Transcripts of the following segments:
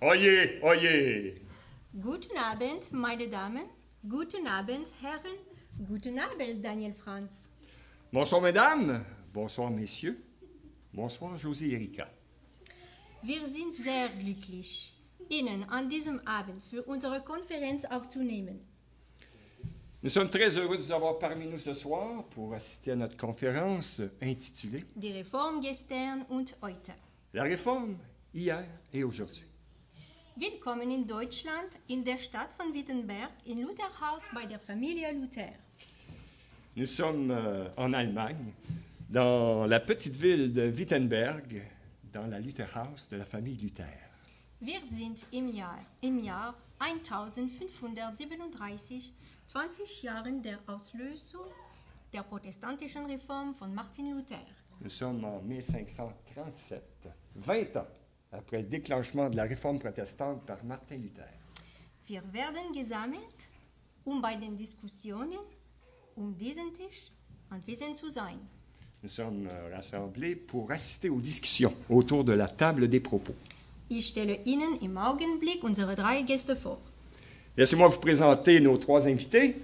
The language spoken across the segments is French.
Oye, oye. Guten Abend, meine Damen. Guten Abend, Herren. Guten Abend, Daniel Franz. Bonsoir, mesdames. Bonsoir, messieurs. Bonsoir, José Erika. Wir sind sehr glücklich, Ihnen an diesem Abend für unsere Konferenz aufzunehmen. Nous sommes très heureux de vous avoir parmi nous ce soir pour assister à notre conférence intitulée Die Reform gestern und heute. La réforme hier et aujourd'hui. Willkommen in Deutschland, in der Stadt von Wittenberg, in Lutherhaus bei der Familie Luther. Nous sommes euh, en Allemagne, dans la petite ville de Wittenberg, dans la Lutherhaus de la famille Luther. Wir sind im Jahr, im Jahr 1537, 20 Jahren der Auslösung der protestantischen Reform von Martin Luther. Nous sommes en 1537, 20 ans après le déclenchement de la réforme protestante par Martin Luther. Wir werden gesammelt, um bei den Diskussionen um diesen Tisch anwesend zu sein. Nous sommes euh, rassemblés pour assister aux discussions autour de la table des propos. Ich stelle Ihnen im Augenblick unsere drei Gäste vor. Laissez-moi vous présenter nos trois invités.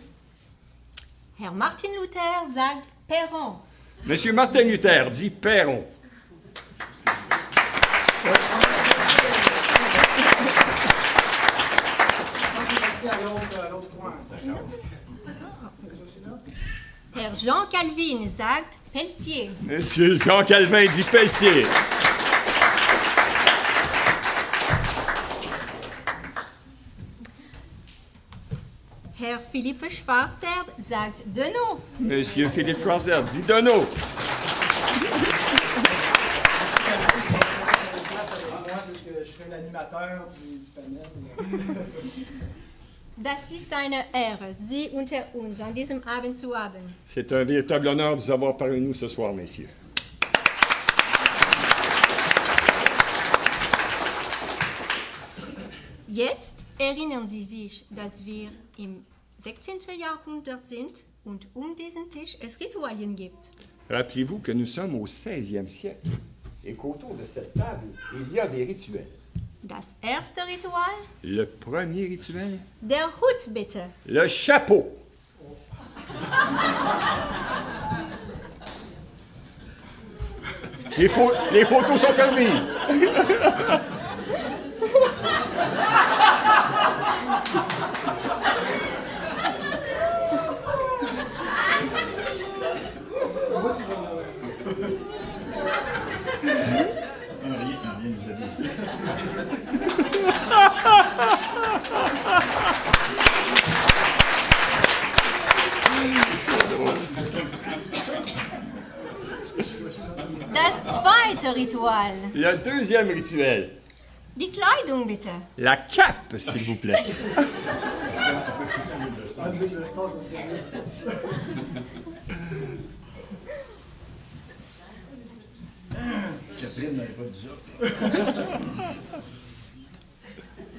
Herr Martin Luther sagt Perron. Monsieur Martin Luther dit Perron. Herr Jean Calvin sagt Pelletier. Monsieur Jean Calvin dit Pelletier. Herr Philippe Schwarzer sagt Denot. Monsieur Philippe Schwarzer dit Donneau. moi, puisque je serai l'animateur du, du panel. Das ist eine Ehre, Sie unter uns an diesem Abend zu haben. C'est un véritable honneur de vous avoir parmi nous ce soir, messieurs. Jetzt erinnern Sie sich, dass wir im 16. Jahrhundert sind und um diesen Tisch es Ritualien gibt. Rappelez-vous que nous sommes au 16e siècle et qu'autour de cette table, il y a des rituels. Das erste Ritual, Le premier rituel, der Hut bitte. le chapeau. Les, les photos sont permises. Zweite Ritual, Le deuxième rituel, die Kleidung bitte. la cape, s'il vous plaît. Catherine n'avait pas dit ça.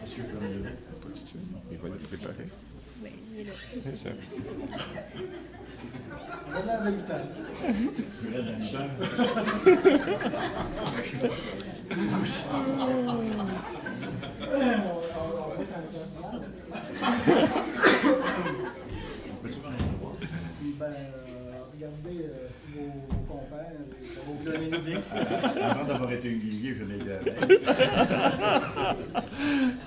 Monsieur Flamme Il va le préparer. C'est ça. On va le temps. On- on- on va ben, regardez vos, vos compères, ça va vous donner une idée. Avant d'avoir été humilié, je n'étais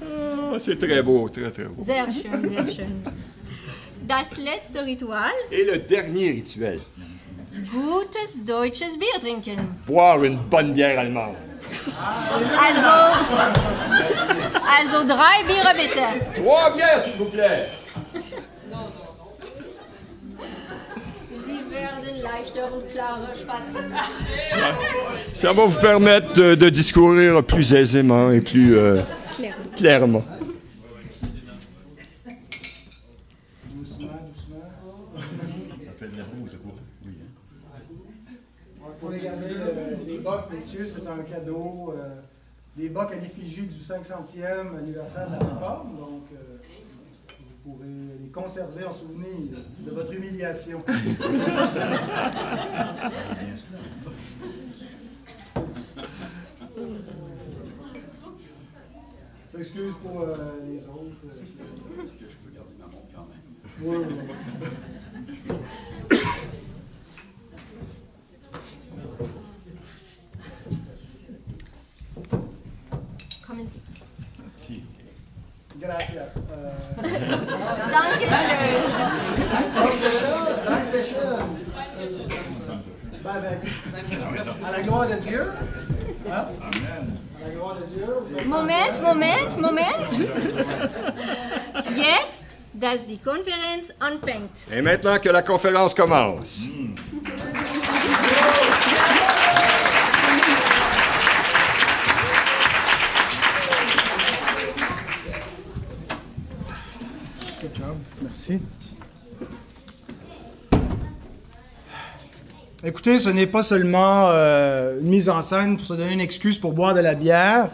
Ah, c'est très beau, très très beau. Sehr schön, sehr schön. Das letzte Ritual, Et le dernier rituel, gutes deutsches Bier trinken. boire une bonne bière allemande. Also, also drei Biere bitte. Trois bières, s'il vous plaît. Ça va vous permettre de, de discourir plus aisément et plus euh, clairement. Doucement, doucement. Ça fait de la boue, t'as couru. Oui. hein. Pour regarder le- les c'est un cadeau. euh, des bocs à l'effigie du 500e anniversaire de la réforme. Donc, euh, vous pourrez les conserver en souvenir de votre humiliation. s'excuse pour euh, les autres. Est-ce que je peux garder ma montre quand même? oui, oui, oui. Kommen Sie. Si. Gracias. À la gloire de Dieu. Hein? Amen. À la gloire de Dieu. Moment, Moment, Moment. Jetzt, dass die Konferenz anfängt. Et maintenant que la conférence commence. Good Écoutez, ce n'est pas seulement euh, une mise en scène pour se donner une excuse pour boire de la bière,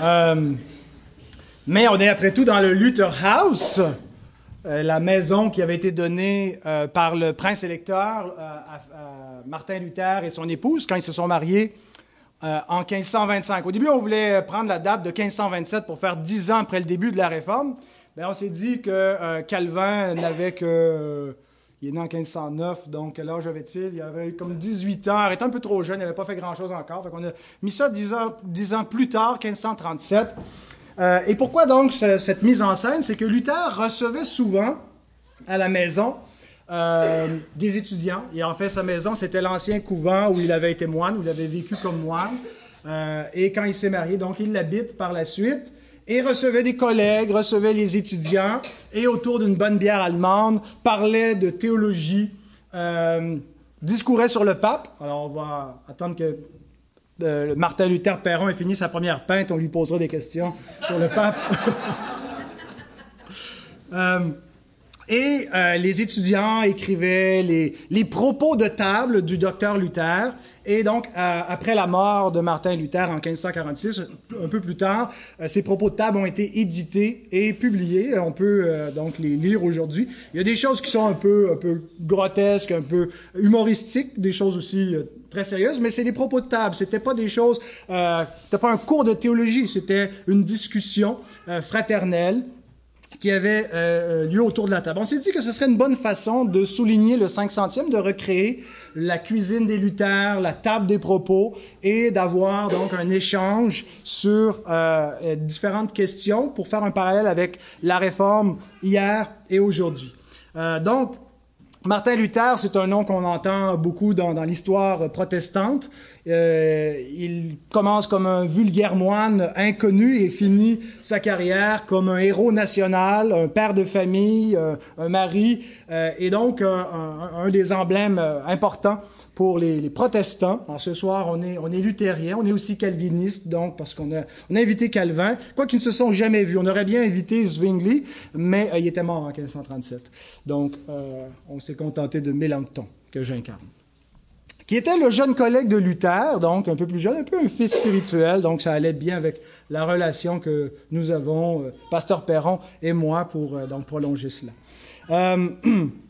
Euh, mais on est après tout dans le Luther House, euh, la maison qui avait été donnée par le prince électeur à, à Martin Luther et son épouse quand ils se sont mariés en 1525. Au début, on voulait prendre la date de 1527 pour faire dix ans après le début de la réforme. Ben, on s'est dit que euh, Calvin n'avait que. euh, il est né en 1509, donc quel âge avait-il? Il avait comme 18 ans, il était un peu trop jeune, il n'avait pas fait grand-chose encore. Qu'on a mis ça 10 ans, 10 ans plus tard, 1537. Euh, et pourquoi donc ce- cette mise en scène? C'est que Luther recevait souvent à la maison des étudiants. Et en fait, sa maison, c'était l'ancien couvent où il avait été moine, où il avait vécu comme moine. Et quand il s'est marié, donc il l'habite par la suite. Et recevait des collègues, recevait les étudiants, et autour d'une bonne bière allemande, parlait de théologie, euh, discourait sur le pape. Alors on va attendre que euh, Martin Luther Perron ait fini sa première pinte, on lui posera des questions sur le pape. Euh, et euh, les étudiants écrivaient les, les propos de table du docteur Luther. Et donc, euh, après la mort de Martin Luther en 1546, un peu plus tard, euh, ces propos de table ont été édités et publiés. On peut euh, donc les lire aujourd'hui. Il y a des choses qui sont un peu, un peu grotesques, un peu humoristiques, des choses aussi euh, très sérieuses, mais c'est des propos de table. C'était pas des choses, euh, c'était pas un cours de théologie, c'était une discussion euh, fraternelle qui avait euh, lieu autour de la table. On s'est dit que ce serait une bonne façon de souligner le 500e, de recréer la cuisine des lutteurs, la table des propos, et d'avoir donc un échange sur euh, euh, différentes questions pour faire un parallèle avec la réforme hier et aujourd'hui. Euh, donc, Martin Luther, c'est un nom qu'on entend beaucoup dans, l'histoire protestante. Euh, il commence comme un vulgaire moine inconnu et finit sa carrière comme un héros national, un père de famille, euh, un mari, euh, et donc un, un- un des emblèmes euh, importants pour les, protestants. Alors ce soir, on est, on est luthérien, on est aussi calviniste, donc parce qu'on a, on a invité Calvin, quoi qu'ils ne se sont jamais vus. On aurait bien invité Zwingli, mais euh, il était mort en 1537. Donc euh, on s'est contenté de Mélenchon, que j'incarne qui était le jeune collègue de Luther, donc un peu plus jeune, un peu un fils spirituel, donc ça allait bien avec la relation que nous avons, euh, Pasteur Perron et moi, pour donc prolonger cela.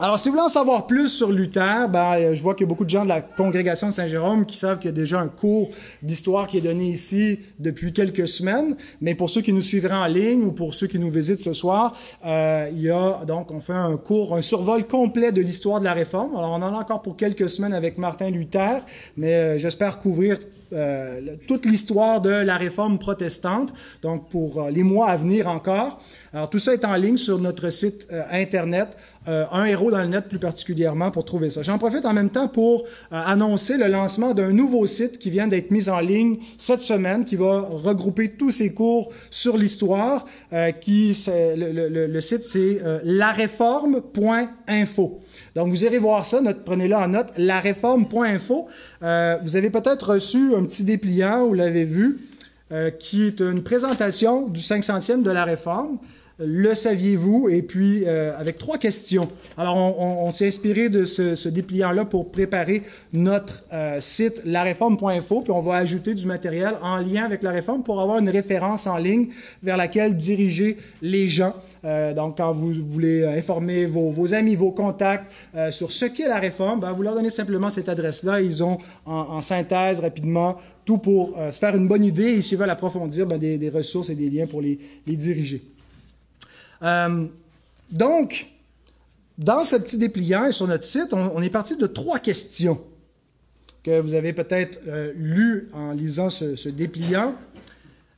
Alors, si vous voulez en savoir plus sur Luther, ben, euh, je vois qu'il y a beaucoup de gens de la congrégation de Saint-Jérôme qui savent qu'il y a déjà un cours d'histoire qui est donné ici depuis quelques semaines. Mais pour ceux qui nous suivraient en ligne ou pour ceux qui nous visitent ce soir, euh, il y a donc on fait un cours, un survol complet de l'histoire de la Réforme. Alors, on en a encore pour quelques semaines avec Martin Luther, mais euh, j'espère couvrir euh, toute l'histoire de la réforme protestante, donc pour euh, les mois à venir encore. Alors tout ça est en ligne sur notre site euh, internet, un héros dans le net plus particulièrement pour trouver ça. J'en profite en même temps pour annoncer le lancement d'un nouveau site qui vient d'être mis en ligne cette semaine, qui va regrouper tous ces cours sur l'histoire. qui le, le- le- site c'est lareforme.info. Donc, vous irez voir ça, prenez-le en note, lareforme.info. Euh, vous avez peut-être reçu un petit dépliant, vous l'avez vu, euh, qui est une présentation du 500e de la réforme. Le saviez-vous? Et puis euh, avec trois questions. Alors on, on- on s'est inspiré de ce, ce dépliant-là pour préparer notre euh, site lareforme.info, puis on va ajouter du matériel en lien avec la réforme pour avoir une référence en ligne vers laquelle diriger les gens. Euh, donc quand vous voulez informer vos, vos amis, vos contacts euh, sur ce qu'est la réforme, ben, vous leur donnez simplement cette adresse-là. Ils ont en, en synthèse rapidement tout pour euh, se faire une bonne idée et s'ils veulent approfondir, ben, des, des ressources et des liens pour les, les diriger. Euh, donc, dans ce petit dépliant et sur notre site, on, est parti de trois questions que vous avez peut-être euh, lues en lisant ce, dépliant.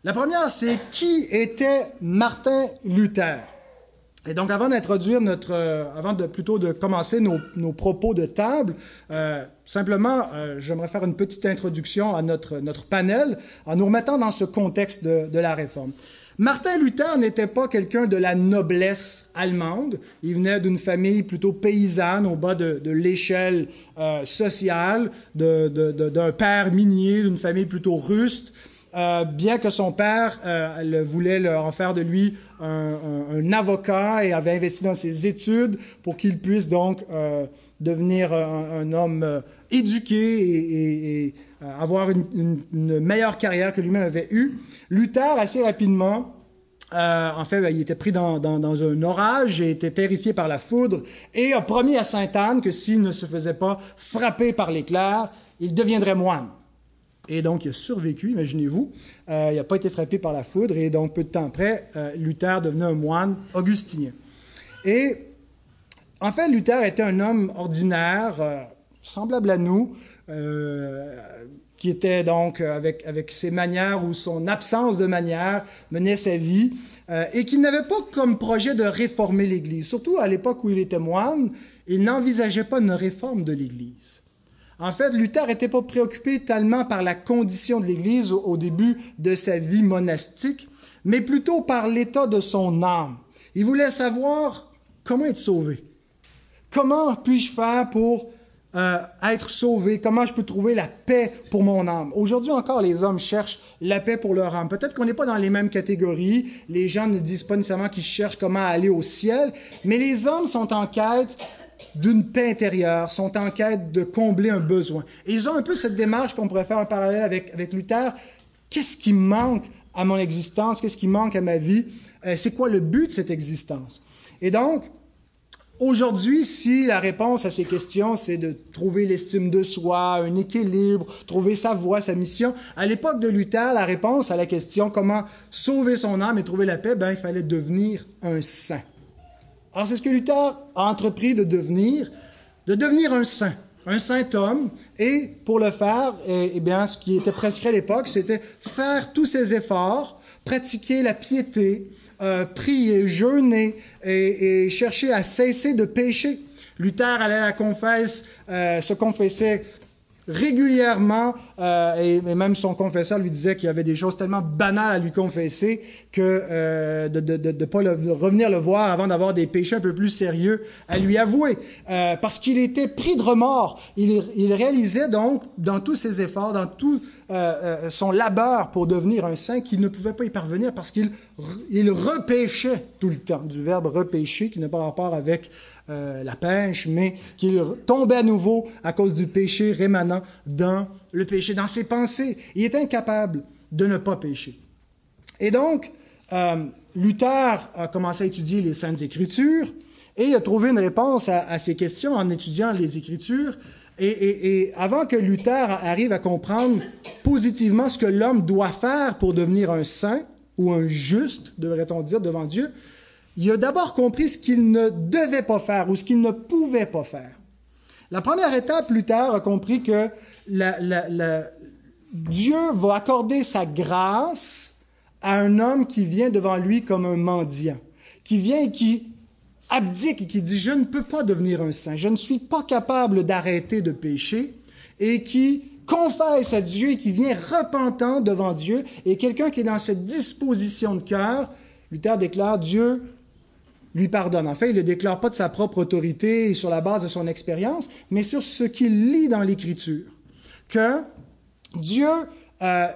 La première, c'est qui était Martin Luther? Et donc, avant d'introduire notre, euh, avant de plutôt de commencer nos, propos de table, simplement, j'aimerais faire une petite introduction à notre, notre panel en nous remettant dans ce contexte de la réforme. Martin Luther n'était pas quelqu'un de la noblesse allemande. Il venait d'une famille plutôt paysanne au bas de, l'échelle euh, sociale, d'un père minier, d'une famille plutôt ruste. Euh, bien que son père euh, voulait en faire de lui un, avocat et avait investi dans ses études pour qu'il puisse donc devenir un, homme éduqué et, avoir une, meilleure carrière que lui-même avait eue. Luther, assez rapidement, euh, en fait, ben, il était pris dans, un orage et était terrifié par la foudre et a promis à Sainte Anne que s'il ne se faisait pas frapper par l'éclair, il deviendrait moine. Et donc, il a survécu, imaginez-vous. Euh, il n'a pas été frappé par la foudre et donc, peu de temps après, euh, Luther devenait un moine augustinien. Et en fait, Luther était un homme ordinaire, euh, semblable à nous, euh, qui était donc euh, avec, avec ses manières ou son absence de manières menait sa vie euh, et qui n'avait pas comme projet de réformer l'Église. Surtout à l'époque où il était moine, il n'envisageait pas une réforme de l'Église. En fait, Luther n'était pas préoccupé tellement par la condition de l'Église au, au début de sa vie monastique, mais plutôt par l'état de son âme. Il voulait savoir comment être sauvé. Comment puis-je faire pour euh, être sauvé? Comment je peux trouver la paix pour mon âme? Aujourd'hui encore, les hommes cherchent la paix pour leur âme. Peut-être qu'on n'est pas dans les mêmes catégories. Les gens ne disent pas nécessairement qu'ils cherchent comment aller au ciel, mais les hommes sont en quête d'une paix intérieure, sont en quête de combler un besoin. Et ils ont un peu cette démarche qu'on pourrait faire un parallèle avec, avec Luther. Qu'est-ce qui manque à mon existence? Qu'est-ce qui manque à ma vie? Euh, c'est quoi le but de cette existence? Et donc, Aujourd'hui, si la réponse à ces questions, c'est de trouver l'estime de soi, un équilibre, trouver sa voie, sa mission, à l'époque de Luther, la réponse à la question comment sauver son âme et trouver la paix, ben, il fallait devenir un saint. Alors, c'est ce que Luther a entrepris de devenir, de devenir un saint, un saint homme. Et pour le faire, eh, eh bien, ce qui était prescrit à l'époque, c'était faire tous ses efforts, pratiquer la piété, euh, prier, jeûner et, et chercher à cesser de pécher. Luther allait à la confesse, euh, se confessait régulièrement, euh, et, même son confesseur lui disait qu'il y avait des choses tellement banales à lui confesser que euh, de ne pas le, revenir le voir avant d'avoir des péchés un peu plus sérieux à lui avouer. Euh, parce qu'il était pris de remords. Il, il réalisait donc, dans tous ses efforts, dans tout son labeur pour devenir un saint, qu'il ne pouvait pas y parvenir parce qu'il il repêchait tout le temps, du verbe repêcher qui n'a pas rapport avec euh, la pêche, mais qu'il tombait à nouveau à cause du péché rémanent dans le péché, dans ses pensées. Il est incapable de ne pas pécher. Et donc, euh, Luther a commencé à étudier les Saintes Écritures et il a trouvé une réponse à, à ces questions en étudiant les Écritures. Et, avant que Luther arrive à comprendre positivement ce que l'homme doit faire pour devenir un saint ou un juste, devrait-on dire, devant Dieu, il a d'abord compris ce qu'il ne devait pas faire ou ce qu'il ne pouvait pas faire. La première étape, Luther a compris que Dieu va accorder sa grâce à un homme qui vient devant lui comme un mendiant, qui vient et qui abdique et qui dit je ne peux pas devenir un saint, je ne suis pas capable d'arrêter de pécher, et qui confesse à Dieu et qui vient repentant devant Dieu, et quelqu'un qui est dans cette disposition de cœur, Luther déclare Dieu lui pardonne. En fait, il ne le déclare pas de sa propre autorité sur la base de son expérience, mais sur ce qu'il lit dans l'Écriture. Que Dieu euh,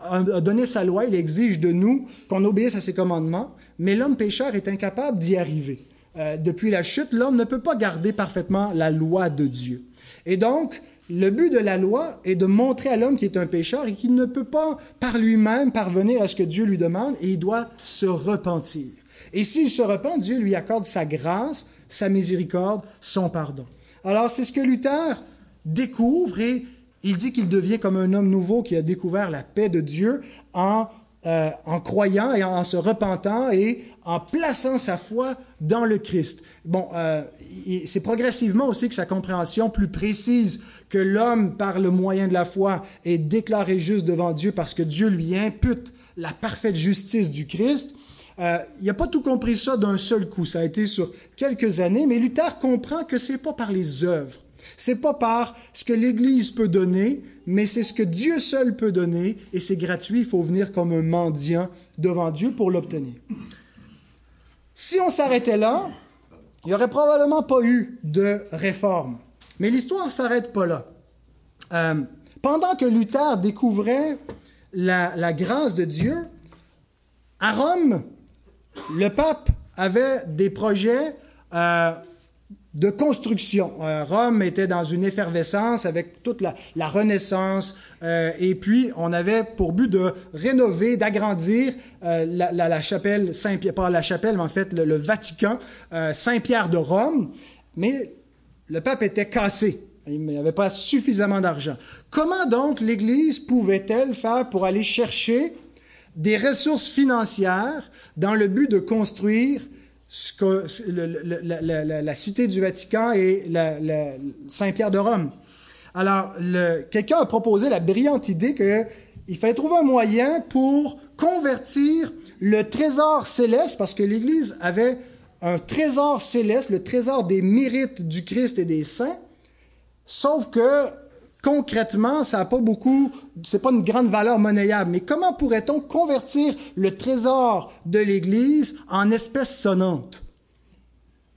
a donné sa loi, il exige de nous qu'on obéisse à ses commandements, mais l'homme pécheur est incapable d'y arriver. Euh, depuis la chute, l'homme ne peut pas garder parfaitement la loi de Dieu. Et donc, le but de la loi est de montrer à l'homme qui est un pécheur et qu'il ne peut pas par lui-même parvenir à ce que Dieu lui demande et il doit se repentir. Et s'il se repent, Dieu lui accorde sa grâce, sa miséricorde, son pardon. Alors c'est ce que Luther découvre et il dit qu'il devient comme un homme nouveau qui a découvert la paix de Dieu en, euh, en croyant et en se repentant et en plaçant sa foi dans le Christ. Bon, euh, c'est progressivement aussi que sa compréhension plus précise que l'homme, par le moyen de la foi, est déclaré juste devant Dieu parce que Dieu lui impute la parfaite justice du Christ. Euh, il n'a pas tout compris ça d'un seul coup. Ça a été sur quelques années, mais Luther comprend que c'est pas par les œuvres, c'est pas par ce que l'Église peut donner, mais c'est ce que Dieu seul peut donner, et c'est gratuit. Il faut venir comme un mendiant devant Dieu pour l'obtenir. Si on s'arrêtait là, il n'y aurait probablement pas eu de réforme. Mais l'histoire ne s'arrête pas là. Euh, pendant que Luther découvrait la, grâce de Dieu, à Rome, le pape avait des projets euh, de construction. Euh, Rome était dans une effervescence avec toute la, Renaissance, et puis on avait pour but de rénover, d'agrandir la, chapelle Saint-Pierre, pas la chapelle, mais en fait le Vatican, Saint-Pierre de Rome. Mais le pape était cassé. Il n'y avait pas suffisamment d'argent. Comment donc l'Église pouvait-elle faire pour aller chercher des ressources financières dans le but de construire la, cité du Vatican et Saint-Pierre de Rome? Alors, quelqu'un a proposé la brillante idée qu'il fallait trouver un moyen pour convertir le trésor céleste, parce que l'Église avait un trésor céleste, le trésor des mérites du Christ et des saints, sauf que concrètement, ça n'a pas beaucoup, c'est pas une grande valeur monnayable. Mais comment pourrait-on convertir le trésor de l'Église en espèces sonnantes?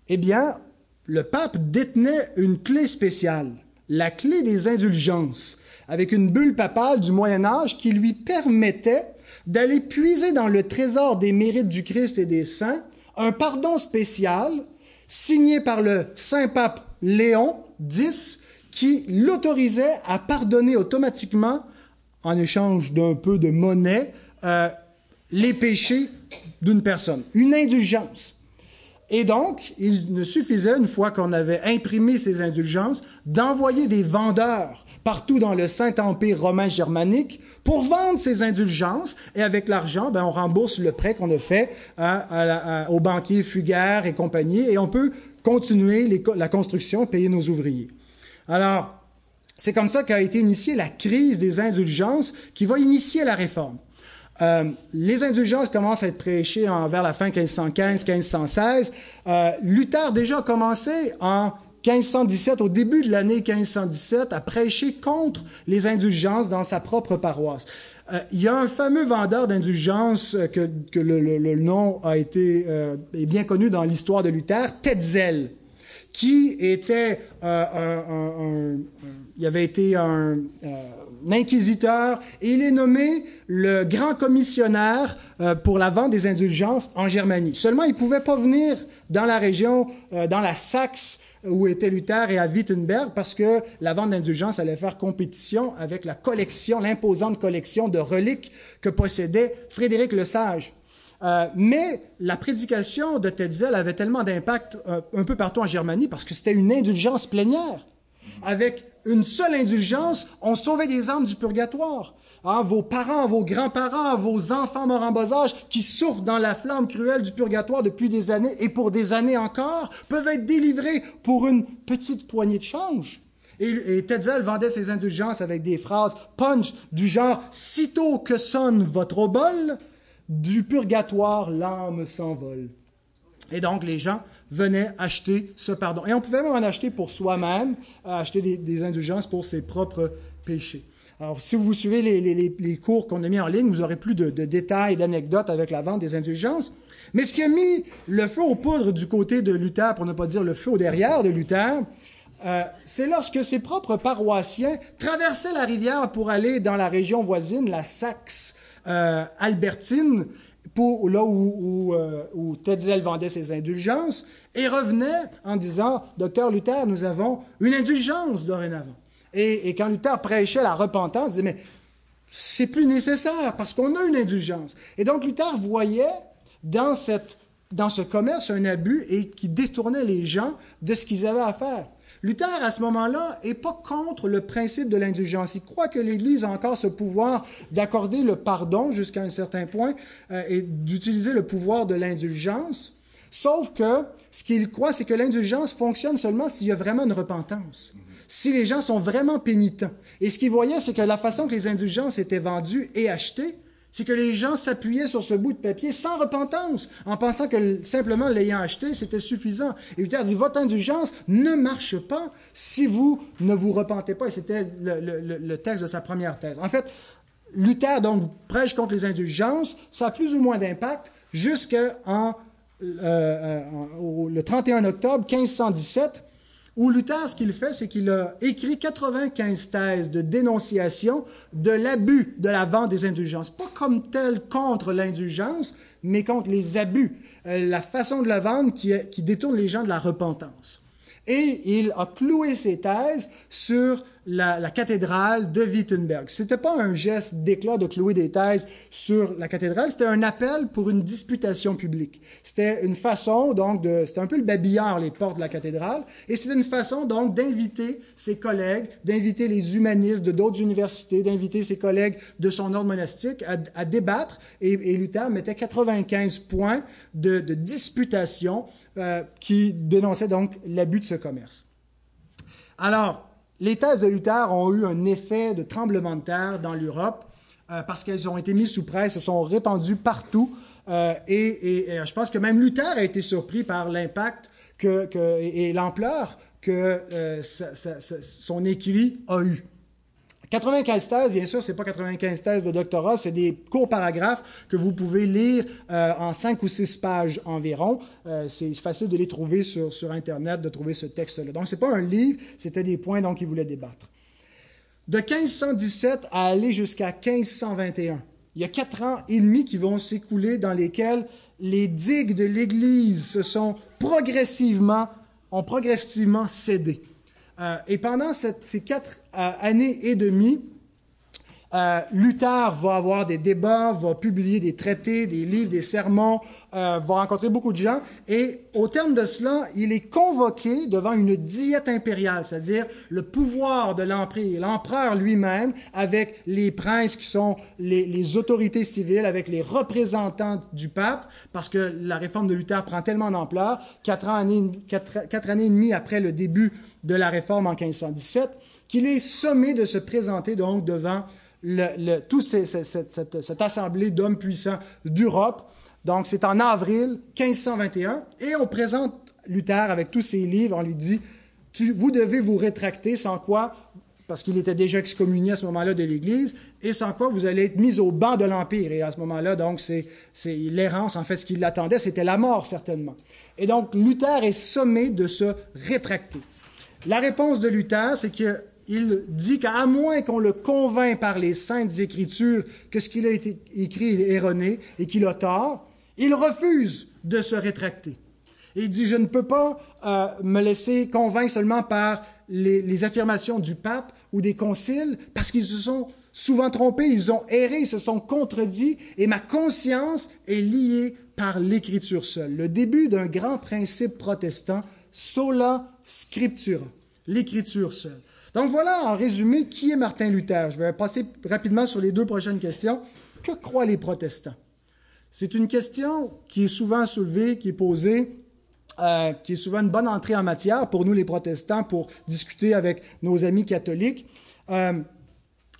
Eh bien, le pape détenait une clé spéciale, la clé des indulgences, avec une bulle papale du Moyen Âge qui lui permettait d'aller puiser dans le trésor des mérites du Christ et des saints un pardon spécial signé par le Saint-Pape Léon X qui l'autorisait à pardonner automatiquement, en échange d'un peu de monnaie, euh, les péchés d'une personne. Une indulgence. Et donc, il ne suffisait, une fois qu'on avait imprimé ces indulgences, d'envoyer des vendeurs partout dans le Saint-Empire romain germanique pour vendre ces indulgences. Et avec l'argent, ben, on rembourse le prêt qu'on a fait aux banquiers Fugère et compagnie, et on peut continuer la construction, payer nos ouvriers. Alors, c'est comme ça qu'a été initiée la crise des indulgences qui va initier la réforme. Euh, les indulgences commencent à être prêchées vers la fin 1515-1516. Euh, Luther déjà a commencé en 1517, au début de l'année 1517, à prêcher contre les indulgences dans sa propre paroisse. Euh, il y a un fameux vendeur d'indulgences que, que le, nom a été est bien connu dans l'histoire de Luther, Tetzel, qui était un, un, il avait été un, un, inquisiteur et il est nommé le grand commissionnaire pour la vente des indulgences en Germanie. Seulement, il pouvait pas venir dans la région, dans la Saxe où était Luther et à Wittenberg parce que la vente d'indulgence allait faire compétition avec la collection, l'imposante collection de reliques que possédait Frédéric le Sage. Euh, mais la prédication de Tetzel avait tellement d'impact euh, un peu partout en Germanie parce que c'était une indulgence plénière. Avec une seule indulgence, on sauvait des âmes du purgatoire. Ah, vos parents, vos grands-parents, vos enfants morts en bas âge qui souffrent dans la flamme cruelle du purgatoire depuis des années et pour des années encore peuvent être délivrés pour une petite poignée de change. Et, et Tetzel vendait ses indulgences avec des phrases punch du genre Sitôt que sonne votre obole, du purgatoire l'âme s'envole. Et donc les gens venaient acheter ce pardon. Et on pouvait même en acheter pour soi-même, acheter des indulgences pour ses propres péchés. Alors, si vous suivez les, cours qu'on a mis en ligne, vous aurez plus de, détails, d'anecdotes avec la vente des indulgences. Mais ce qui a mis le feu aux poudres du côté de Luther, pour ne pas dire le feu au derrière de Luther, euh, c'est lorsque ses propres paroissiens traversaient la rivière pour aller dans la région voisine, la Saxe euh, albertine, là où, où, euh, vendait ses indulgences et revenait en disant, Docteur Luther, nous avons une indulgence dorénavant. Et, quand Luther prêchait la repentance, il disait, mais c'est plus nécessaire parce qu'on a une indulgence. Et donc Luther voyait dans ce commerce un abus et qui détournait les gens de ce qu'ils avaient à faire. Luther, à ce moment-là, n'est pas contre le principe de l'indulgence. Il croit que l'Église a encore ce pouvoir d'accorder le pardon jusqu'à un certain point euh, et d'utiliser le pouvoir de l'indulgence. Sauf que ce qu'il croit, c'est que l'indulgence fonctionne seulement s'il y a vraiment une repentance, si les gens sont vraiment pénitents. Et ce qu'il voyait, c'est que la façon que les indulgences étaient vendues et achetées, c'est que les gens s'appuyaient sur ce bout de papier sans repentance, en pensant que simplement l'ayant acheté, c'était suffisant. Et Luther dit, votre indulgence ne marche pas si vous ne vous repentez pas. Et c'était le, texte de sa première thèse. En fait, Luther, donc, prêche contre les indulgences. Ça a plus ou moins d'impact jusqu'en euh, euh, le 31 octobre 1517, où Luther, ce qu'il fait, c'est qu'il a écrit 95 thèses de dénonciation de l'abus de la vente des indulgences. Pas comme tel contre l'indulgence, mais contre les abus, euh, la façon de la vendre qui, qui détourne les gens de la repentance. Et il a cloué ses thèses sur la, cathédrale de Wittenberg. C'était pas un geste d'éclat de clouer des thèses sur la cathédrale, c'était un appel pour une disputation publique. C'était une façon, donc, de, c'était un peu le babillard, les portes de la cathédrale, et c'était une façon, donc, d'inviter ses collègues, d'inviter les humanistes de d'autres universités, d'inviter ses collègues de son ordre monastique à, débattre, et, Luther mettait 95 points de, disputation euh, qui dénonçaient donc l'abus de ce commerce. Alors, les thèses de Luther ont eu un effet de tremblement de terre dans l'Europe euh, parce qu'elles ont été mises sous presse, se sont répandues partout. Euh, et, je pense que même Luther a été surpris par l'impact que, et, l'ampleur que euh, son écrit a eu. 95 thèses, bien sûr, c'est pas 95 thèses de doctorat, c'est des courts paragraphes que vous pouvez lire euh, en 5 ou 6 pages environ. Euh, c'est facile de les trouver sur, sur Internet, de trouver ce texte-là. Donc, c'est pas un livre, c'était des points dont il voulait débattre. De 1517 à aller jusqu'à 1521, il y a quatre ans et demi qui vont s'écouler dans lesquels les digues de l'Église se sont progressivement, ont progressivement cédé. Euh, et pendant ces quatre euh, années et demie, euh, Luther va avoir des débats, va publier des traités, des livres, des sermons, va rencontrer beaucoup de gens. Et au terme de cela, il est convoqué devant une diète impériale, c'est-à-dire le pouvoir de l'empereur, l'empereur lui-même, avec les princes qui sont les, autorités civiles, avec les représentants du pape, parce que la réforme de Luther prend tellement d'ampleur, quatre, quatre années et demie après le début de la réforme en 1517, qu'il est sommé de se présenter donc devant le, toute cette, assemblée d'hommes puissants d'Europe. Donc c'est en avril 1521 et on présente Luther avec tous ses livres. On lui dit, vous devez vous rétracter, sans quoi, parce qu'il était déjà excommunié à ce moment-là de l'Église, et sans quoi vous allez être mis au banc de l'Empire. Et à ce moment-là, donc, c'est l'errance, en fait, ce qui l'attendait, c'était la mort, certainement. Et donc, Luther est sommé de se rétracter. La réponse de Luther, c'est qu'il dit qu'à moins qu'on le convainc par les saintes écritures que ce qu'il a écrit est erroné et qu'il a tort, il refuse de se rétracter. il dit, je ne peux pas euh, me laisser convaincre seulement par les, les, affirmations du pape ou des conciles, parce qu'ils se sont souvent trompés, ils ont erré, ils se sont contredits, et ma conscience est liée par l'écriture seule. Le début d'un grand principe protestant, sola scriptura, l'écriture seule. Donc voilà en résumé qui est Martin Luther? Je vais passer rapidement sur les deux prochaines questions. Que croient les protestants? C'est une question qui est souvent soulevée, qui est posée, euh, qui est souvent une bonne entrée en matière pour nous les protestants pour discuter avec nos amis catholiques. Euh,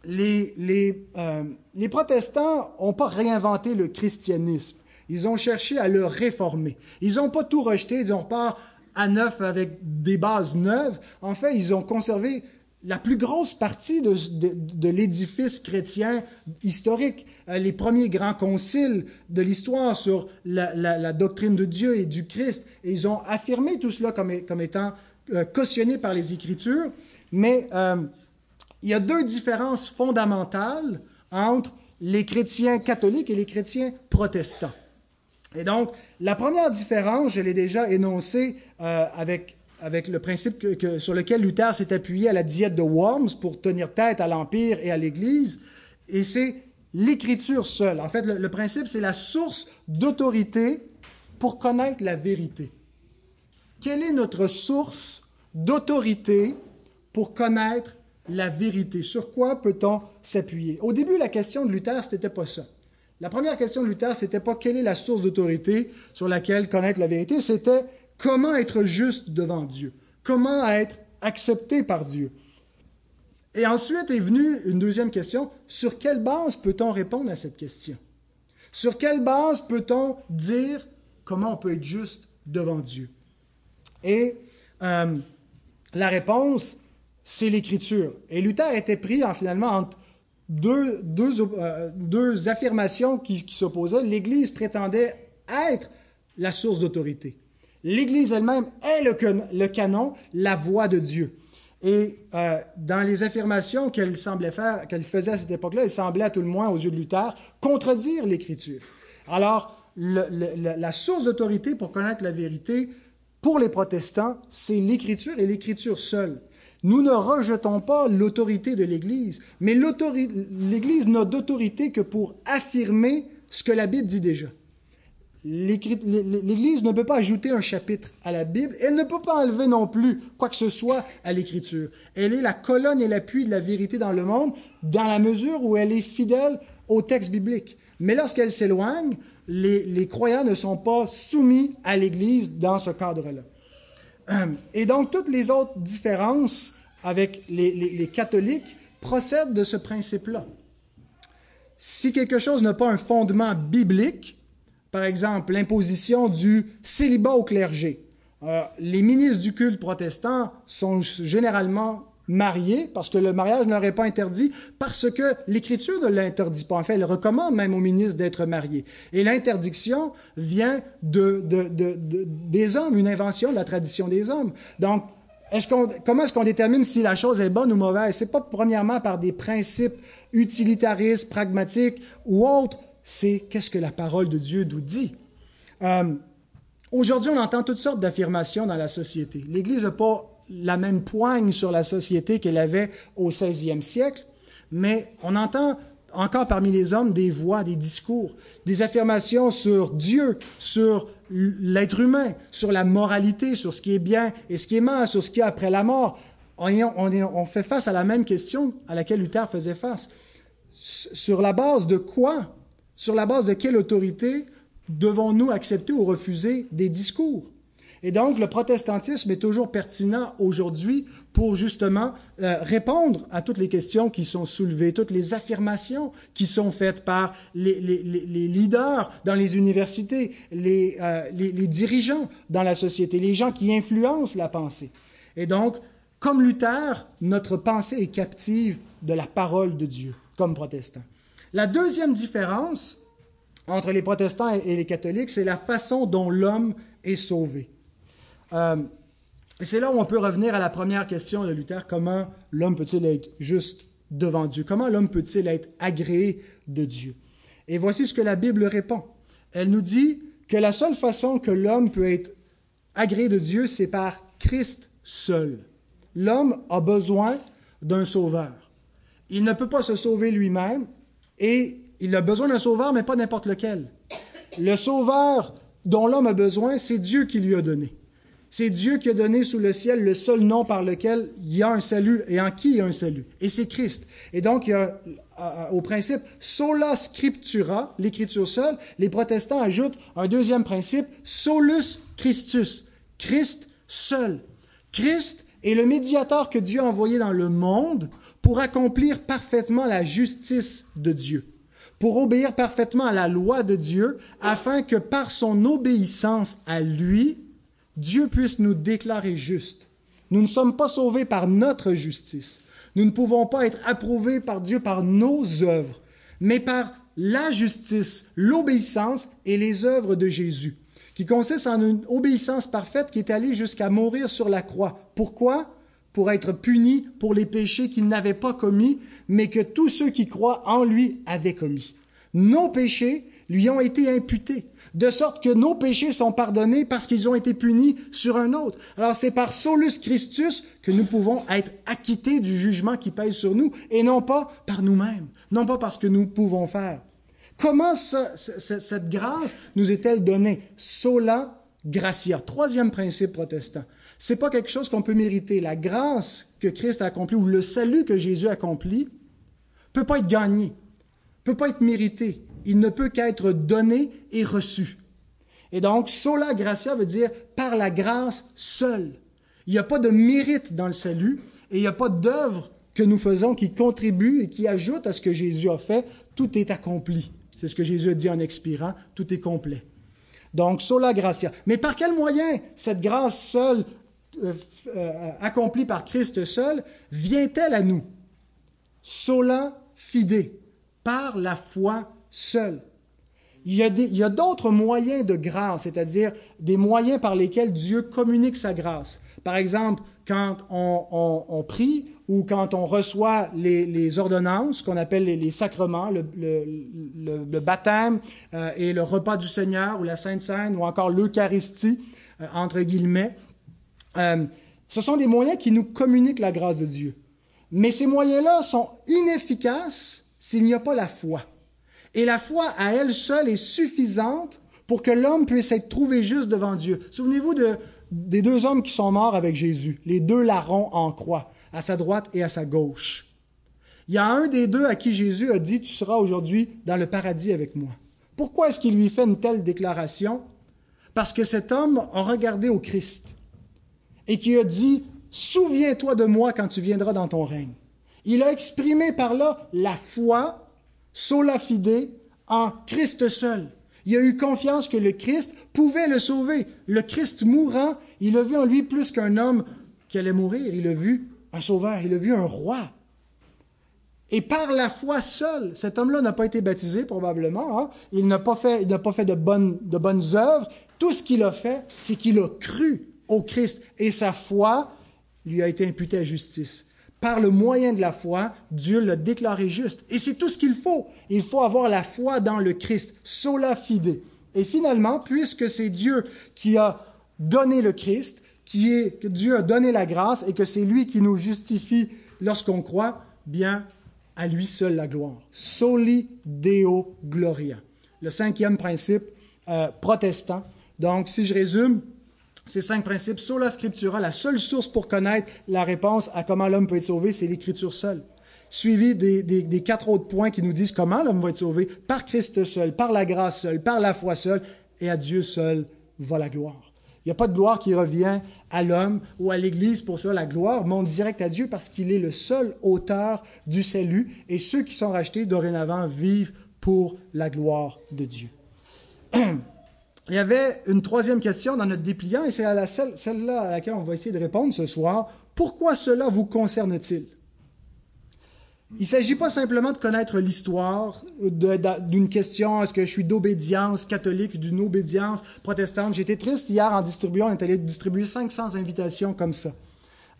les, les, euh, protestants n'ont pas réinventé le christianisme. Ils ont cherché à le réformer. Ils n'ont pas tout rejeté. Ils n'ont pas à neuf avec des bases neuves. En fait, ils ont conservé la plus grosse partie de, l'édifice chrétien historique, euh, les premiers grands conciles de l'histoire sur la, doctrine de Dieu et du Christ. Ils ont affirmé tout cela comme, étant euh, cautionné par les Écritures. Mais euh, il y a deux différences fondamentales entre les chrétiens catholiques et les chrétiens protestants. Et donc, la première différence, je l'ai déjà énoncée avec, avec le principe sur lequel Luther s'est appuyé à la diète de Worms pour tenir tête à l'Empire et à l'Église, et c'est l'écriture seule. En fait, le, le principe, c'est la source d'autorité pour connaître la vérité. Quelle est notre source d'autorité pour connaître la vérité? Sur quoi peut-on s'appuyer? Au début, la question de Luther, ce n'était pas ça. La première question de Luther, c'était pas quelle est la source d'autorité sur laquelle connaître la vérité, c'était comment être juste devant Dieu, comment être accepté par Dieu? Et ensuite est venue une deuxième question, sur quelle base peut-on répondre à cette question? Sur quelle base peut-on dire comment on peut être juste devant Dieu? Et euh, la réponse, c'est l'écriture. Et Luther était pris en, finalement entre deux, euh, affirmations qui s'opposaient. L'Église prétendait être la source d'autorité. L'Église elle-même est le, can- le canon, la voix de Dieu. Et euh, dans les affirmations qu'elle semblait faire, qu'elle faisait à cette époque-là, elle semblait à tout le moins aux yeux de Luther contredire l'Écriture. Alors, la source d'autorité pour connaître la vérité pour les protestants, c'est l'Écriture et l'Écriture seule. Nous ne rejetons pas l'autorité de l'Église, mais l'Église n'a d'autorité que pour affirmer ce que la Bible dit déjà. L'Église ne peut pas ajouter un chapitre à la Bible, elle ne peut pas enlever non plus quoi que ce soit à l'Écriture. Elle est la colonne et l'appui de la vérité dans le monde, dans la mesure où elle est fidèle au texte biblique. Mais lorsqu'elle s'éloigne, les, croyants ne sont pas soumis à l'Église dans ce cadre-là. Et donc, toutes les autres différences avec les- les catholiques procèdent de ce principe-là. Si quelque chose n'a pas un fondement biblique, par exemple l'imposition du célibat au clergé, euh, les ministres du culte protestant sont généralement mariés parce que le mariage ne leur est pas interdit, parce que l'Écriture ne l'interdit pas. En fait, elle recommande même aux ministres d'être mariés. Et l'interdiction vient de, de- de- de- des hommes, une invention de la tradition des hommes. Donc, est-ce qu'on, comment est-ce qu'on détermine si la chose est bonne ou mauvaise? C'est pas premièrement par des principes utilitaristes, pragmatiques ou autres, c'est qu'est-ce que la parole de Dieu nous dit. Euh, Aujourd'hui, on entend toutes sortes d'affirmations dans la société. L'Église n'a pas la même poigne sur la société qu'elle avait au 16e siècle, mais on entend encore parmi les hommes des voix, des discours, des affirmations sur Dieu, sur l'être humain, sur la moralité, sur ce qui est bien et ce qui est mal, sur ce qu'il y a après la mort. On, fait face à la même question à laquelle Luther faisait face. Sur la base de quoi Sur la base de quelle autorité devons-nous accepter ou refuser des discours? Et donc, le protestantisme est toujours pertinent aujourd'hui pour justement euh, répondre à toutes les questions qui sont soulevées, toutes les affirmations qui sont faites par les, leaders dans les universités, les, euh, les- dirigeants dans la société, les gens qui influencent la pensée. Et donc, comme Luther, notre pensée est captive de la parole de Dieu, comme protestants. La deuxième différence entre les protestants et les catholiques, c'est la façon dont l'homme est sauvé. Euh, et c'est là où on peut revenir à la première question de Luther, comment l'homme peut-il être juste devant Dieu? Comment l'homme peut-il être agréé de Dieu? Et voici ce que la Bible répond. Elle nous dit que la seule façon que l'homme peut être agréé de Dieu, c'est par Christ seul. L'homme a besoin d'un sauveur. Il ne peut pas se sauver lui-même et il a besoin d'un sauveur, mais pas n'importe lequel. Le sauveur dont l'homme a besoin, c'est Dieu qui lui a donné. C'est Dieu qui a donné sous le ciel le seul nom par lequel il y a un salut et en qui il y a un salut. Et c'est Christ. Et donc, a, euh, au principe sola scriptura, l'écriture seule, les protestants ajoutent un deuxième principe, solus Christus, Christ seul. Christ est le médiateur que Dieu a envoyé dans le monde pour accomplir parfaitement la justice de Dieu, pour obéir parfaitement à la loi de Dieu, afin que par son obéissance à lui, Dieu puisse nous déclarer justes. Nous ne sommes pas sauvés par notre justice. Nous ne pouvons pas être approuvés par Dieu par nos œuvres, mais par la justice, l'obéissance et les œuvres de Jésus, qui consistent en une obéissance parfaite qui est allée jusqu'à mourir sur la croix. Pourquoi? Pour être puni pour les péchés qu'il n'avait pas commis, mais que tous ceux qui croient en lui avaient commis. Nos péchés lui ont été imputés, de sorte que nos péchés sont pardonnés parce qu'ils ont été punis sur un autre. Alors c'est par solus Christus que nous pouvons être acquittés du jugement qui pèse sur nous, et non pas par nous-mêmes, non pas parce que nous pouvons faire. Comment cette grâce nous est-elle donnée? Sola gratia. Troisième principe protestant. C'est pas quelque chose qu'on peut mériter. La grâce que Christ a accomplie ou le salut que Jésus a accompli peut pas être gagné, peut pas être mérité. Il ne peut qu'être donné et reçu. Et donc, sola gratia veut dire par la grâce seule. Il n'y a pas de mérite dans le salut et il n'y a pas d'œuvre que nous faisons qui contribue et qui ajoute à ce que Jésus a fait. Tout est accompli. C'est ce que Jésus a dit en expirant. Tout est complet. Donc, sola gratia. Mais par quel moyen cette grâce seule, accomplie par Christ seul, vient-elle à nous? Sola fide, par la foi seule. Il y a d'autres moyens de grâce, c'est-à-dire des moyens par lesquels Dieu communique sa grâce. Par exemple, quand on, prie ou quand on reçoit les, ordonnances, qu'on appelle les, sacrements, le, baptême euh, et le repas du Seigneur ou la Sainte Seine ou encore l'Eucharistie, euh, entre guillemets, euh, ce sont des moyens qui nous communiquent la grâce de Dieu. Mais ces moyens-là sont inefficaces s'il n'y a pas la foi. Et la foi à elle seule est suffisante pour que l'homme puisse être trouvé juste devant Dieu. Souvenez-vous de, des deux hommes qui sont morts avec Jésus, les deux larrons en croix, à sa droite et à sa gauche. Il y a un des deux à qui Jésus a dit, tu seras aujourd'hui dans le paradis avec moi. Pourquoi est-ce qu'il lui fait une telle déclaration? Parce que cet homme a regardé au Christ et qui a dit, souviens-toi de moi quand tu viendras dans ton règne. Il a exprimé par là la foi, sola fide, en Christ seul. Il a eu confiance que le Christ pouvait le sauver. Le Christ mourant, il a vu en lui plus qu'un homme qui allait mourir. Il a vu un sauveur, il a vu un roi. Et par la foi seule, cet homme-là n'a pas été baptisé probablement, hein. il n'a pas fait, pas fait de, bonnes, de bonnes œuvres. Tout ce qu'il a fait, c'est qu'il a cru au Christ et sa foi lui a été imputée à justice par le moyen de la foi, Dieu l'a déclaré juste. Et c'est tout ce qu'il faut. Il faut avoir la foi dans le Christ, sola fide. Et finalement, puisque c'est Dieu qui a donné le Christ, qui est, que Dieu a donné la grâce et que c'est lui qui nous justifie lorsqu'on croit, bien, à lui seul la gloire. Soli Deo Gloria. Le cinquième principe euh, protestant. Donc, si je résume, ces cinq principes, sola scriptura, la seule source pour connaître la réponse à comment l'homme peut être sauvé, c'est l'écriture seule. Suivi des, quatre autres points qui nous disent comment l'homme va être sauvé, par Christ seul, par la grâce seule, par la foi seule, et à Dieu seul va la gloire. Il n'y a pas de gloire qui revient à l'homme ou à l'Église pour ça. La gloire monte direct à Dieu parce qu'il est le seul auteur du salut et ceux qui sont rachetés dorénavant vivent pour la gloire de Dieu. il y avait une troisième question dans notre dépliant, et c'est à celle-là à laquelle on va essayer de répondre ce soir. Pourquoi cela vous concerne-t-il? Il ne s'agit pas simplement de connaître l'histoire d'une question, est-ce que je suis d'obédience catholique, d'une obédience protestante? J'étais triste hier en distribuant, on est allé distribuer 500 invitations comme ça.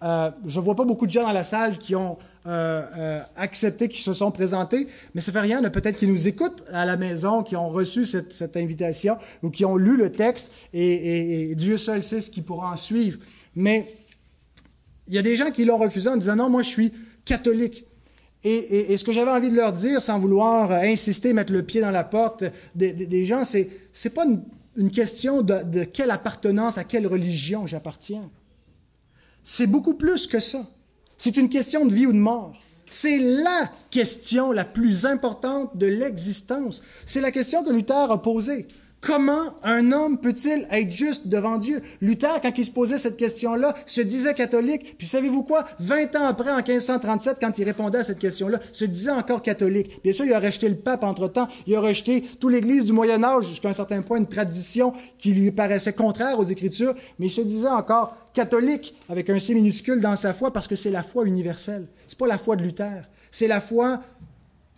Euh, je ne vois pas beaucoup de gens dans la salle qui ont euh, euh, accepté, qui se sont présentés, mais ça fait rien. Peut-être qui nous écoutent à la maison, qui ont reçu cette, invitation ou qui ont lu le texte et, Dieu seul sait ce qui pourra en suivre. Mais il y a des gens qui l'ont refusé en disant non, moi je suis catholique. Et, ce que j'avais envie de leur dire, sans vouloir insister, mettre le pied dans la porte des, gens, c'est c'est pas une, question de, de quelle appartenance à quelle religion j'appartiens. C'est beaucoup plus que ça. C'est une question de vie ou de mort. C'est la question la plus importante de l'existence. C'est la question que Luther a posée. Comment un homme peut-il être juste devant Dieu? Luther, quand il se posait cette question-là, se disait catholique. Puis savez-vous quoi? Vingt ans après, en 1537, quand il répondait à cette question-là, se disait encore catholique. Bien sûr, il a rejeté le pape entre-temps. Il a rejeté toute l'Église du Moyen Âge, jusqu'à un certain point, une tradition qui lui paraissait contraire aux Écritures. Mais il se disait encore catholique, avec un C minuscule dans sa foi, parce que c'est la foi universelle. C'est pas la foi de Luther. C'est la foi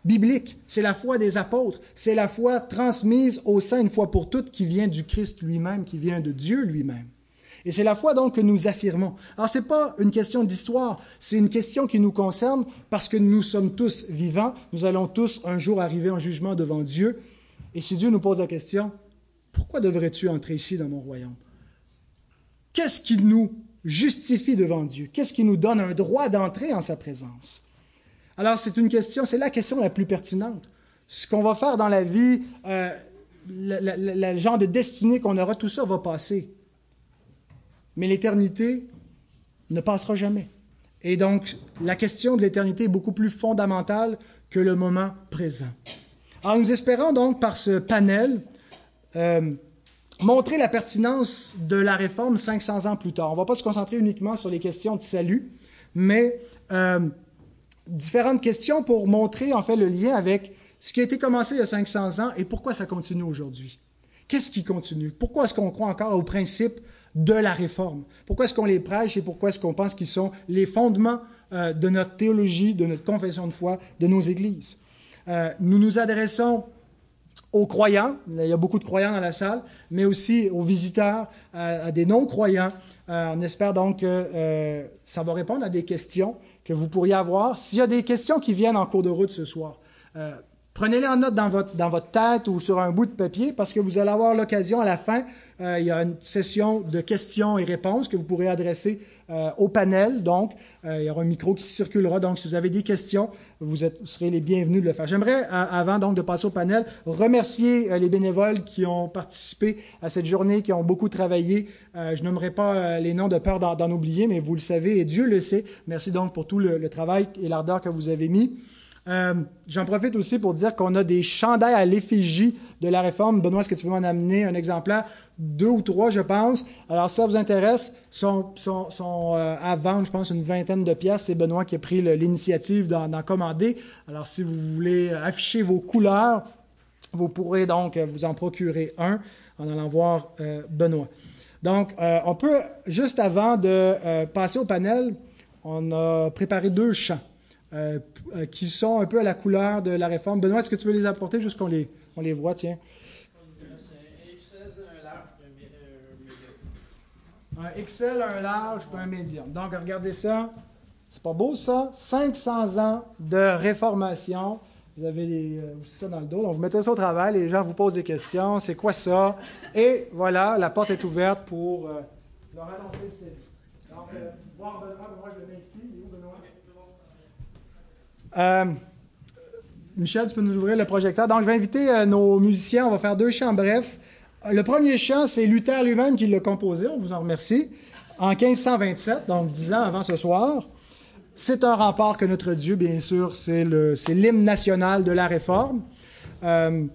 biblique, c'est la foi des apôtres, c'est la foi transmise au sein une fois pour toutes qui vient du Christ lui-même, qui vient de Dieu lui-même. Et c'est la foi donc que nous affirmons. Alors c'est pas une question d'histoire, c'est une question qui nous concerne parce que nous sommes tous vivants, nous allons tous un jour arriver en jugement devant Dieu. Et si Dieu nous pose la question, pourquoi devrais-tu entrer ici dans mon royaume? Qu'est-ce qui nous justifie devant Dieu? Qu'est-ce qui nous donne un droit d'entrer en sa présence? Alors c'est une question, c'est la question la plus pertinente. Ce qu'on va faire dans la vie, euh, le, genre de destinée qu'on aura, tout ça va passer. Mais l'éternité ne passera jamais. Et donc, la question de l'éternité est beaucoup plus fondamentale que le moment présent. Alors, nous espérons donc par ce panel euh, montrer la pertinence de la réforme 500 ans plus tard. On ne va pas se concentrer uniquement sur les questions de salut, mais euh, différentes questions pour montrer en fait le lien avec ce qui a été commencé il y a 500 ans et pourquoi ça continue aujourd'hui. Qu'est-ce qui continue? Pourquoi est-ce qu'on croit encore aux principes de la réforme? Pourquoi est-ce qu'on les prêche et pourquoi est-ce qu'on pense qu'ils sont les fondements euh, de notre théologie, de notre confession de foi, de nos églises? Euh, Nous nous adressons aux croyants, il y a beaucoup de croyants dans la salle, mais aussi aux visiteurs, à, des non-croyants. Euh, on espère donc que euh, ça va répondre à des questions que vous pourriez avoir. S'il y a des questions qui viennent en cours de route ce soir, euh, prenez-les en note dans votre, dans votre tête ou sur un bout de papier parce que vous allez avoir l'occasion à la fin, il y a une session de questions et réponses que vous pourrez adresser euh, au panel. Donc, euh, il y aura un micro qui circulera. Donc, si vous avez des questions, vous, serez les bienvenus de le faire. J'aimerais, avant donc de passer au panel, remercier euh, les bénévoles qui ont participé à cette journée, qui ont beaucoup travaillé. je nommerai pas les noms de peur d'en oublier, mais vous le savez et Dieu le sait. Merci donc pour tout le travail et l'ardeur que vous avez mis. Euh, j'en profite aussi pour dire qu'on a des chandails à l'effigie de la réforme. Benoît, est-ce que tu veux m'en amener un exemplaire? Deux ou trois, je pense. Alors, si ça vous intéresse, sont, sont, euh, à vendre, je pense, une vingtaine de pièces. C'est Benoît qui a pris l'initiative d'en commander. Alors, si vous voulez afficher vos couleurs, vous pourrez donc vous en procurer un en allant voir euh, Benoît. Donc, on peut, juste avant de passer au panel, on a préparé deux chants. Euh, euh, qui sont un peu à la couleur de la réforme. Benoît, est-ce que tu veux les apporter juste qu'on les, on les voit, tiens? Un XL, un large, puis un médium. Donc, regardez ça. C'est pas beau, ça? 500 ans de réformation. Vous avez euh, aussi ça dans le dos. Donc, vous mettez ça au travail, les gens vous posent des questions. C'est quoi ça? Et voilà, la porte est ouverte pour leur annoncer le Donc, voir Benoît, moi je le mets ici. Euh, Michel, tu peux nous ouvrir le projecteur. Donc, je vais inviter euh, nos musiciens. On va faire deux chants brefs. Le premier chant, c'est Luther lui-même qui l'a composé. On vous en remercie. En 1527, donc dix ans avant ce soir. C'est un rempart que notre Dieu, bien sûr, c'est l'hymne national de la Réforme. Euh,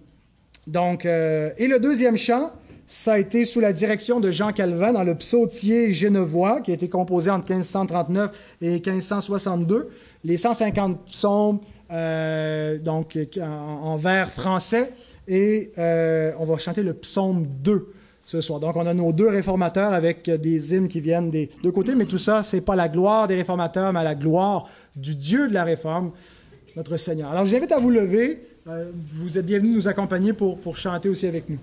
donc, et le deuxième chant, ça a été sous la direction de Jean Calvin dans le psautier genevois, qui a été composé entre 1539 et 1562 les 150 psaumes euh, donc, en, vers français et euh, on va chanter le psaume 2 ce soir. Donc, on a nos deux réformateurs avec des hymnes qui viennent des deux côtés, mais tout ça, c'est pas la gloire des réformateurs, mais la gloire du Dieu de la réforme, notre Seigneur. Alors, je vous invite à vous lever. Euh, vous êtes bienvenus nous accompagner pour, pour chanter aussi avec nous.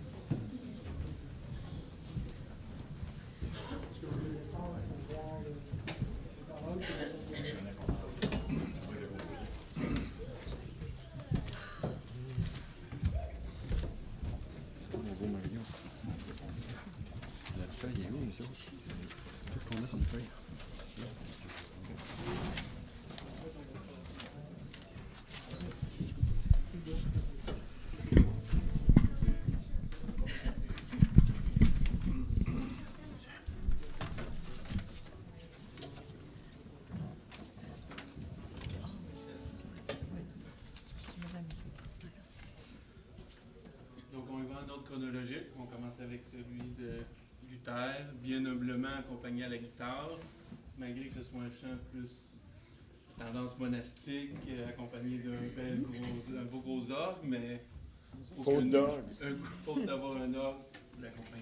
Accompagné à la guitare, malgré que ce soit un chant plus tendance monastique, euh, accompagné d'un bel gros, un beau gros orgue, mais faute d'orgue. Faute d'avoir un orgue pour l'accompagner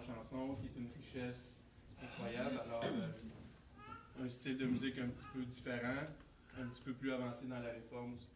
chanson, qui est une richesse incroyable. Alors, euh, un style de musique un petit peu différent, un petit peu plus avancé dans la réforme aussi.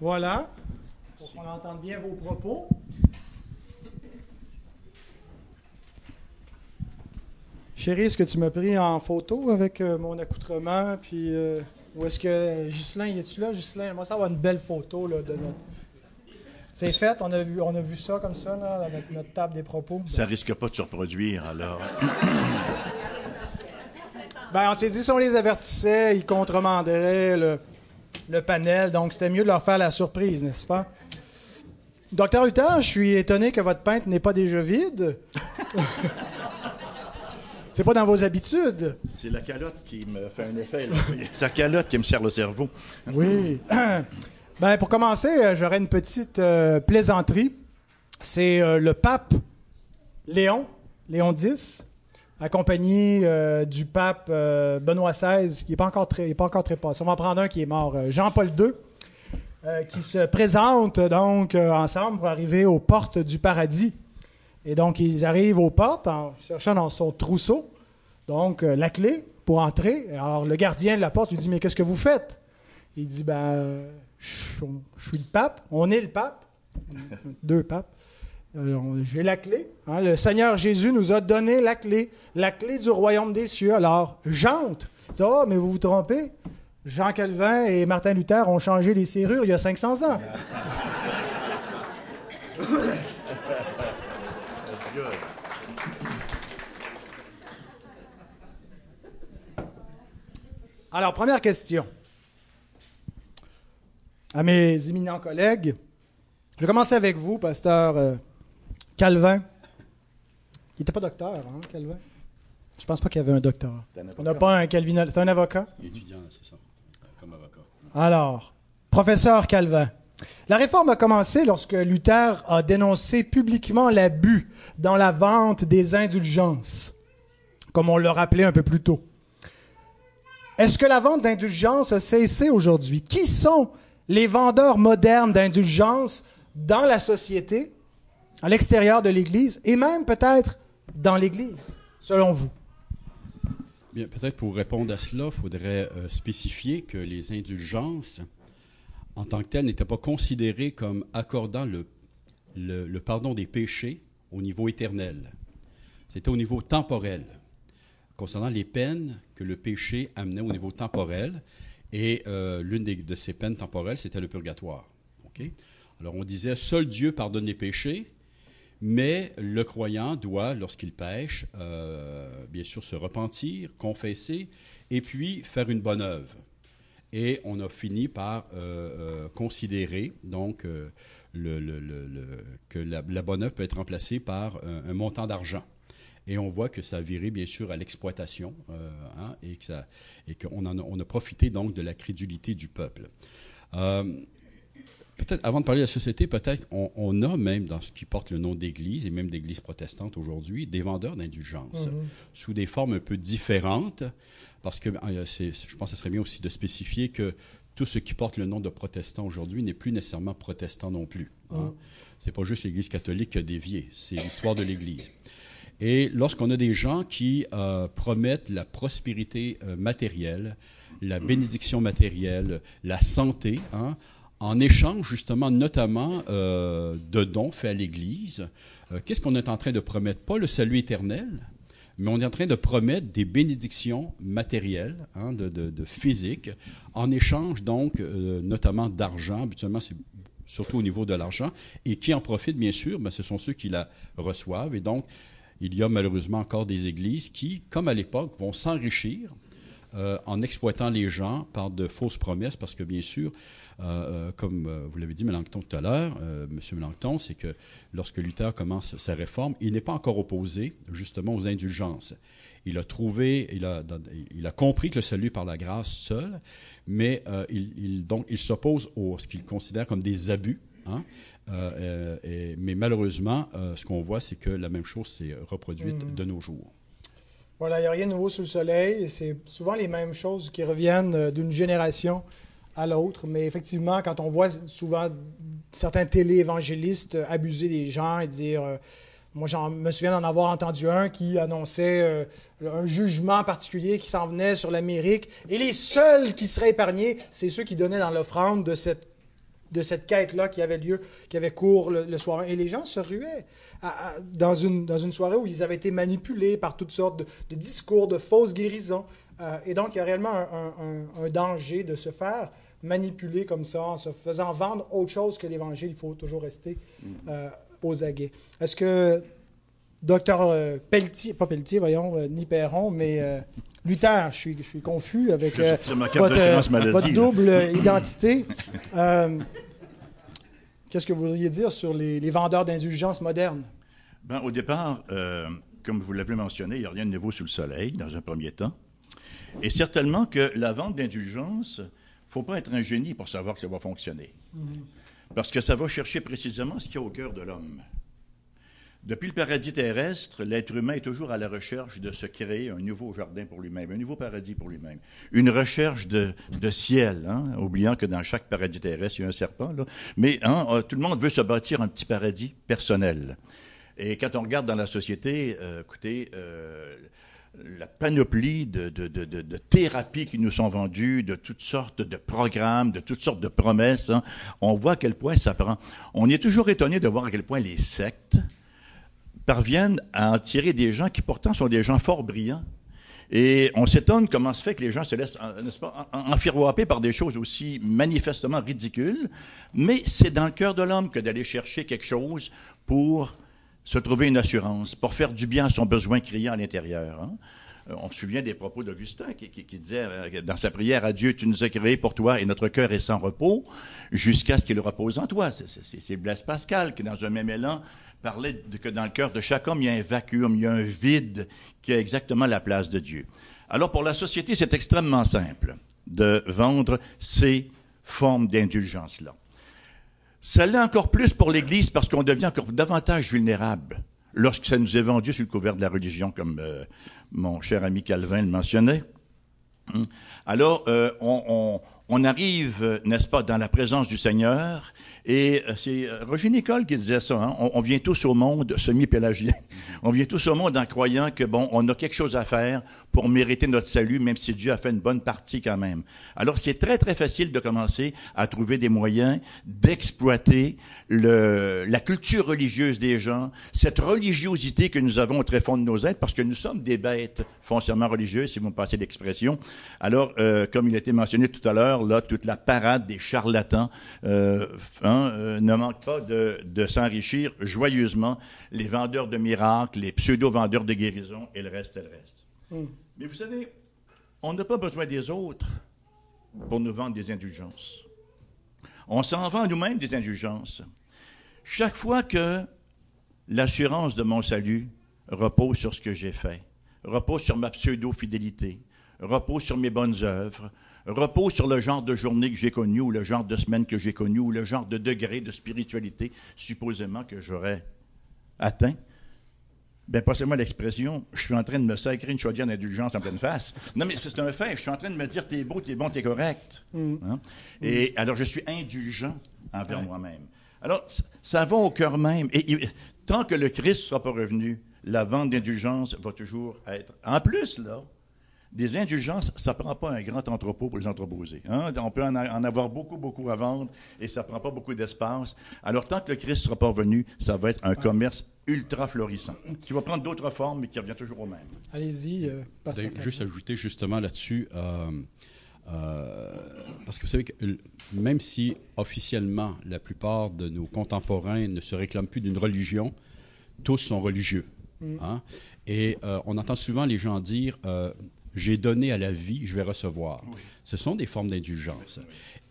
Voilà. Pour qu'on entende bien vos propos. Chérie, est-ce que tu m'as pris en photo avec euh, mon accoutrement? Puis, euh, ou est-ce que Ghislain, es-tu là, Ghislain? Moi, ça va une belle photo là, de notre. C'est fait, on a, vu, on a vu ça comme ça, là, avec notre table des propos. Ça risque pas de se reproduire, alors. Ben, on s'est dit, si on les avertissait, ils contremanderaient le, le panel, donc c'était mieux de leur faire la surprise, n'est-ce pas? Docteur Luther, je suis étonné que votre pinte n'est pas déjà vide. C'est pas dans vos habitudes. C'est la calotte qui me fait un effet. C'est la calotte qui me sert le cerveau. Oui. ben, pour commencer, euh, j'aurais une petite euh, plaisanterie. C'est euh, le pape Léon, Léon X, accompagné euh, du pape euh, Benoît XVI, qui n'est pas, encore très- pas encore passé. On va en prendre un qui est mort, euh, Jean-Paul II, qui se présente donc ensemble pour arriver aux portes du paradis. Et donc, ils arrivent aux portes en cherchant dans son trousseau, donc la clé pour entrer. Alors, le gardien de la porte lui dit Mais qu'est-ce que vous faites? Il dit Ben, je suis le pape, on est le pape, deux papes. J'ai la clé. hein. Le Seigneur Jésus nous a donné la clé, la clé du royaume des cieux. Alors, j'entre. Oh, mais vous vous trompez. Jean Calvin et Martin Luther ont changé les serrures il y a 500 ans. Alors, première question. À mes éminents collègues, je vais commencer avec vous, pasteur euh, Calvin. Il n'était pas docteur, hein, Calvin? Je pense pas qu'il y avait un doctorat. On n'a pas un Calvin. C'est un avocat? Étudiant, c'est ça, comme avocat. Alors, professeur Calvin, la réforme a commencé lorsque Luther a dénoncé publiquement l'abus dans la vente des indulgences, comme on l'a rappelé un peu plus tôt. Est-ce que la vente d'indulgences a cessé aujourd'hui? Qui sont les vendeurs modernes d'indulgences dans la société, à l'extérieur de l'Église et même peut-être dans l'Église, selon vous? Bien, peut-être pour répondre à cela, il faudrait euh, spécifier que les indulgences, en tant que telles, n'étaient pas considérées comme accordant le, pardon des péchés au niveau éternel. C'était au niveau temporel, concernant les peines que le péché amenait au niveau temporel. Et euh, l'une des- de ces peines temporelles, c'était le purgatoire. OK? Alors on disait, seul Dieu pardonne les péchés, mais le croyant doit, lorsqu'il pêche, euh, bien sûr se repentir, confesser, et puis faire une bonne œuvre. Et on a fini par euh, euh, considérer donc que la, bonne œuvre peut être remplacée par un, montant d'argent. Et on voit que ça a viré bien sûr à l'exploitation hein, et qu'on a, profité donc de la crédulité du peuple. Peut-être, avant de parler de la société, peut-être on, on a même dans ce qui porte le nom d'église, et même d'église protestante aujourd'hui, des vendeurs d'indulgence, sous des formes un peu différentes, parce que euh, je pense que ce serait bien aussi de spécifier que tout ce qui porte le nom de protestant aujourd'hui n'est plus nécessairement protestant non plus. Hein. C'est pas juste l'Église catholique qui a dévié, c'est l'histoire de l'Église. Et lorsqu'on a des gens qui euh, promettent la prospérité euh, matérielle, la bénédiction matérielle, la santé, hein, en échange justement notamment euh, de dons faits à l'Église, euh, qu'est-ce qu'on est en train de promettre? Pas le salut éternel, mais on est en train de promettre des bénédictions matérielles, hein, de, de, de physique, en échange donc euh, notamment d'argent. Habituellement, c'est surtout au niveau de l'argent. Et qui en profitent, bien sûr, ben, ce sont ceux qui la reçoivent. Et donc, il y a malheureusement encore des églises qui, comme à l'époque, vont s'enrichir euh, en exploitant les gens par de fausses promesses, parce que bien sûr, euh, euh, comme vous l'avez dit, Mélenchon, tout à l'heure, M. Mélenchon, c'est que lorsque Luther commence sa réforme, il n'est pas encore opposé justement aux indulgences. Il a trouvé, il a, dans- il a compris que le salut par la grâce seul, mais il, il- donc il s'oppose à ce qu'il considère comme des abus. hein. Euh, et- mais malheureusement, euh, ce qu'on voit, c'est que la même chose s'est reproduite de nos jours. Voilà, il n'y a rien de nouveau sous le soleil. C'est souvent les mêmes choses qui reviennent euh, d'une génération à l'autre. Mais effectivement, quand on voit souvent certains téléévangélistes euh, abuser des gens et dire. euh, moi, j'en me souviens d'en avoir entendu un qui annonçait un jugement particulier qui s'en venait sur l'Amérique. Et les seuls qui seraient épargnés, c'est ceux qui donnaient dans l'offrande de cette de cette quête-là qui avait lieu, qui avait cours le, le soir. Et les gens se ruaient à- à- dans, une, dans une soirée où ils avaient été manipulés par toutes sortes de, de discours, de fausses guérisons. Euh, et donc, il y a réellement un, un- un- un danger de se faire manipuler comme ça, en se faisant vendre autre chose que l'Évangile. Il faut toujours rester euh, aux aguets. Est-ce que docteur euh, Pelletier, pas Pelletier, voyons, euh, ni Perron, mais euh, Luther, je suis, je suis confus avec Je votre, maladie, double identité. Qu'est-ce que vous voudriez dire sur les, les vendeurs d'indulgences modernes? Ben, au départ, euh, comme vous l'avez mentionné, il n'y a rien de nouveau sous le soleil, dans un premier temps. Et certainement que la vente d'indulgence, il ne faut pas être un génie pour savoir que ça va fonctionner. Parce que ça va chercher précisément ce qu'il y a au cœur de l'homme. Depuis le paradis terrestre, l'être humain est toujours à la recherche de se créer un nouveau jardin pour lui-même, un nouveau paradis pour lui-même. Une recherche de, ciel, hein, oubliant que dans chaque paradis terrestre, il y a un serpent. Là. Mais hein, euh, tout le monde veut se bâtir un petit paradis personnel. Et quand on regarde dans la société, euh, écoutez, euh, la panoplie de, de thérapies qui nous sont vendues, de toutes sortes de programmes, de toutes sortes de promesses, hein, on voit à quel point ça prend. On est toujours étonné de voir à quel point les sectes parviennent à en tirer des gens qui pourtant sont des gens fort brillants. Et on s'étonne comment se fait que les gens se laissent, euh, n'est-ce pas, en- en- enfiroiper par des choses aussi manifestement ridicules. Mais c'est dans le cœur de l'homme que d'aller chercher quelque chose pour se trouver une assurance, pour faire du bien à son besoin criant à l'intérieur. hein. Euh, On se souvient des propos d'Augustin qui, qui- disait euh, dans sa prière à Dieu, tu nous as créés pour toi et notre cœur est sans repos jusqu'à ce qu'il repose en toi. C'est Blaise Pascal qui, dans un même élan, parlait de, que dans le cœur de chaque homme, il y a un vacuum, il y a un vide qui a exactement la place de Dieu. Alors pour la société, c'est extrêmement simple de vendre ces formes d'indulgence-là. Ça l'est encore plus pour l'Église parce qu'on devient encore davantage vulnérable lorsque ça nous est vendu sous le couvert de la religion, comme euh, mon cher ami Calvin le mentionnait. Hum. Alors, euh, on, on- on arrive, euh, n'est-ce pas, dans la présence du Seigneur, et euh, c'est euh, Roger Nicole qui disait ça, hein, on, on vient tous au monde semi-pélagien. On vient tous au monde en croyant que, bon, on a quelque chose à faire pour mériter notre salut, même si Dieu a fait une bonne partie quand même. Alors, c'est très, très facile de commencer à trouver des moyens d'exploiter la culture religieuse des gens, cette religiosité que nous avons au très fond de nos êtres, parce que nous sommes des bêtes foncièrement religieuses, si vous me passez l'expression. Alors, euh, comme il a été mentionné tout à l'heure, là, toute la parade des charlatans euh, hein, euh, ne manque pas de, de s'enrichir joyeusement, les vendeurs de miracles, les pseudo-vendeurs de guérison, et le reste, et le reste. Mais vous savez, on n'a pas besoin des autres pour nous vendre des indulgences. On s'en vend nous-mêmes des indulgences. Chaque fois que l'assurance de mon salut repose sur ce que j'ai fait, repose sur ma pseudo-fidélité, repose sur mes bonnes œuvres, repose sur le genre de journée que j'ai connu ou le genre de semaine que j'ai connu ou le genre de degré de spiritualité supposément que j'aurais atteint, ben, passez-moi l'expression, je suis en train de me sacrer une chaudière d'indulgence en pleine face. Non, mais c'est un fait. Je suis en train de me dire, t'es beau, t'es bon, t'es correct. Hein? Et alors, je suis indulgent envers moi-même. Alors, ça va au cœur même. Et, et tant que le Christ ne sera pas revenu, la vente d'indulgence va toujours être. En plus, là, des indulgences, ça ne prend pas un grand entrepôt pour les entreposer. hein? On peut en, a- en avoir beaucoup, beaucoup à vendre et ça ne prend pas beaucoup d'espace. Alors, tant que le Christ ne sera pas revenu, ça va être un commerce ultra florissant, qui va prendre d'autres formes, mais qui revient toujours au même. Allez-y, euh. Juste ajouter justement là-dessus, euh, euh, parce que vous savez que même si officiellement la plupart de nos contemporains ne se réclament plus d'une religion, tous sont religieux. hein? Et euh, on entend souvent les gens dire euh, j'ai donné à la vie, je vais recevoir. Ce sont des formes d'indulgence.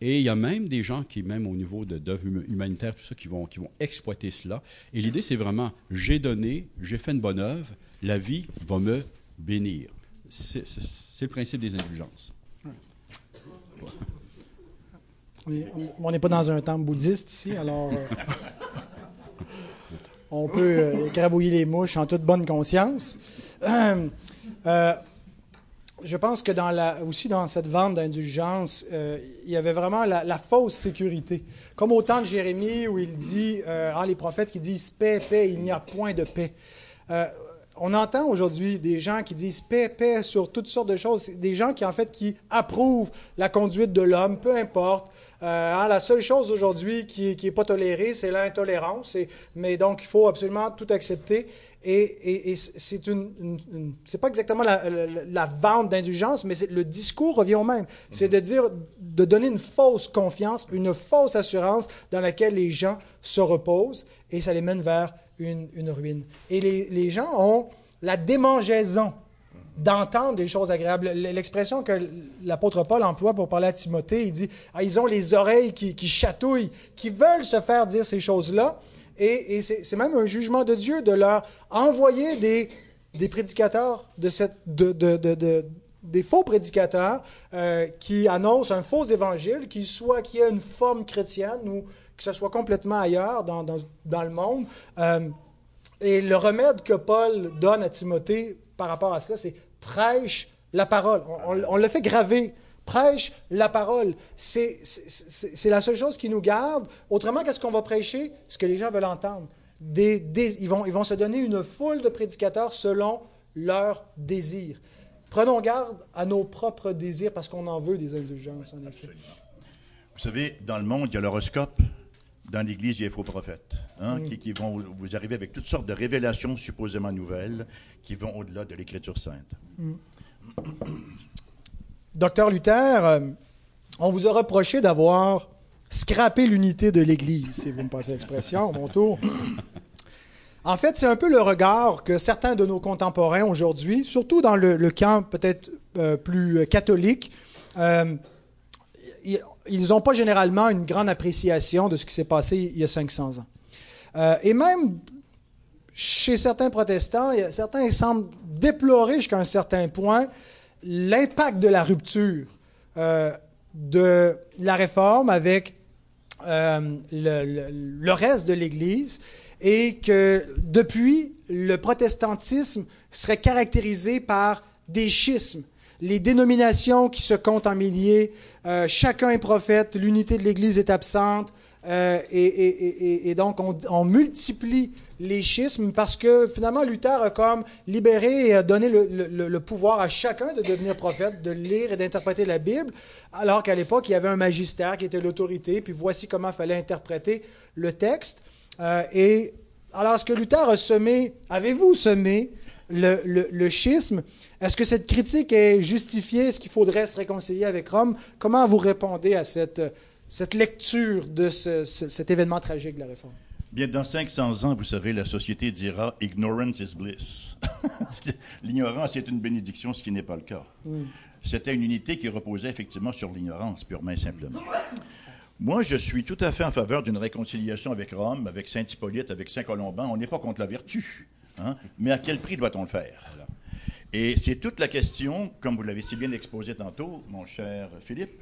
Et il y a même des gens qui, même au niveau de d'œuvres hum- humanitaires, tout ça, qui vont, qui vont exploiter cela. Et l'idée, c'est vraiment, j'ai donné, j'ai fait une bonne œuvre, la vie va me bénir. C'est le principe des indulgences. On est- on n'est pas dans un temple bouddhiste ici, alors euh, on peut euh, écrabouiller les mouches en toute bonne conscience. Euh, je pense que aussi dans cette vente d'indulgence, euh, il y avait vraiment la, fausse sécurité. Comme au temps de Jérémie où il dit, euh, ah, les prophètes qui disent paix, paix, il n'y a point de paix. Euh, on entend aujourd'hui des gens qui disent paix, paix sur toutes sortes de choses, des gens qui en fait qui approuvent la conduite de l'homme, peu importe. Euh, hein, la seule chose aujourd'hui qui n'est pas tolérée, c'est l'intolérance. Mais donc, il faut absolument tout accepter. Et, c'est pas exactement la, vente d'indulgence, mais le discours revient au même. C'est de dire, de donner une fausse confiance, une fausse assurance dans laquelle les gens se reposent, et ça les mène vers une, ruine. Et les, gens ont la démangeaison d'entendre des choses agréables. L'expression que l'apôtre Paul emploie pour parler à Timothée, il dit ah, ils ont les oreilles qui chatouillent, qui veulent se faire dire ces choses-là. Et, c'est même un jugement de Dieu de leur envoyer des, des prédicateurs, de cette, de, de- de- de- des faux prédicateurs euh, qui annoncent un faux évangile, qui soit qu'il y ait une forme chrétienne ou que ce soit complètement ailleurs dans, dans- dans le monde. Euh, et le remède que Paul donne à Timothée par rapport à cela, c'est prêche la parole. On, on- on le fait graver. Prêche la parole. C'est la seule chose qui nous garde. Autrement, qu'est-ce qu'on va prêcher? Ce que les gens veulent entendre. Des- des- ils, vont, ils vont se donner une foule de prédicateurs selon leurs désirs. Prenons garde à nos propres désirs parce qu'on en veut des indulgences, en effet. Vous savez, dans le monde, il y a l'horoscope. Dans l'Église, il y a les faux prophètes, hein, qui, qui vont vous arriver avec toutes sortes de révélations supposément nouvelles qui vont au-delà de l'Écriture sainte. Docteur Luther, euh, on vous a reproché d'avoir scrappé l'unité de l'Église, si vous me passez l'expression, mon tour. En fait, c'est un peu le regard que certains de nos contemporains aujourd'hui, surtout dans le, camp peut-être euh, plus catholique, euh, ils- n'ont pas généralement une grande appréciation de ce qui s'est passé il y a 500 ans. Et même chez certains protestants, certains semblent déplorer jusqu'à un certain point l'impact de la rupture euh, de la réforme avec euh, le, reste de l'Église et que depuis, le protestantisme serait caractérisé par des schismes, les dénominations qui se comptent en milliers, euh, chacun est prophète, l'unité de l'Église est absente, euh, et, donc on, multiplie les schismes parce que finalement Luther a comme libéré et a donné le, pouvoir à chacun de devenir prophète, de lire et d'interpréter la Bible, alors qu'à l'époque il y avait un magistère qui était l'autorité, puis voici comment fallait interpréter le texte. Euh, et alors est-ce que Luther a semé, avez-vous semé le, le- le schisme? Est-ce que cette critique est justifiée? Est-ce qu'il faudrait se réconcilier avec Rome? Comment vous répondez à cette, cette lecture de ce- ce- cet événement tragique de la Réforme Bien, dans 500 ans, vous savez, la société dira ignorance is bliss. L'ignorance est une bénédiction, ce qui n'est pas le cas. C'était une unité qui reposait effectivement sur l'ignorance, purement et simplement. Moi, je suis tout à fait en faveur d'une réconciliation avec Rome, avec Saint Hippolyte, avec Saint Colomban. On n'est pas contre la vertu, hein, mais à quel prix doit-on le faire? Et c'est toute la question, comme vous l'avez si bien exposé tantôt, mon cher Philippe,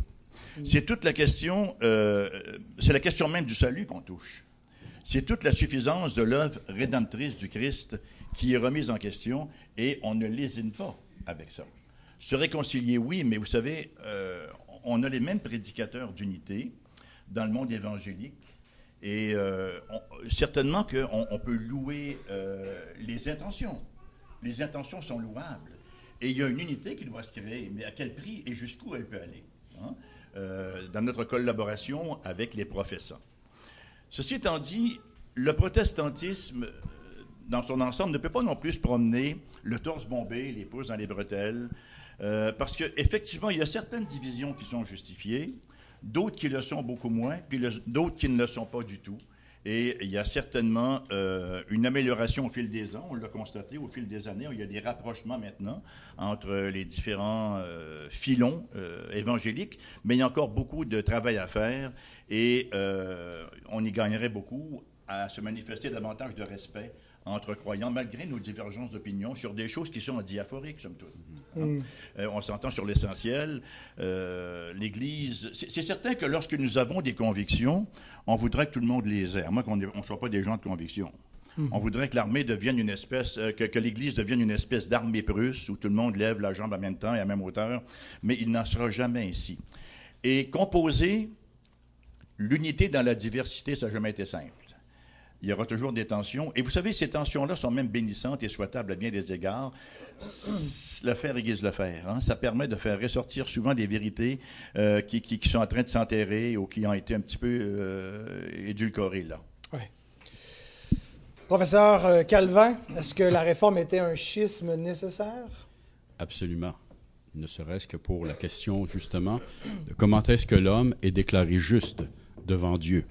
c'est toute la question, euh, c'est la question même du salut qu'on touche. C'est toute la suffisance de l'œuvre rédemptrice du Christ qui est remise en question et on ne lésine pas avec ça. Se réconcilier, oui, mais vous savez, euh, on a les mêmes prédicateurs d'unité dans le monde évangélique et euh, certainement qu'on on peut louer les intentions. Les intentions sont louables et il y a une unité qui doit se créer, mais à quel prix et jusqu'où elle peut aller hein, euh, dans notre collaboration avec les professants. Ceci étant dit, le protestantisme, euh, dans son ensemble, ne peut pas non plus se promener le torse bombé, les pouces dans les bretelles, euh, parce qu'effectivement, il y a certaines divisions qui sont justifiées, d'autres qui le sont beaucoup moins, puis d'autres qui ne le sont pas du tout. Et il y a certainement euh, une amélioration au fil des ans. On l'a constaté au fil des années. Il y a des rapprochements maintenant entre les différents euh, filons euh, évangéliques, mais il y a encore beaucoup de travail à faire et on y gagnerait beaucoup à se manifester davantage de respect entre croyants, malgré nos divergences d'opinion sur des choses qui sont diaphoriques, somme toute. Mm. Euh, on s'entend sur l'essentiel. Euh, L'Église, c'est certain que lorsque nous avons des convictions, on voudrait que tout le monde les ait, à moins qu'on ne soit pas des gens de conviction. On voudrait que l'armée devienne une espèce, euh, que, que l'Église devienne une espèce d'armée prusse où tout le monde lève la jambe en même temps et à même hauteur, mais il n'en sera jamais ainsi. Et composer l'unité dans la diversité, ça n'a jamais été simple. Il y aura toujours des tensions. Et vous savez, ces tensions-là sont même bénissantes et souhaitables à bien des égards. Le faire aiguise le faire. hein. Ça permet de faire ressortir souvent des vérités euh, qui, qui- qui sont en train de s'enterrer ou qui ont été un petit peu euh, édulcorées là. Professeur euh, Calvin, est-ce que la réforme était un schisme nécessaire? Absolument. Ne serait-ce que pour la question, justement, de comment est-ce que l'homme est déclaré juste devant Dieu?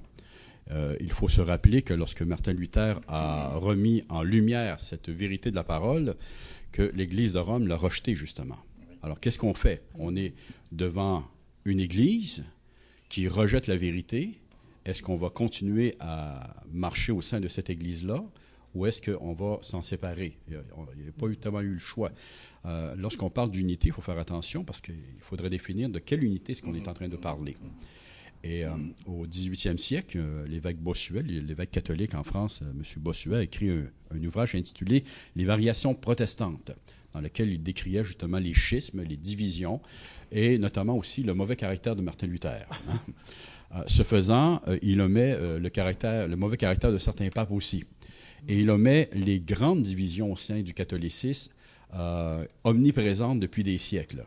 Euh, il faut se rappeler que lorsque Martin Luther a remis en lumière cette vérité de la parole, que l'Église de Rome l'a rejetée, justement. Alors, qu'est-ce qu'on fait? On est devant une Église qui rejette la vérité. Est-ce qu'on va continuer à marcher au sein de cette Église-là ou est-ce qu'on va s'en séparer? Il n'y a, pas eu, tellement eu le choix. Euh, Lorsqu'on parle d'unité, il faut faire attention parce qu'il faudrait définir de quelle unité est-ce qu'on est en train de parler. Et euh, au 18e siècle, euh, l'évêque Bossuet, l'évêque catholique en France, euh, M. Bossuet, a écrit un, ouvrage intitulé Les variations protestantes, dans lequel il décriait justement les schismes, les divisions, et notamment aussi le mauvais caractère de Martin Luther. hein. Euh, ce faisant, il omet le, le mauvais caractère de certains papes aussi. Et il omet les grandes divisions au sein du catholicisme omniprésentes depuis des siècles.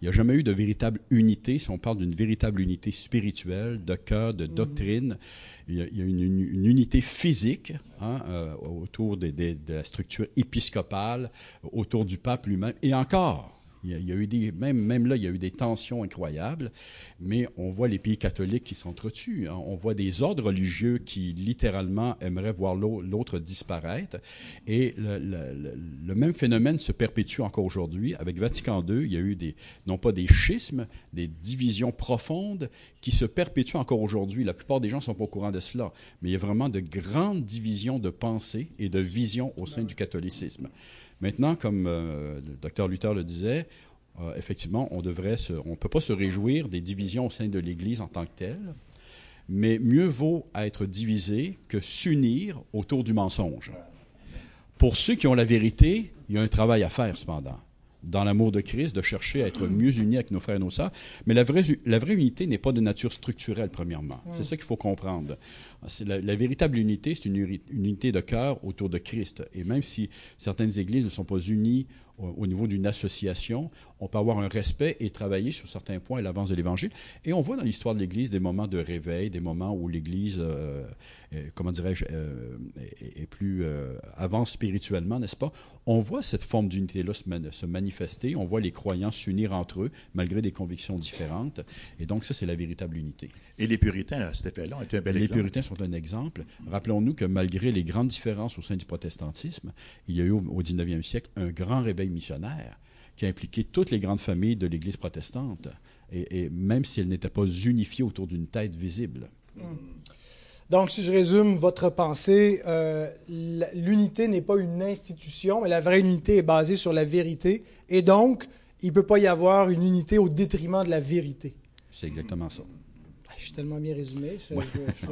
Il n'y a jamais eu de véritable unité, si on parle d'une véritable unité spirituelle, de cœur, de doctrine. Il y a, il y a une, une- une unité physique hein, euh, autour des- des- de la structure épiscopale, autour du pape lui-même. Et encore, il y, a, eu des, même, même là, il y a eu des tensions incroyables, mais on voit les pays catholiques qui s'entretuent. hein. On voit des ordres religieux qui, littéralement, aimeraient voir l'au- l'autre disparaître. Et le- le même phénomène se perpétue encore aujourd'hui. Avec Vatican II, il y a eu des, non pas des schismes, des divisions profondes qui se perpétuent encore aujourd'hui. La plupart des gens ne sont pas au courant de cela, mais il y a vraiment de grandes divisions de pensée et de vision au sein du catholicisme. Maintenant, comme euh, le docteur Luther le disait, euh, effectivement, on devrait on peut pas se réjouir des divisions au sein de l'Église en tant que telle, mais mieux vaut être divisé que s'unir autour du mensonge. Pour ceux qui ont la vérité, il y a un travail à faire cependant. Dans l'amour de Christ, de chercher à être mieux unis avec nos frères et nos sœurs. Mais la vraie, la vraie unité n'est pas de nature structurelle, premièrement. C'est ça qu'il faut comprendre. La, la véritable unité, c'est une, une unité de cœur autour de Christ. Et même si certaines églises ne sont pas unies au, au niveau d'une association, on peut avoir un respect et travailler sur certains points à l'avance de l'Évangile. Et on voit dans l'histoire de l'Église des moments de réveil, des moments où l'Église, euh, comment dirais-je, euh, est, plus euh, avance spirituellement, n'est-ce pas? On voit cette forme d'unité-là se, mani- se manifester. On voit les croyants s'unir entre eux malgré des convictions différentes. Et donc ça, c'est la véritable unité. Et les puritains, à cet effet-là, ont été un bel Les exemple. puritains sont un exemple. Rappelons-nous que malgré les grandes différences au sein du protestantisme, il y a eu au au 19e siècle un grand réveil missionnaire qui a impliqué toutes les grandes familles de l'Église protestante, et, et même si elles n'étaient pas unifiées autour d'une tête visible. Donc, si je résume votre pensée, euh, l'unité n'est pas une institution, mais la vraie unité est basée sur la vérité. Et donc, il ne peut pas y avoir une unité au détriment de la vérité. C'est exactement ça. Ah, Je suis tellement bien résumé. je- je-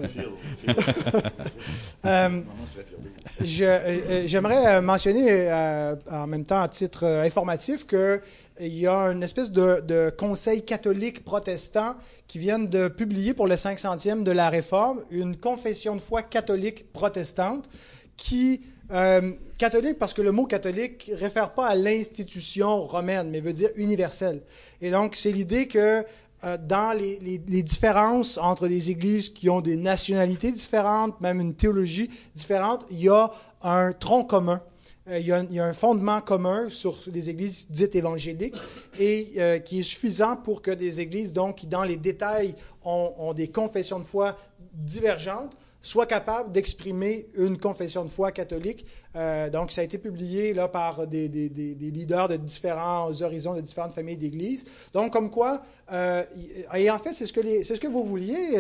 je- je- J'aimerais mentionner euh, en même temps à titre euh, informatif qu'il y a une espèce de, de conseil catholique protestant qui vient de publier pour le 500e de la Réforme une confession de foi catholique protestante qui euh, catholique parce que le mot catholique réfère pas à l'institution romaine, mais veut dire universelle. Et donc, c'est l'idée que euh, dans les, les- les différences entre des églises qui ont des nationalités différentes, même une théologie différente, il y a un tronc commun. Euh, il, y a un, fondement commun sur les églises dites évangéliques et euh, qui est suffisant pour que des églises, donc, qui dans les détails ont, des confessions de foi divergentes, soit capable d'exprimer une confession de foi catholique. Euh, donc, ça a été publié là, par des, leaders de différents horizons, de différentes familles d'églises. Donc, comme quoi, et en fait, c'est ce que, ce que vous vouliez,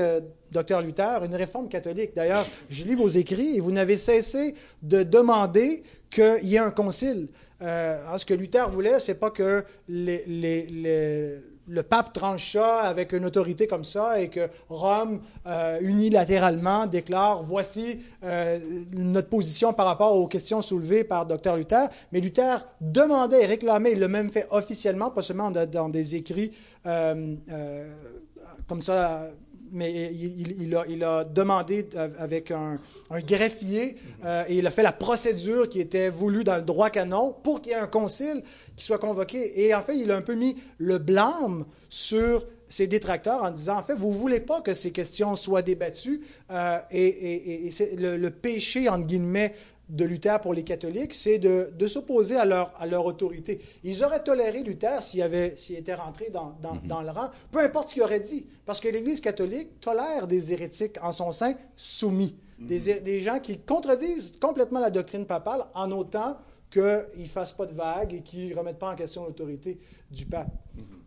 docteur Luther, une réforme catholique. D'ailleurs, je lis vos écrits et vous n'avez cessé de demander qu'il y ait un concile. Euh, ce que Luther voulait, c'est pas que le pape tranche ça avec une autorité comme ça et que Rome euh, unilatéralement déclare voici euh, notre position par rapport aux questions soulevées par Dr Luther. Mais Luther demandait et réclamait, il l'a même fait officiellement, pas seulement dans, des écrits comme ça mais il, a, il a demandé avec un, un greffier euh, et il a fait la procédure qui était voulue dans le droit canon pour qu'il y ait un concile qui soit convoqué. Et en fait, il a un peu mis le blâme sur ses détracteurs en disant, en fait, vous ne voulez pas que ces questions soient débattues euh, et, et- et- et c'est le, le péché, entre guillemets, de Luther pour les catholiques, c'est de, de s'opposer à leur, à leur autorité. Ils auraient toléré Luther s'il, avait, s'il était rentré dans, dans, dans le rang, peu importe ce qu'il aurait dit, parce que l'Église catholique tolère des hérétiques en son sein soumis, des, des gens qui contredisent complètement la doctrine papale en autant qu'ils ne fassent pas de vagues et qu'ils ne remettent pas en question l'autorité du pape.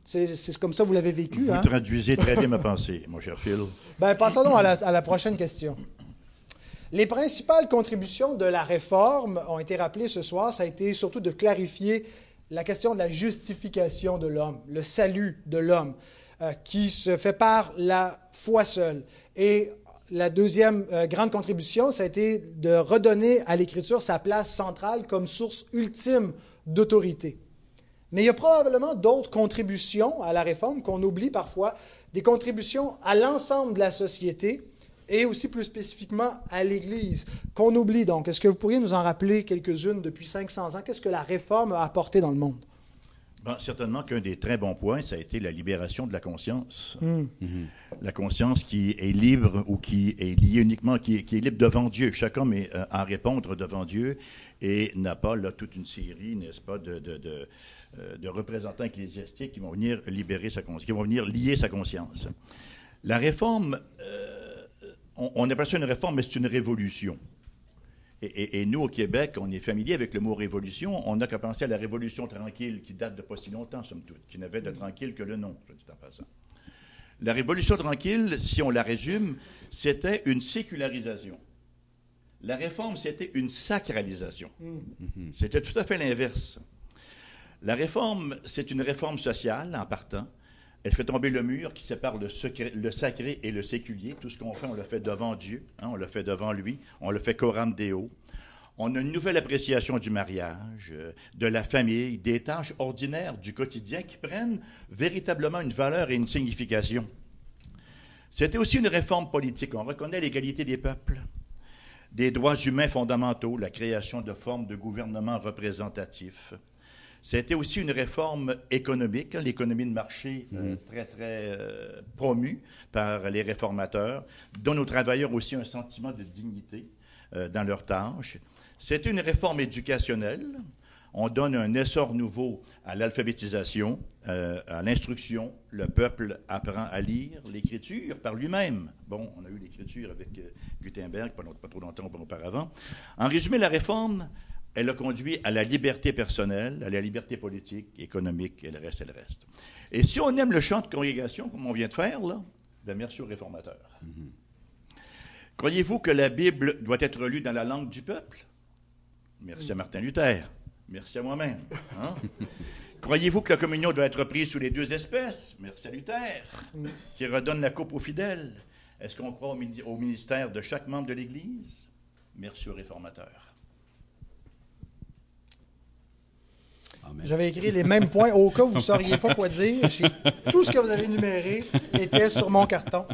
C'est, c'est comme ça que vous l'avez vécu. Vous hein? traduisez très bien ma pensée, mon cher Phil. Ben, passons donc à la, à la prochaine question. Les principales contributions de la réforme ont été rappelées ce soir. Ça a été surtout de clarifier la question de la justification de l'homme, le salut de l'homme, euh, qui se fait par la foi seule. Et la deuxième euh, grande contribution, ça a été de redonner à l'Écriture sa place centrale comme source ultime d'autorité. Mais il y a probablement d'autres contributions à la réforme qu'on oublie parfois, des contributions à l'ensemble de la société et aussi plus spécifiquement à l'Église, qu'on oublie donc. Est-ce que vous pourriez nous en rappeler quelques-unes depuis 500 ans? Qu'est-ce que la réforme a apporté dans le monde? Bon, certainement qu'un des très bons points, ça a été la libération de la conscience. Hmm. La conscience qui est libre ou qui est liée uniquement, qui est, qui est libre devant Dieu. Chaque homme est euh, à répondre devant Dieu et n'a pas là toute une série, n'est-ce pas, de, de, de, euh, de représentants ecclésiastiques qui vont venir libérer sa conscience, qui vont venir lier sa conscience. La réforme, euh, on, on appelle ça une réforme, mais c'est une révolution. Et, et- et nous, au Québec, on est familier avec le mot révolution. On n'a qu'à penser à la révolution tranquille qui date de pas si longtemps, somme toute, qui n'avait de tranquille que le nom, je dis en passant. La révolution tranquille, si on la résume, c'était une sécularisation. La réforme, c'était une sacralisation. C'était tout à fait l'inverse. La réforme, c'est une réforme sociale en partant. Elle fait tomber le mur qui sépare le, sacré et le séculier. Tout ce qu'on fait, on le fait devant Dieu, hein, on le fait devant lui, on le fait coram deo. On a une nouvelle appréciation du mariage, euh, de la famille, des tâches ordinaires du quotidien qui prennent véritablement une valeur et une signification. C'était aussi une réforme politique. On reconnaît l'égalité des peuples, des droits humains fondamentaux, la création de formes de gouvernement représentatif. C'était aussi une réforme économique, hein, l'économie de marché euh, très, très euh, promue par les réformateurs, donne aux travailleurs aussi un sentiment de dignité euh, dans leurs tâches. C'était une réforme éducationnelle. On donne un essor nouveau à l'alphabétisation, à l'instruction. Le peuple apprend à lire l'écriture par lui-même. Bon, on a eu l'écriture avec Gutenberg pas, pas trop longtemps auparavant. En résumé, la réforme, elle a conduit à la liberté personnelle, à la liberté politique, économique, et le reste, et le reste. Et si on aime le chant de congrégation, comme on vient de faire, là, ben merci aux réformateurs. Croyez-vous que la Bible doit être lue dans la langue du peuple? Merci à Martin Luther. Merci à moi-même. hein? Croyez-vous que la communion doit être prise sous les deux espèces? Merci à Luther, qui redonne la coupe aux fidèles. Est-ce qu'on croit au ministère de chaque membre de l'Église? Merci aux réformateurs. J'avais écrit les mêmes points au cas où vous ne sauriez pas quoi dire. Tout ce que vous avez énuméré était sur mon carton.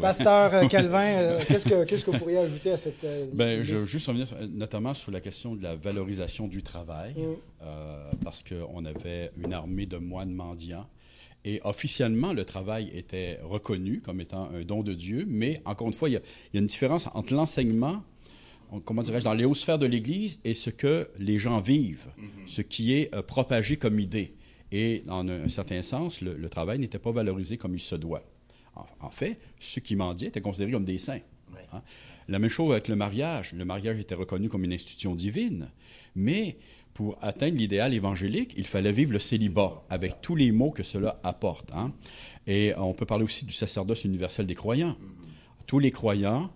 Pasteur euh, Calvin, euh, qu'est-ce que qu'est-ce que vous pourriez ajouter à cette euh, Ben, je veux juste revenir euh, notamment sur la question de la valorisation du travail, Mm. euh, parce qu'on avait une armée de moines mendiants. Et officiellement, le travail était reconnu comme étant un don de Dieu, mais encore une fois, il y a, il y a une différence entre l'enseignement, comment dirais-je, dans les hautes sphères de l'Église et ce que les gens vivent, ce qui est euh, propagé comme idée. Et dans un, un certain sens, le, le travail n'était pas valorisé comme il se doit. En, en fait, ceux qui mendiaient étaient considérés comme des saints. Hein? La même chose avec le mariage. Le mariage était reconnu comme une institution divine, mais pour atteindre l'idéal évangélique, il fallait vivre le célibat avec tous les mots que cela apporte. Hein. Et on peut parler aussi du sacerdoce universel des croyants. Tous les croyants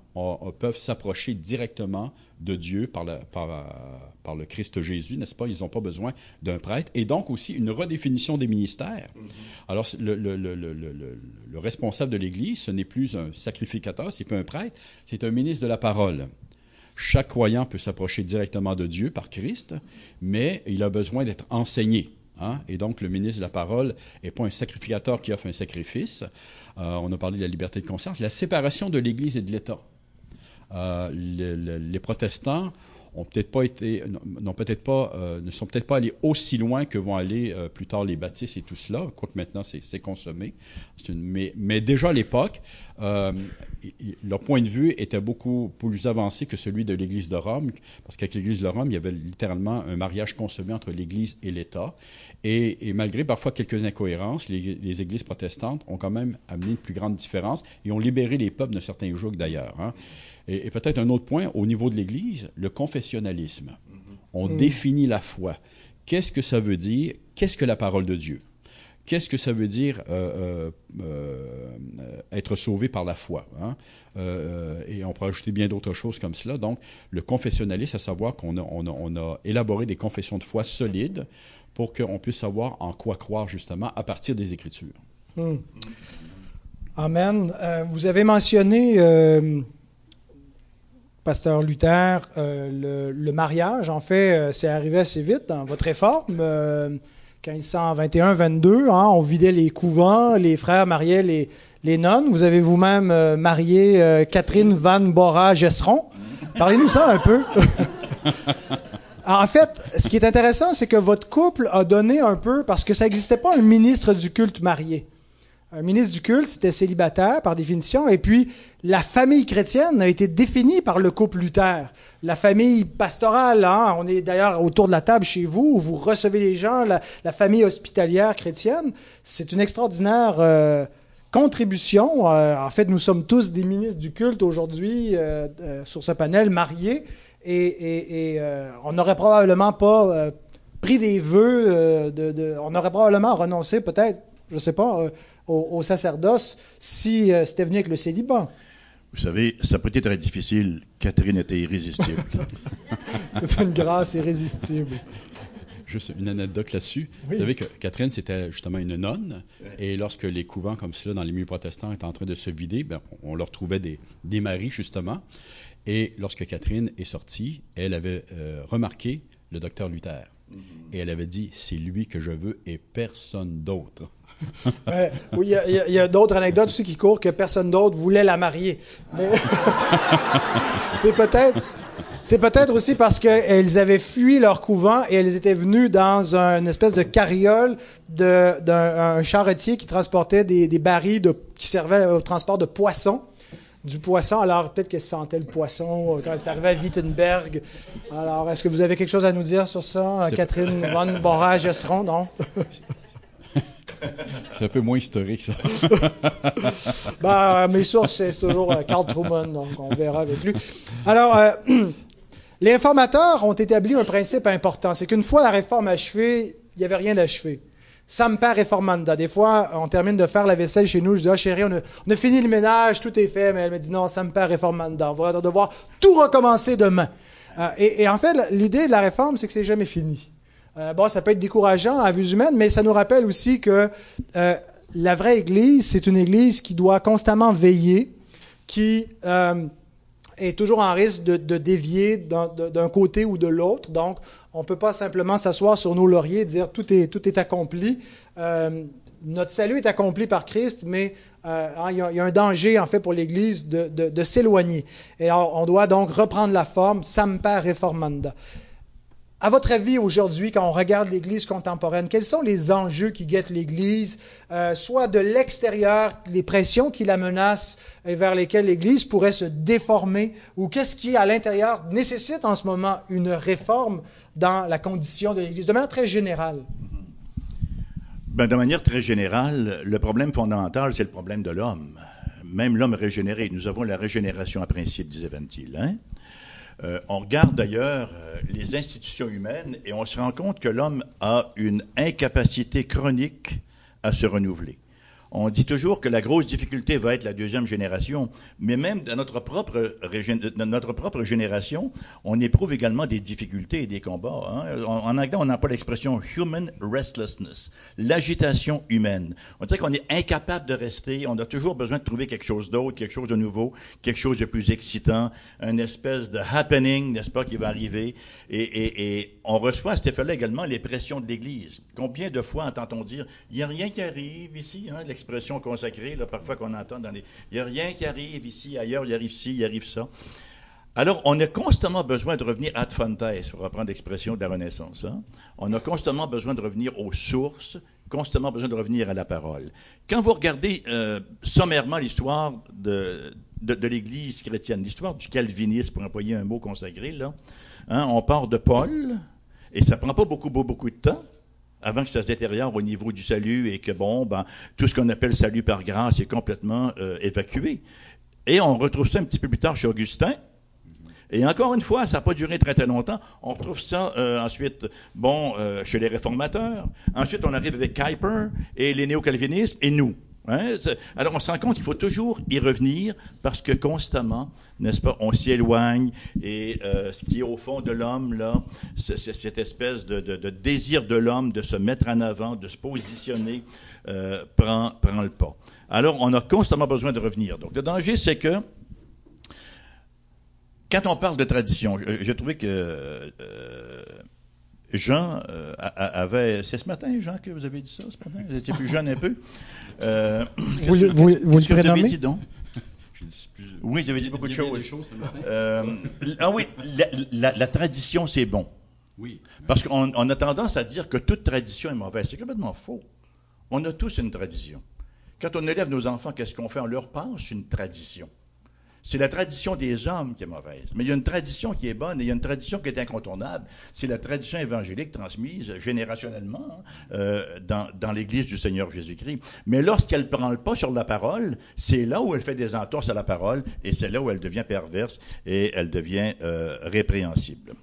peuvent s'approcher directement de Dieu par, par, le Christ Jésus, n'est-ce pas? Ils n'ont pas besoin d'un prêtre. Et donc aussi une redéfinition des ministères. Alors, le, le responsable de l'Église, ce n'est plus un sacrificateur, c'est pas un prêtre, c'est un ministre de la parole. Chaque croyant peut s'approcher directement de Dieu par Christ, mais il a besoin d'être enseigné. Hein. Et donc, le ministre de la parole n'est pas un sacrificateur qui offre un sacrifice. Euh, on a parlé de la liberté de conscience. La séparation de l'Église et de l'État. Euh, les protestants ont peut-être pas été, n'ont peut-être pas, euh, ne sont peut-être pas allés aussi loin que vont aller euh, plus tard les baptistes et tout cela, quoique maintenant c'est consommé. Mais, mais, déjà à l'époque, euh, leur point de vue était beaucoup plus avancé que celui de l'Église de Rome, parce qu'avec l'Église de Rome, il y avait littéralement un mariage consommé entre l'Église et l'État. Et, et, malgré parfois quelques incohérences, les, les, Églises protestantes ont quand même amené une plus grande différence et ont libéré les peuples d'un certain joug d'ailleurs. Hein. Et, peut-être un autre point, au niveau de l'Église, le confessionnalisme. On mm. définit la foi. Qu'est-ce que ça veut dire? Qu'est-ce que la parole de Dieu? Qu'est-ce que ça veut dire euh, euh, euh, être sauvé par la foi hein? Et on peut ajouter bien d'autres choses comme cela. Donc, le confessionnalisme, à savoir qu'on a, on a, élaboré des confessions de foi solides pour qu'on puisse savoir en quoi croire justement à partir des Écritures. Mm. Amen. vous avez mentionné Pasteur Luther, euh, le, mariage, en fait, euh, c'est arrivé assez vite dans votre réforme. 1521-22, euh, hein, on vidait les couvents, les frères mariaient les, nonnes. Vous avez vous-même marié Catherine Van Bora-Gesseron. Parlez-nous ça un peu. en fait, ce qui est intéressant, c'est que votre couple a donné un peu, parce que ça n'existait pas un ministre du culte marié. Un ministre du culte, c'était célibataire par définition, et puis la famille chrétienne a été définie par le couple Luther. La famille pastorale, hein, on est d'ailleurs autour de la table chez vous, où vous recevez les gens, la, famille hospitalière chrétienne, c'est une extraordinaire euh, contribution. Euh, en fait, nous sommes tous des ministres du culte aujourd'hui euh, sur ce panel, mariés, et, on n'aurait probablement pas pris des vœux, on aurait probablement renoncé peut-être, je ne sais pas, au, au, sacerdoce si c'était venu avec le célibat. Vous savez, ça peut être très difficile. Catherine était irrésistible. C'est une grâce irrésistible. Juste une anecdote là-dessus. Vous savez que Catherine, c'était justement une nonne. Et lorsque les couvents comme cela dans les milieux protestants étaient en train de se vider, ben, on leur trouvait des, des maris, justement. Et lorsque Catherine est sortie, elle avait euh, remarqué le docteur Luther. Mm-hmm. Et elle avait dit, c'est lui que je veux et personne d'autre. oui, il y a, d'autres anecdotes aussi qui courent que personne d'autre voulait la marier. c'est peut-être. C'est peut-être aussi parce qu'elles avaient fui leur couvent et elles étaient venues dans une espèce de carriole d'un charretier qui transportait des, barils qui servaient au transport de poissons du poisson. Alors, peut-être qu'elle sentait le poisson euh, quand elle est arrivée à Wittenberg. Alors, est-ce que vous avez quelque chose à nous dire sur ça, Catherine von Borage-Esseron, non? C'est un peu moins historique, ça. ben, mes sources, c'est toujours euh, Carl Truman, donc on verra avec lui. Alors, euh, les réformateurs ont établi un principe important, c'est qu'une fois la réforme achevée, il n'y avait rien d'achevé. Sampa reformanda. Des fois, on termine de faire la vaisselle chez nous. Je dis, ah chérie, on a, fini le ménage, tout est fait. Mais elle me dit, non, Sampa reformanda. On va devoir tout recommencer demain. Euh, et, en fait, l'idée de la réforme, c'est que c'est jamais fini. Euh, bon, ça peut être décourageant à vue humaine, mais ça nous rappelle aussi que euh, la vraie Église, c'est une Église qui doit constamment veiller, qui euh, est toujours en risque de, dévier d'un côté ou de l'autre. Donc, on ne peut pas simplement s'asseoir sur nos lauriers et dire tout est, accompli. notre salut est accompli par Christ, mais hein, il, y a, un danger en fait pour l'Église de, s'éloigner. Et on doit donc reprendre la forme, sampa reformanda. À votre avis, aujourd'hui, quand on regarde l'Église contemporaine, quels sont les enjeux qui guettent l'Église, euh, soit de l'extérieur, les pressions qui la menacent et vers lesquelles l'Église pourrait se déformer, ou qu'est-ce qui, à l'intérieur, nécessite en ce moment une réforme dans la condition de l'Église, de manière très générale? Ben, de manière très générale, le problème fondamental, c'est le problème de l'homme. même l'homme régénéré, nous avons la régénération à principe, disait Van. Hein? Euh, on regarde d'ailleurs euh, les institutions humaines et on se rend compte que l'homme a une incapacité chronique à se renouveler. On dit toujours que la grosse difficulté va être la deuxième génération, mais même dans notre propre, dans notre propre génération, on éprouve également des difficultés et des combats. Hein. En, anglais, on n'a pas l'expression human restlessness, l'agitation humaine. On dirait qu'on est incapable de rester, on a toujours besoin de trouver quelque chose d'autre, quelque chose de nouveau, quelque chose de plus excitant, une espèce de happening, n'est-ce pas, qui va arriver. Et, et, et on reçoit à cet effet-là également les pressions de l'Église. Combien de fois entend-on dire, il n'y a rien qui arrive ici, hein, expression consacrée, là, parfois qu'on entend dans les... Il n'y a rien qui arrive ici, ailleurs, il arrive ci, il arrive ça. Alors, on a constamment besoin de revenir ad fontes, pour reprendre l'expression de la Renaissance. Hein? On a constamment besoin de revenir aux sources, constamment besoin de revenir à la parole. Quand vous regardez euh, sommairement l'histoire de, de, l'Église chrétienne, l'histoire du calvinisme, pour employer un mot consacré, là, hein, on part de Paul, et ça prend pas beaucoup, beaucoup, beaucoup de temps avant que ça se détériore au niveau du salut et que, bon, ben, tout ce qu'on appelle salut par grâce est complètement euh, évacué. Et on retrouve ça un petit peu plus tard chez Augustin. Et encore une fois, ça n'a pas duré très très longtemps. On retrouve ça euh, ensuite, bon, euh, chez les réformateurs. Ensuite, on arrive avec Kuyper et les néo-calvinistes et nous? Hein? Alors, on se rend compte qu'il faut toujours y revenir parce que constamment, n'est-ce pas, on s'y éloigne et euh, ce qui est au fond de l'homme, là, c'est cette espèce de, de, de désir de l'homme de se mettre en avant, de se positionner, euh, prend, prend le pas. Alors, on a constamment besoin de revenir. Donc, le danger, c'est que quand on parle de tradition, j'ai trouvé que euh, Jean euh, avait. C'est ce matin, Jean, que vous avez dit ça, ce matin? Vous étiez plus jeune un peu? Euh, vous, le- vous, vous le prénommez? dit donc? Oui, j'avais dit beaucoup de choses. des choses ce matin? Euh, ah oui, la, la- la tradition, c'est bon. Oui. Parce qu'on on a tendance à dire que toute tradition est mauvaise. C'est complètement faux. On a tous une tradition. Quand on élève nos enfants, qu'est-ce qu'on fait? On leur passe une tradition. C'est la tradition des hommes qui est mauvaise. Mais il y a une tradition qui est bonne et il y a une tradition qui est incontournable. C'est la tradition évangélique transmise générationnellement euh, dans, dans l'Église du Seigneur Jésus-Christ. Mais lorsqu'elle prend le pas sur la parole, c'est là où elle fait des entorses à la parole et c'est là où elle devient perverse et elle devient euh, répréhensible.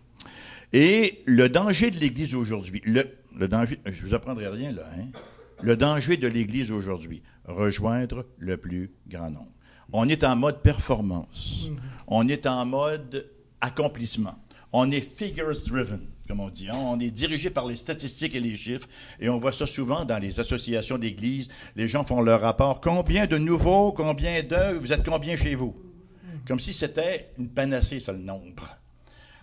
Et le danger de l'Église aujourd'hui, le, le danger, je vous apprendrai rien là, hein? le danger de l'Église aujourd'hui, rejoindre le plus grand nombre. On est en mode performance. On est en mode accomplissement. On est figures driven, comme on dit. hein. On est dirigé par les statistiques et les chiffres. Et on voit ça souvent dans les associations d'églises. Les gens font leur rapport. Combien de nouveaux, combien de, vous êtes combien chez vous? Comme si c'était une panacée, ça, le nombre.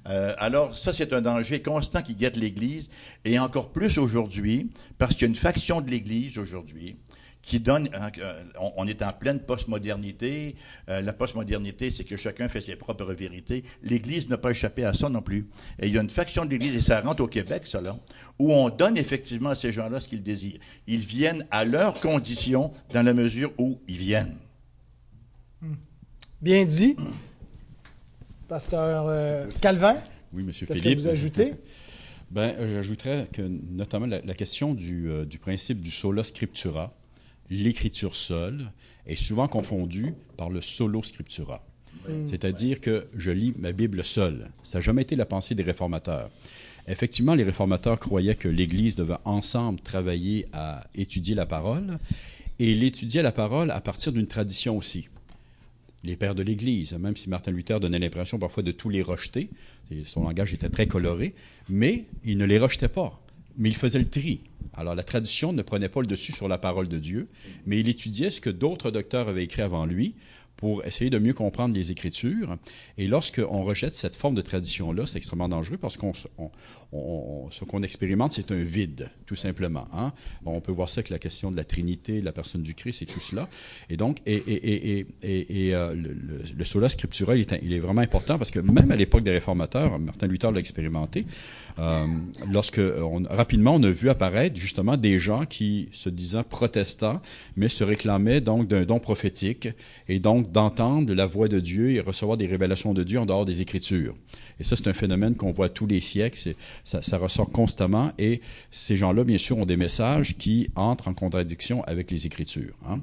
Euh, alors, ça, c'est un danger constant qui guette l'Église, et encore plus aujourd'hui, parce qu'il y a une faction de l'Église aujourd'hui qui donne, euh, on, on est en pleine postmodernité. Euh, la postmodernité, c'est que chacun fait ses propres vérités. L'Église n'a pas échappé à ça non plus. Et il y a une faction de l'Église, et ça rentre au Québec, ça là, où on donne effectivement à ces gens-là ce qu'ils désirent. Ils viennent à leurs conditions dans la mesure où ils viennent. Bien dit. Pasteur euh, Calvin, Oui, Monsieur qu'est-ce que Philippe. vous ajoutez? Ben, euh, j'ajouterais que notamment la, la question du, euh, du principe du sola scriptura, l'écriture seule, est souvent confondue par le solo scriptura. C'est-à-dire que je lis ma Bible seule. Ça n'a jamais été la pensée des réformateurs. Effectivement, les réformateurs croyaient que l'Église devait ensemble travailler à étudier la parole, et l'étudier la parole à partir d'une tradition aussi les pères de l'Église, même si Martin Luther donnait l'impression parfois de tous les rejeter, et son langage était très coloré, mais il ne les rejetait pas, mais il faisait le tri. Alors la tradition ne prenait pas le dessus sur la parole de Dieu, mais il étudiait ce que d'autres docteurs avaient écrit avant lui pour essayer de mieux comprendre les Écritures. Et lorsqu'on rejette cette forme de tradition-là, c'est extrêmement dangereux parce qu'on on- on- ce qu'on expérimente, c'est un vide, tout simplement. hein. On peut voir ça avec la question de la Trinité, de la personne du Christ et tout cela. Et donc, et, et, et, et, euh, le, le, le sola scriptura, il est, il est vraiment important parce que même à l'époque des réformateurs, Martin Luther l'a expérimenté, euh, lorsque on, rapidement on a vu apparaître justement des gens qui se disant protestants, mais se réclamaient donc d'un don prophétique et donc d'entendre la voix de Dieu et recevoir des révélations de Dieu en dehors des Écritures. Et ça, c'est un phénomène qu'on voit tous les siècles, ça, ressort constamment et ces gens-là, bien sûr, ont des messages qui entrent en contradiction avec les Écritures. hein.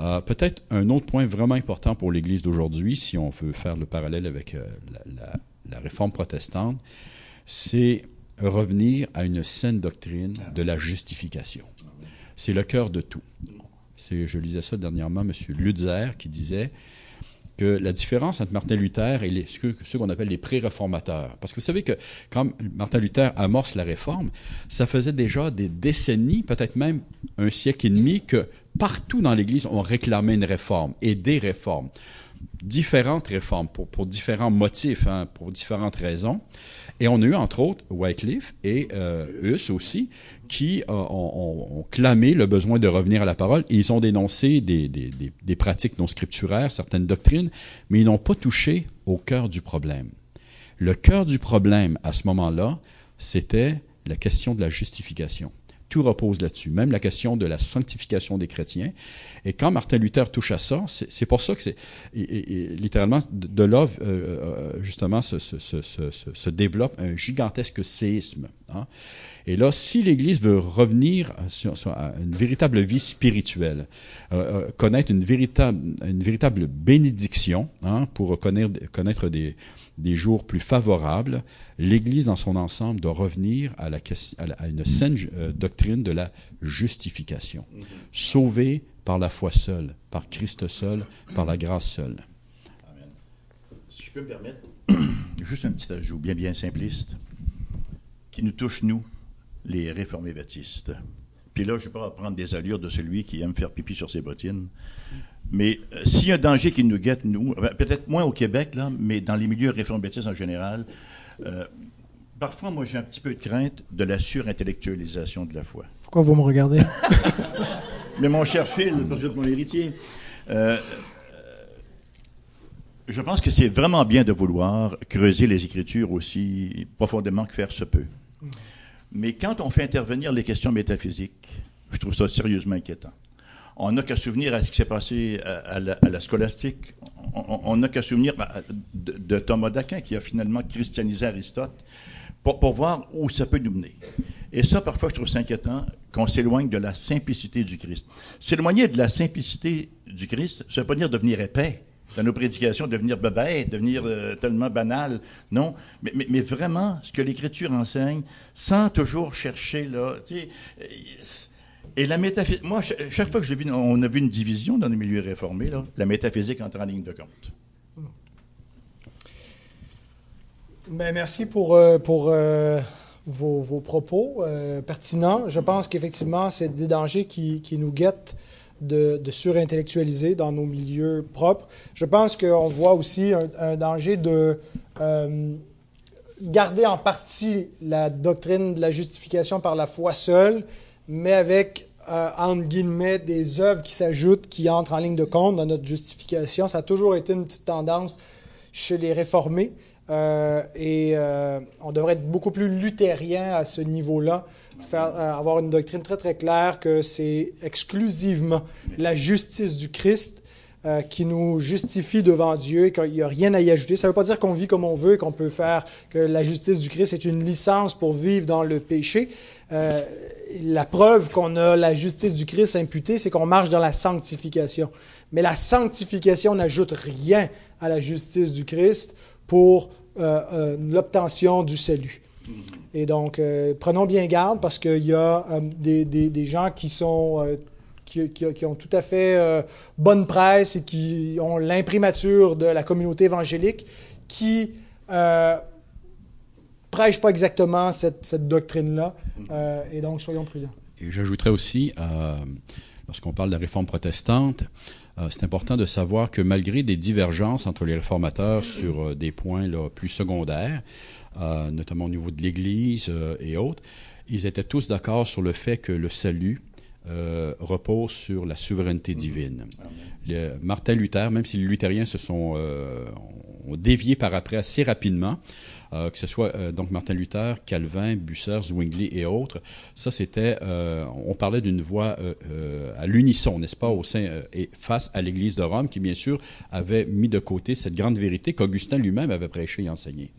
Euh, Peut-être un autre point vraiment important pour l'Église d'aujourd'hui, si on veut faire le parallèle avec euh, la, réforme protestante, c'est revenir à une saine doctrine de la justification. C'est le cœur de tout. Je lisais ça dernièrement, M. Lutzer, qui disait que la différence entre Martin Luther et les, ceux, qu'on appelle les pré-réformateurs. Parce que vous savez que quand Martin Luther amorce la réforme, ça faisait déjà des décennies, peut-être même un siècle et demi, que partout dans l'Église, on réclamait une réforme et des réformes. Différentes réformes pour, différents motifs, hein, pour différentes raisons. Et on a eu, entre autres, Wycliffe et euh, Huss aussi, qui euh, ont, clamé le besoin de revenir à la parole. Et ils ont dénoncé des, des- pratiques non scripturaires, certaines doctrines, mais ils n'ont pas touché au cœur du problème. Le cœur du problème, à ce moment-là, c'était la question de la justification. Tout repose là-dessus, même la question de la sanctification des chrétiens. Et quand Martin Luther touche à ça, c'est pour ça que c'est littéralement de là euh, euh, justement se- se- se- se développe un gigantesque séisme. hein. Et là, si l'Église veut revenir à une véritable vie spirituelle, euh, euh, connaître une véritable, une véritable bénédiction hein, pour connaître, connaître des, des jours plus favorables, l'Église dans son ensemble doit revenir à, la, à la- à une saine euh, doctrine de la justification. Sauvé par la foi seule, par Christ seul, par la grâce seule. Si je peux me permettre, juste un petit ajout bien, bien simpliste, qui nous touche, nous, les réformés baptistes. Puis là, je ne vais pas prendre des allures de celui qui aime faire pipi sur ses bottines. Mais euh, s'il y a un danger qui nous guette, nous, peut-être moins au Québec, là, mais dans les milieux réformés baptistes en général, euh, parfois, moi, j'ai un petit peu de crainte de la surintellectualisation de la foi. Pourquoi vous me regardez? Mais mon cher Phil, vous êtes mon héritier, euh, je pense que c'est vraiment bien de vouloir creuser les Écritures aussi profondément que faire se peut. Mais quand on fait intervenir les questions métaphysiques, je trouve ça sérieusement inquiétant. On n'a qu'à souvenir à ce qui s'est passé à, à la, scolastique. On- n'a qu'à souvenir de, de Thomas d'Aquin qui a finalement christianisé Aristote pour, pour voir où ça peut nous mener. Et ça, parfois, je trouve ça inquiétant qu'on s'éloigne de la simplicité du Christ. S'éloigner de la simplicité du Christ, ça ne veut pas dire devenir épais dans nos prédications, devenir bébé, devenir euh, tellement banal. Non, mais, vraiment, ce que l'Écriture enseigne, sans toujours chercher, là, euh, et la métaphysique, moi, ch- chaque fois que j'ai vu, on a vu une division dans les milieux réformés, là, la métaphysique entre en ligne de compte. Ben, merci pour, euh, pour vos, vos propos pertinents. Je pense qu'effectivement, c'est des dangers qui, qui nous guettent de, surintellectualiser dans nos milieux propres. Je pense qu'on voit aussi un, danger de euh, garder en partie la doctrine de la justification par la foi seule, mais avec, euh, entre guillemets, des œuvres qui s'ajoutent, qui entrent en ligne de compte dans notre justification. Ça a toujours été une petite tendance chez les réformés. Euh, et on devrait être beaucoup plus luthérien à ce niveau-là, euh, avoir une doctrine très très claire que c'est exclusivement la justice du Christ euh, qui nous justifie devant Dieu et qu'il n'y a rien à y ajouter. Ça ne veut pas dire qu'on vit comme on veut, qu'on peut faire, que la justice du Christ est une licence pour vivre dans le péché. Euh, la preuve qu'on a la justice du Christ imputée, c'est qu'on marche dans la sanctification. Mais la sanctification n'ajoute rien à la justice du Christ pour l'obtention du salut. Et donc, euh, prenons bien garde parce qu'il y a euh, des, des- des gens qui sont euh, qui, qui- qui ont tout à fait euh, bonne presse et qui ont l'imprimature de la communauté évangélique qui euh, prêchent pas exactement cette, cette doctrine-là. Euh, et donc, soyons prudents. Et j'ajouterais aussi, euh, lorsqu'on parle de la réforme protestante, euh, c'est important de savoir que malgré des divergences entre les réformateurs sur euh, des points là, plus secondaires, euh, notamment au niveau de l'Église euh, et autres, ils étaient tous d'accord sur le fait que le salut euh, repose sur la souveraineté divine. Le- Martin Luther, même si les luthériens se sont euh, ont dévié par après assez rapidement, que ce soit euh, donc Martin Luther, Calvin, Bucer, Zwingli et autres, ça c'était, euh, on parlait d'une voix euh, euh, à l'unisson, n'est-ce pas, au sein euh, et face à l'Église de Rome, qui bien sûr avait mis de côté cette grande vérité qu'Augustin lui-même avait prêché et enseigné.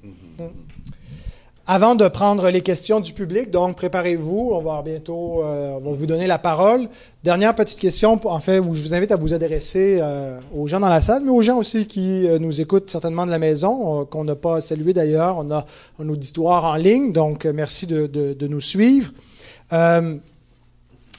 Avant de prendre les questions du public, donc préparez-vous, on va bientôt euh, on va vous donner la parole. Dernière petite question, en fait, où je vous invite à vous adresser euh, aux gens dans la salle, mais aux gens aussi qui euh, nous écoutent certainement de la maison, qu'on n'a pas salué d'ailleurs. On a un auditoire en ligne, donc merci de, de, de nous suivre. il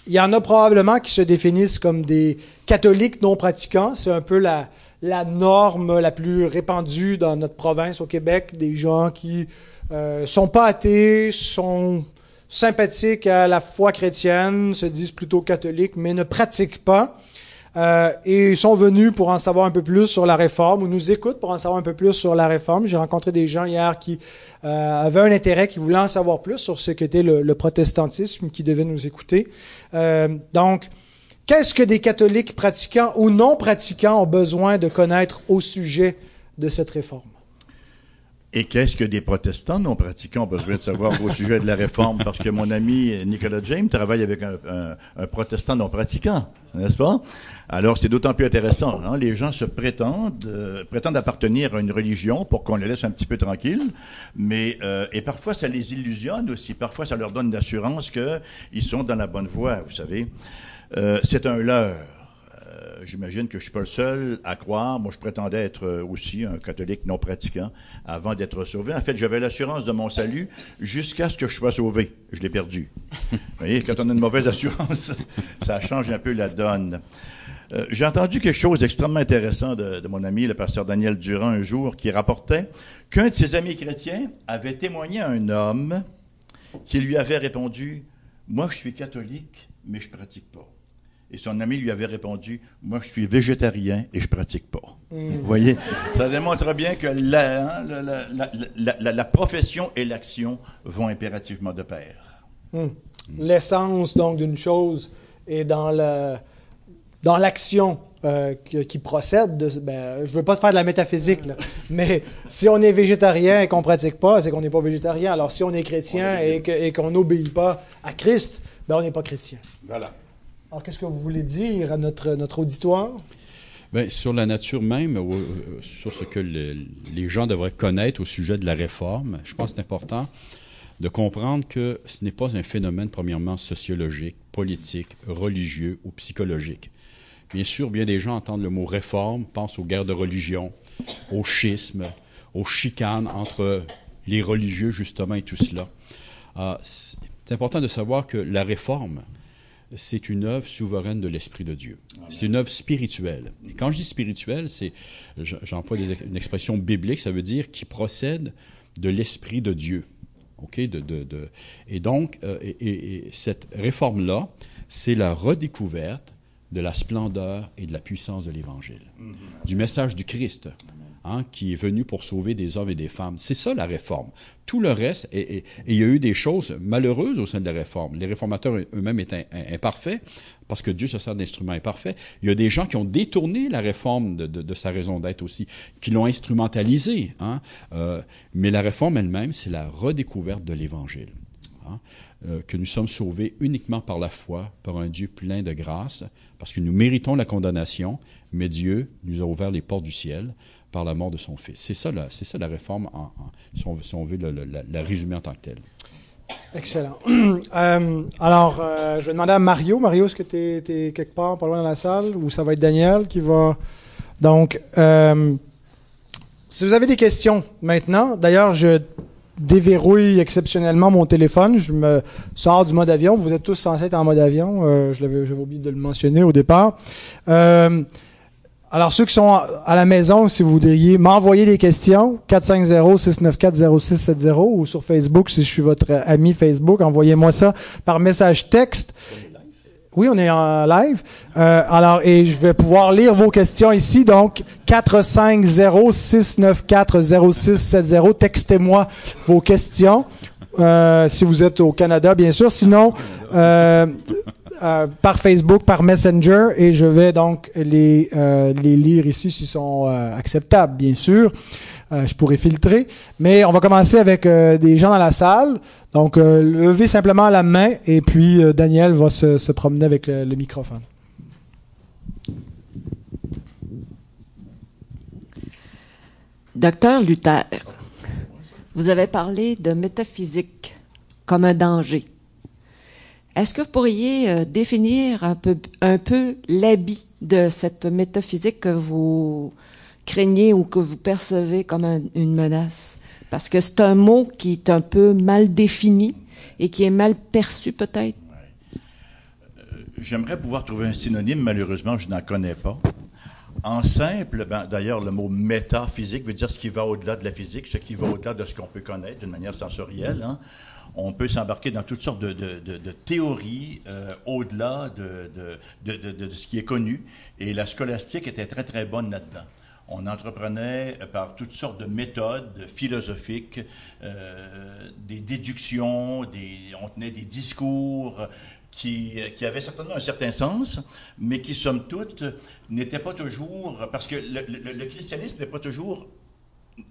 y en a probablement qui se définissent comme des catholiques non pratiquants. C'est un peu la, la norme la plus répandue dans notre province au Québec, des gens qui euh, sont pas athées, sont sympathiques à la foi chrétienne, se disent plutôt catholiques, mais ne pratiquent pas. Euh, et sont venus pour en savoir un peu plus sur la réforme, ou nous écoutent pour en savoir un peu plus sur la réforme. J'ai rencontré des gens hier qui euh, avaient un intérêt, qui voulaient en savoir plus sur ce qu'était le, le, protestantisme, qui devaient nous écouter. Euh, donc, qu'est-ce que des catholiques pratiquants ou non pratiquants ont besoin de connaître au sujet de cette réforme? Et qu'est-ce que des protestants non pratiquants besoin de savoir au sujet de la réforme? Parce que mon ami Nicolas James travaille avec un, un, un protestant non pratiquant, n'est-ce pas? Alors c'est d'autant plus intéressant. Hein? Les gens se prétendent, euh, prétendent appartenir à une religion pour qu'on les laisse un petit peu tranquilles, mais euh, et parfois ça les illusionne aussi. Parfois ça leur donne l'assurance qu'ils sont dans la bonne voie. Vous savez, euh, c'est un leurre j'imagine que je suis pas le seul à croire. Moi, je prétendais être euh, aussi un catholique non pratiquant avant d'être sauvé. En fait, j'avais l'assurance de mon salut jusqu'à ce que je sois sauvé. Je l'ai perdu. Vous voyez, quand on a une mauvaise assurance, ça change un peu la donne. Euh, J'ai entendu quelque chose d'extrêmement intéressant de, de, mon ami, le pasteur Daniel Durand, un jour, qui rapportait qu'un de ses amis chrétiens avait témoigné à un homme qui lui avait répondu, Moi, je suis catholique, mais je pratique pas. Et son ami lui avait répondu Moi, je suis végétarien et je pratique pas. Mmh. Vous voyez? Ça démontre bien que la, hein, la, la, la profession et l'action vont impérativement de pair. Mmh. L'essence, donc, d'une chose est dans dans l'action euh, qui, qui, procède de. Ben, je veux pas te faire de la métaphysique, là, mais si on est végétarien et qu'on pratique pas, c'est qu'on n'est pas végétarien. Alors, si on est chrétien on est et qu'on n'obéit pas à Christ, ben, on n'est pas chrétien. Voilà. Alors, qu'est-ce que vous voulez dire à notre, auditoire? Bien, sur la nature même, euh, sur ce que le, les gens devraient connaître au sujet de la réforme, je pense que c'est important de comprendre que ce n'est pas un phénomène, premièrement, sociologique, politique, religieux ou psychologique. Bien sûr, bien des gens entendent le mot réforme, pensent aux guerres de religion, au schisme, aux chicanes entre les religieux, justement, et tout cela. Euh, c'est important de savoir que la réforme, c'est une œuvre souveraine de l'Esprit de Dieu. C'est une œuvre spirituelle. Et quand je dis spirituelle, c'est, j'emploie une expression biblique, ça veut dire qui procède de l'Esprit de Dieu. OK? De, de, de, et donc, euh, et, et, cette réforme-là, c'est la redécouverte de la splendeur et de la puissance de l'Évangile, mm-hmm. du message du Christ. Hein, qui est venu pour sauver des hommes et des femmes. C'est ça la réforme. Tout le reste, et, il y a eu des choses malheureuses au sein de la réforme. Les réformateurs eux-mêmes étaient imparfaits, parce que Dieu se sert d'instruments imparfaits. Il y a des gens qui ont détourné la réforme de sa raison d'être aussi, qui l'ont instrumentalisée. Hein. Euh, mais la réforme elle-même, c'est la redécouverte de l'Évangile. Hein. Euh, que nous sommes sauvés uniquement par la foi, par un Dieu plein de grâce, parce que nous méritons la condamnation, mais Dieu nous a ouvert les portes du ciel par la mort de son fils. C'est ça, c'est la réforme, si, on, veut la, résumer en tant que telle. Excellent. Euh, alors, euh, je vais demander à Mario. Mario, est-ce que tu es, quelque part, pas loin dans la salle, ou ça va être Daniel qui va... Donc, euh, si vous avez des questions maintenant, d'ailleurs, je déverrouille exceptionnellement mon téléphone. Je me sors du mode avion. Vous êtes tous censés être en mode avion. Je l'avais oublié de le mentionner au départ. Alors, ceux qui sont à la maison, si vous voudriez m'envoyer des questions, 450-694-0670 ou sur Facebook, si je suis votre ami Facebook, envoyez-moi ça par message texte. Oui, on est en live. Euh, alors, et je vais pouvoir lire vos questions ici. Donc, 450-694-0670. Textez-moi vos questions. Euh, si vous êtes au Canada, bien sûr. Sinon, euh, euh, par Facebook, par Messenger, et je vais donc les, euh, les lire ici s'ils sont euh, acceptables, bien sûr. Je pourrais filtrer. Mais on va commencer avec des gens dans la salle. Donc, levez simplement la main, et puis Daniel va se, se promener avec le, le microphone. Docteur Luther, vous avez parlé de métaphysique comme un danger. Est-ce que vous pourriez euh, définir un peu, l'habit de cette métaphysique que vous craignez ou que vous percevez comme un- une menace? Parce que c'est un mot qui est un peu mal défini et qui est mal perçu peut-être. J'aimerais pouvoir trouver un synonyme, malheureusement, je n'en connais pas. En simple, ben, d'ailleurs, le mot métaphysique veut dire ce qui va au-delà de la physique, ce qui va au-delà de ce qu'on peut connaître d'une manière sensorielle. hein. On peut s'embarquer dans toutes sortes de, théories euh, au-delà de, ce qui est connu. Et la scolastique était très, très bonne là-dedans. On entreprenait euh, par toutes sortes de méthodes philosophiques, euh, des déductions, des, on tenait des discours qui, avaient certainement un certain sens, mais qui, somme toute, n'étaient pas toujours... Parce que le, le- le christianisme n'est pas toujours...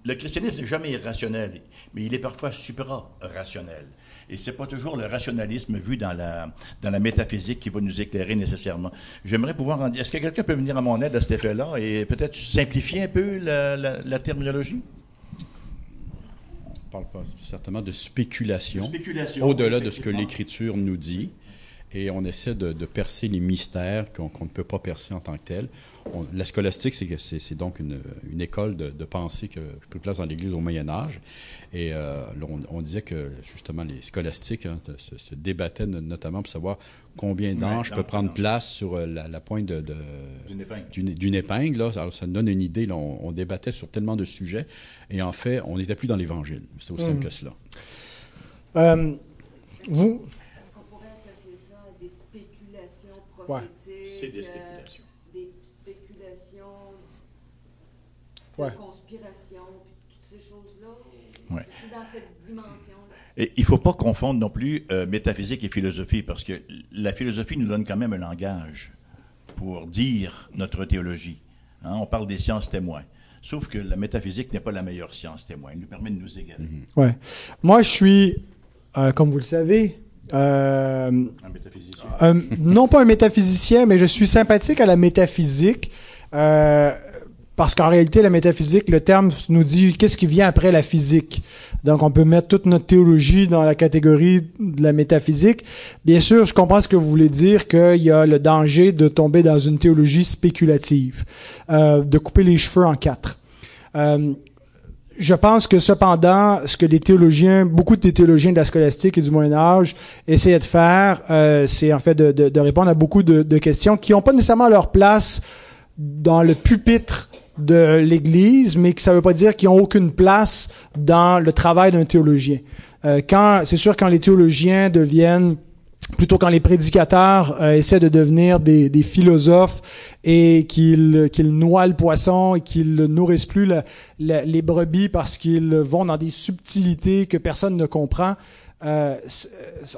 Le christianisme n'est jamais irrationnel, mais il est parfois supra-rationnel. Et c'est pas toujours le rationalisme vu dans la, dans la métaphysique qui va nous éclairer nécessairement. J'aimerais pouvoir en dire... Est-ce que quelqu'un peut venir à mon aide à cet effet-là et peut-être simplifier un peu la, la- la terminologie? On parle pas certainement de spéculation, Spéculation, au-delà de ce que l'Écriture nous dit, et on essaie de, de percer les mystères qu'on qu'on ne peut pas percer en tant que tels. On- la scolastique, c'est que c'est c'est donc une, une école de, de pensée que que pris place dans l'Église au Moyen Âge, et euh, on, on disait que justement les scolastiques hein, se, se débattaient no- notamment pour savoir combien d'anges Ouais, peut prendre place sur euh, la, la pointe de, de- D'une épingle. d'une d'une épingle. Là. Alors, ça nous donne une idée. là. on, on débattait sur tellement de sujets. Et en fait, on n'était plus dans l'Évangile. C'est aussi simple que cela. Euh, vous, Est-ce qu'on pourrait associer ça à des spéculations Ouais. prophétiques? C'est des spéculations Ouais. de conspiration, puis toutes ces choses-là? Ouais. C'est dans cette dimension-là? Et il ne faut pas confondre non plus euh, métaphysique et philosophie, parce que la philosophie nous donne quand même un langage pour dire notre théologie. Hein, on parle des sciences témoins. Sauf que la métaphysique n'est pas la meilleure science témoin. Elle nous permet de nous égarer ouais. Moi, je suis, euh, comme vous le savez, euh, un- non pas un métaphysicien, mais je suis sympathique à la métaphysique. euh, parce qu'en réalité, la métaphysique, le terme nous dit qu'est-ce qui vient après la physique. Donc, on peut mettre toute notre théologie dans la catégorie de la métaphysique. Bien sûr, je comprends ce que vous voulez dire, qu'il y a le danger de tomber dans une théologie spéculative, euh, de couper les cheveux en quatre. Euh, je pense que cependant, ce que les théologiens, beaucoup des théologiens de la scolastique et du Moyen Âge essayaient de faire, euh, c'est en fait de, répondre à beaucoup de, de questions qui n'ont pas nécessairement leur place dans le pupitre de l'Église, mais que ça ne veut pas dire qu'ils n'ont aucune place dans le travail d'un théologien. Euh, quand, c'est sûr, quand les théologiens deviennent plutôt quand les prédicateurs euh, essaient de devenir des, philosophes et qu'ils noient le poisson et qu'ils nourrissent plus les brebis parce qu'ils vont dans des subtilités que personne ne comprend, euh,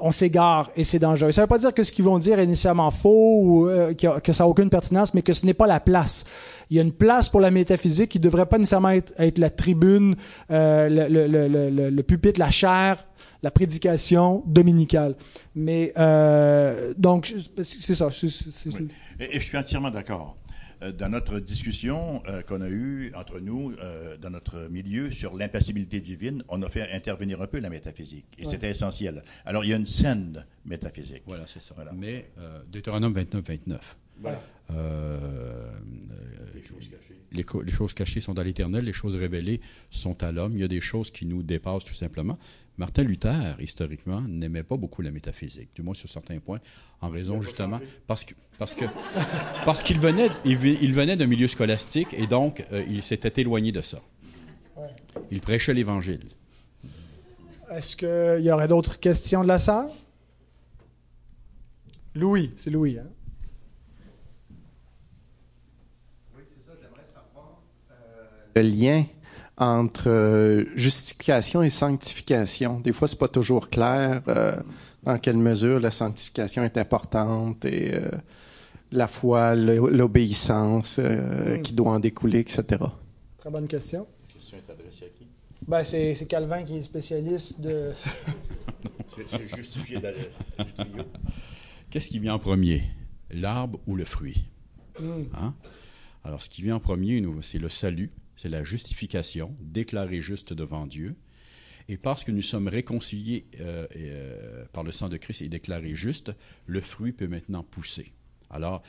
on s'égare et c'est dangereux. Ça ne veut pas dire que ce qu'ils vont dire est nécessairement faux ou a- que ça n'a aucune pertinence, mais que ce n'est pas la place. Il y a une place pour la métaphysique qui ne devrait pas nécessairement être, être la tribune, euh, le, le, le, le- le- le pupitre, la chair, la prédication dominicale. Mais euh, donc c'est ça. c'est- c'est- c'est- Oui. Et, et je suis entièrement d'accord. Euh, Dans notre discussion euh, qu'on a eue entre nous, euh, dans notre milieu, sur l'impassibilité divine, on a fait intervenir un peu la métaphysique. Et Ouais. c'était essentiel. Alors, il y a une scène métaphysique. Voilà, c'est ça. Voilà. Mais euh, Deutéronome 29, 29. Voilà. Euh, Les choses cachées. les, co- les choses cachées sont dans l'éternel, les choses révélées sont à l'homme. Il y a des choses qui nous dépassent tout simplement. Martin Luther, historiquement, n'aimait pas beaucoup la métaphysique, du moins sur certains points, en raison justement parce que parce que parce qu'il venait il venait d'un milieu scolastique et donc euh, il s'était éloigné de ça. Il prêchait l'Évangile. Est-ce qu'il y aurait d'autres questions de la salle? Louis, c'est Louis. Hein? Le lien entre euh, justification et sanctification. Des fois, c'est pas toujours clair euh, dans quelle mesure la sanctification est importante et euh, la foi, l'obéissance euh, qui doit en découler, etc. Très bonne question. La question est adressée à qui? Ben, c'est c'est Calvin qui est spécialiste de. C'est justifié de la- du trio. Qu'est-ce qui vient en premier, l'arbre ou le fruit? Hmm. Hein? Alors, ce qui vient en premier, nous, c'est le salut, c'est la justification, déclaré juste devant Dieu. Et parce que nous sommes réconciliés euh, euh, par le sang de Christ et déclarés justes, le fruit peut maintenant pousser. Alors,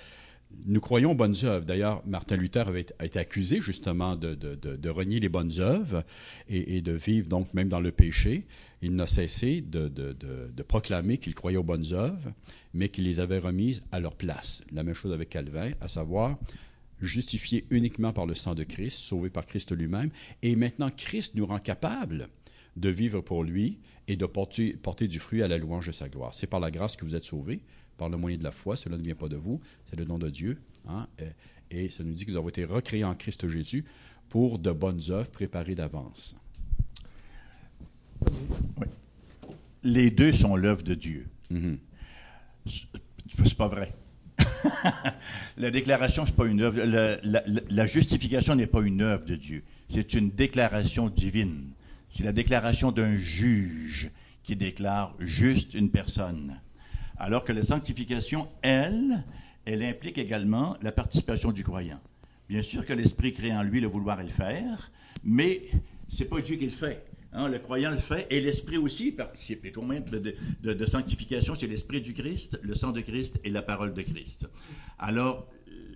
nous croyons aux bonnes œuvres. D'ailleurs, Martin Luther avait été- accusé justement de, renier les bonnes œuvres et, et de vivre donc même dans le péché. Il n'a cessé de proclamer qu'il croyait aux bonnes œuvres, mais qu'il les avait remises à leur place. La même chose avec Calvin, à savoir justifié uniquement par le sang de Christ, sauvé par Christ lui-même. Et maintenant, Christ nous rend capables de vivre pour lui et de porter, porter du fruit à la louange de sa gloire. C'est par la grâce que vous êtes sauvés, par le moyen de la foi. Cela ne vient pas de vous, c'est le don de Dieu. hein. Et, ça nous dit que nous avons été recréés en Christ Jésus pour de bonnes œuvres préparées d'avance. Les deux sont l'œuvre de Dieu. Mhm. C'est c'est pas vrai. la déclaration, c'est pas une œuvre. La, justification n'est pas une œuvre de Dieu. C'est une déclaration divine. C'est la déclaration d'un juge qui déclare juste une personne. Alors que la sanctification, elle, elle implique également la participation du croyant. Bien sûr que l'Esprit crée en lui le vouloir et le faire, mais c'est pas Dieu qui le fait. Hein, le croyant le fait et l'Esprit aussi participe. Et combien de, sanctification, c'est l'Esprit du Christ, le sang de Christ et la parole de Christ. Alors,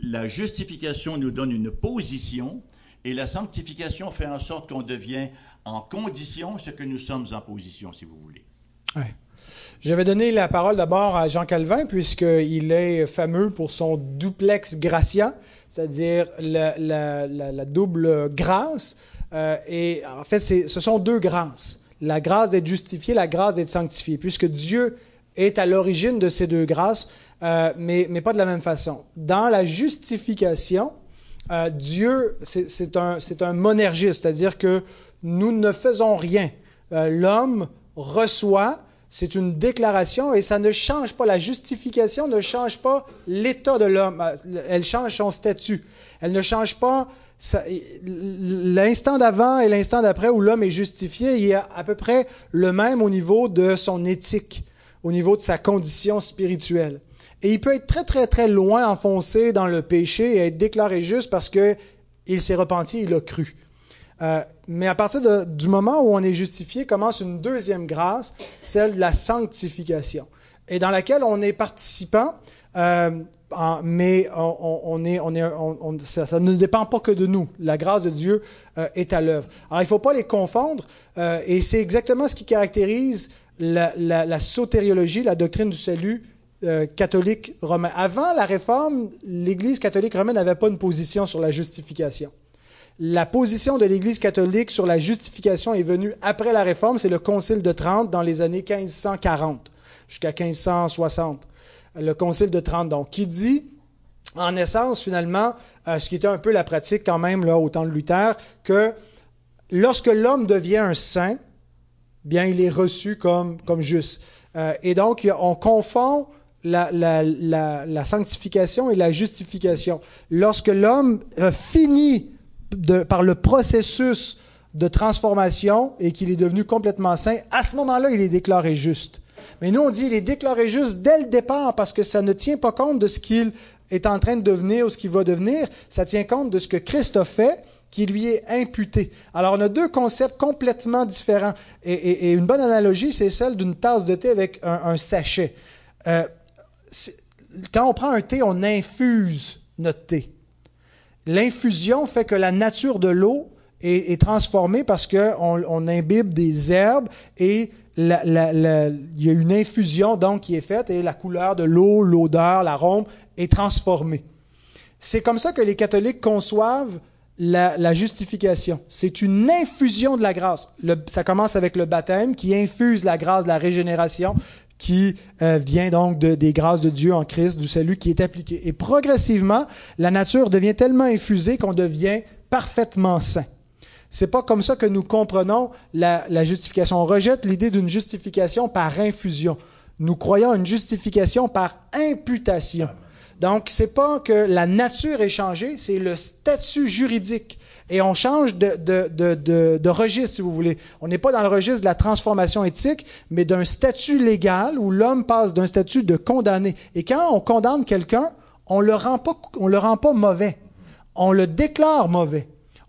la justification nous donne une position et la sanctification fait en sorte qu'on devient en condition ce que nous sommes en position, si vous voulez. Je vais donner la parole d'abord à Jean Calvin, puisqu'il est fameux pour son duplex gratia, c'est-à-dire la double grâce. Euh, et en fait, ce sont deux grâces. La grâce d'être justifié, la grâce d'être sanctifié, puisque Dieu est à l'origine de ces deux grâces, euh, mais, pas de la même façon. Dans la justification, euh, Dieu, c'est un, un monergisme, c'est-à-dire que nous ne faisons rien. L'homme reçoit, c'est une déclaration et ça ne change pas. La justification ne change pas l'état de l'homme. Elle change son statut. Elle ne change pas l'instant d'avant et l'instant d'après où l'homme est justifié. Il est à peu près le même au niveau de son éthique, au niveau de sa condition spirituelle. Et il peut être très, très, très loin enfoncé dans le péché et être déclaré juste parce que il s'est repenti, il a cru. Euh, mais à partir du moment où on est justifié, commence une deuxième grâce, celle de la sanctification, et dans laquelle on est participant, euh, mais on, est, on est, ça ne dépend pas que de nous. La grâce de Dieu euh, est à l'œuvre. Alors il ne faut pas les confondre, euh, et c'est exactement ce qui caractérise la, la- la sotériologie, la doctrine du salut euh, catholique romain. Avant la réforme, l'Église catholique romaine n'avait pas une position sur la justification. La position de l'Église catholique sur la justification est venue après la Réforme, c'est le Concile de Trente dans les années 1540 jusqu'à 1560. Le Concile de Trente, donc, qui dit, en essence, finalement, euh, ce qui était un peu la pratique quand même là, au temps de Luther, que lorsque l'homme devient un saint, bien, il est reçu comme, comme juste. Euh, et donc, on confond la, la, la, sanctification et la justification. Lorsque l'homme euh, finit par le processus de transformation et qu'il est devenu complètement saint, à ce moment-là, il est déclaré juste. Mais nous, on dit il est déclaré juste dès le départ parce que ça ne tient pas compte de ce qu'il est en train de devenir ou ce qu'il va devenir. Ça tient compte de ce que Christ a fait qui lui est imputé. Alors, on a deux concepts complètement différents. Et, une bonne analogie, c'est celle d'une tasse de thé avec un, sachet. Euh, quand on prend un thé, on infuse notre thé. L'infusion fait que la nature de l'eau est, transformée parce qu'on on imbibe des herbes et il y a une infusion donc qui est faite et la couleur de l'eau, l'odeur, l'arôme est transformée. C'est comme ça que les catholiques conçoivent la, justification. C'est une infusion de la grâce. Ça commence avec le baptême qui infuse la grâce de la régénération qui euh, vient donc de- des grâces de Dieu en Christ, du salut qui est appliqué. Et progressivement, la nature devient tellement infusée qu'on devient parfaitement saint. C'est pas comme ça que nous comprenons la, la justification. On rejette l'idée d'une justification par infusion. Nous croyons une justification par imputation. Donc, c'est pas que la nature est changée, c'est le statut juridique. Et on change de, de, de, de, de registre, si vous voulez. On n'est pas dans le registre de la transformation éthique, mais d'un statut légal où l'homme passe d'un statut de condamné. Et quand on condamne quelqu'un, on le rend pas, on le rend pas mauvais. On le déclare mauvais.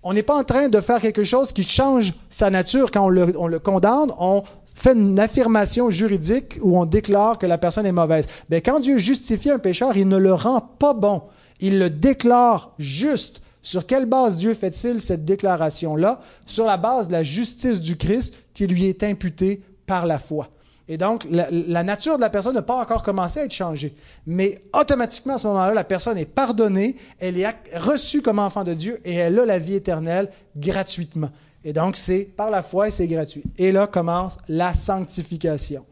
On n'est pas en train de faire quelque chose qui change sa nature quand on le, on le condamne. On fait une affirmation juridique où on déclare que la personne est mauvaise. Mais quand Dieu justifie un pécheur, il ne le rend pas bon. Il le déclare juste. Sur quelle base Dieu fait-il cette déclaration-là? Sur la base de la justice du Christ qui lui est imputée par la foi. Et donc, la, la nature de la personne n'a pas encore commencé à être changée. Mais automatiquement, à ce moment-là, la personne est pardonnée, elle est reçue comme enfant de Dieu et elle a la vie éternelle gratuitement. Et donc, c'est par la foi et c'est gratuit. Et là commence la sanctification.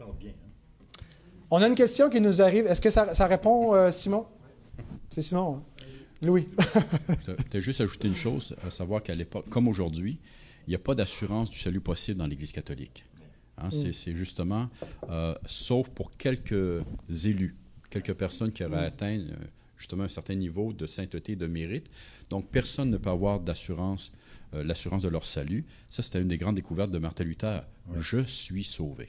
Hein. On a une question qui nous arrive. Est-ce que ça, ça répond, euh, Simon? C'est Simon. hein? Louis. Tu as juste ajouté une chose, à savoir qu'à l'époque, comme aujourd'hui, il n'y a pas d'assurance du salut possible dans l'Église catholique. Hein, c'est- C'est justement, euh, sauf pour quelques élus, quelques personnes qui auraient atteint euh, justement un certain niveau de sainteté, de mérite. Donc, personne ne peut avoir d'assurance, euh, l'assurance de leur salut. Ça, c'était une des grandes découvertes de Martin Luther. Je suis sauvé.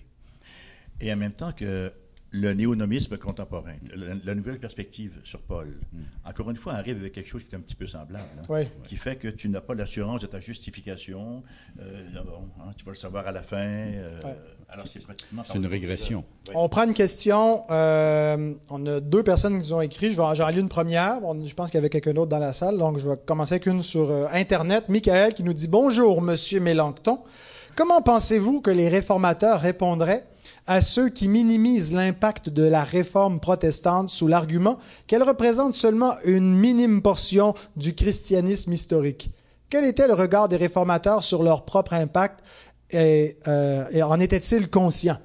Et en même temps que le néonomisme contemporain, la, la nouvelle perspective sur Paul, encore une fois, arrive avec quelque chose qui est un petit peu semblable, hein, Oui. qui fait que tu n'as pas l'assurance de ta justification, euh, bon, hein, tu vas le savoir à la fin. euh, Ouais. Alors c'est pratiquement... C'est une régression. Ouais. On prend une question. euh, on a deux personnes qui nous ont écrit. Je vais en- lis une première. On- je pense qu'il y avait quelqu'un d'autre dans la salle. Donc, je vais commencer avec une sur euh, Internet. Michael qui nous dit Bonjour, Monsieur Mélenchon. Comment pensez-vous que les réformateurs répondraient à ceux qui minimisent l'impact de la réforme protestante sous l'argument qu'elle représente seulement une minime portion du christianisme historique Quel était le regard des réformateurs sur leur propre impact et, euh, en étaient-ils conscients?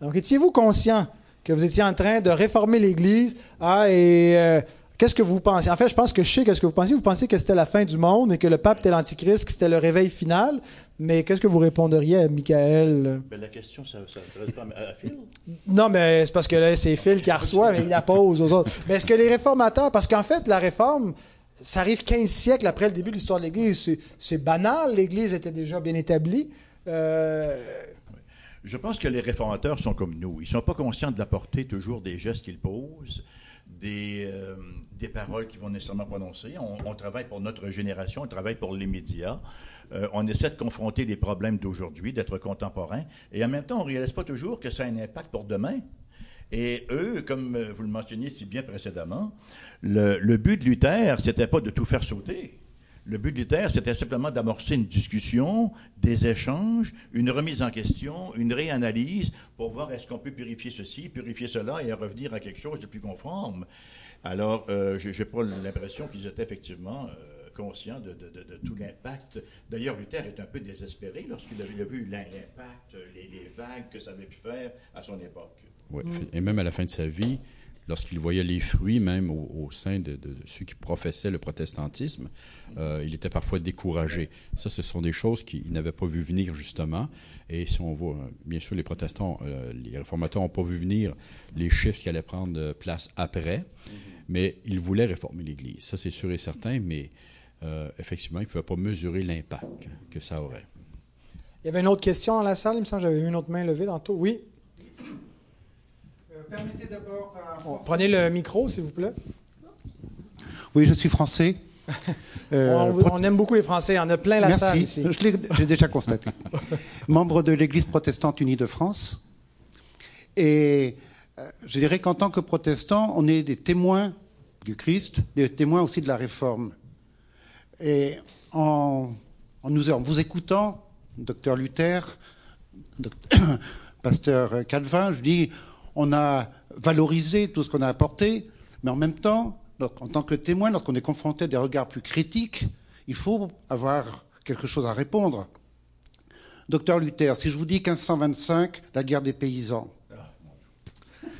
Donc, étiez-vous conscient que vous étiez en train de réformer l'Église? Ah, et euh, qu'est-ce que vous pensez? En fait, je pense que je sais qu'est-ce que vous pensiez. Vous pensiez que c'était la fin du monde et que le pape était l'antichrist, que c'était le réveil final? Mais qu'est-ce que vous répondriez à Michael? Ben, la question, ça ne s'adresse pas à, à Phil. Non, mais c'est parce que là, c'est Phil qui la reçoit, mais il la pose aux autres. Mais est-ce que les réformateurs, parce qu'en fait, la réforme, ça arrive 15 siècles après le début de l'histoire de l'Église. C'est- banal, l'Église était déjà bien établie. Euh, Je pense que les réformateurs sont comme nous. Ils ne sont pas conscients de la portée toujours des gestes qu'ils posent, des, euh, des paroles qu'ils vont nécessairement prononcer. On, on travaille pour notre génération, on travaille pour les médias. Euh, on essaie de confronter les problèmes d'aujourd'hui, d'être contemporain. Et en même temps, on ne réalise pas toujours que ça a un impact pour demain. Et eux, comme euh, vous le mentionniez si bien précédemment, le, but de Luther, c'était pas de tout faire sauter. Le but de Luther, c'était simplement d'amorcer une discussion, des échanges, une remise en question, une réanalyse pour voir est-ce qu'on peut purifier ceci, purifier cela et revenir à quelque chose de plus conforme. Alors, euh, je n'ai pas l'impression qu'ils étaient effectivement euh, conscients de, de- de- de tout l'impact. D'ailleurs, Luther est un peu désespéré lorsqu'il a, a vu l'impact, les, les vagues que ça avait pu faire à son époque. Ouais. Et même à la fin de sa vie, lorsqu'il voyait les fruits, même au, au sein de, de ceux qui professaient le protestantisme, euh, il était parfois découragé. Ça, ce sont des choses qu'il n'avait pas vu venir, justement. Et si on voit, euh, bien sûr, les protestants, euh, les réformateurs n'ont pas vu venir les chiffres qui allaient prendre place après, mais ils voulaient réformer l'Église. Ça, c'est sûr et certain, mais euh, effectivement, ils ne pouvaient pas mesurer l'impact que ça aurait. il y avait une autre question dans la salle. Il me semble que j'avais vu une autre main levée tantôt. Oui? Euh, permettez d'abord Bon, Français- prenez le micro, s'il vous plaît. Oui, je suis français. Euh, on, on aime beaucoup les Français. Il y en a plein la salle Merci, ici. j'ai déjà constaté. Membre de l'Église protestante unie de France. Et euh, je dirais qu'en tant que protestant, on est des témoins du Christ, des témoins aussi de la réforme. Et en, vous écoutant, docteur Luther, pasteur Calvin, je dis, on a valorisé tout ce qu'on a apporté, mais en même temps, en tant que témoin, lorsqu'on est confronté à des regards plus critiques, il faut avoir quelque chose à répondre. Docteur Luther, si je vous dis 1525, la guerre des paysans.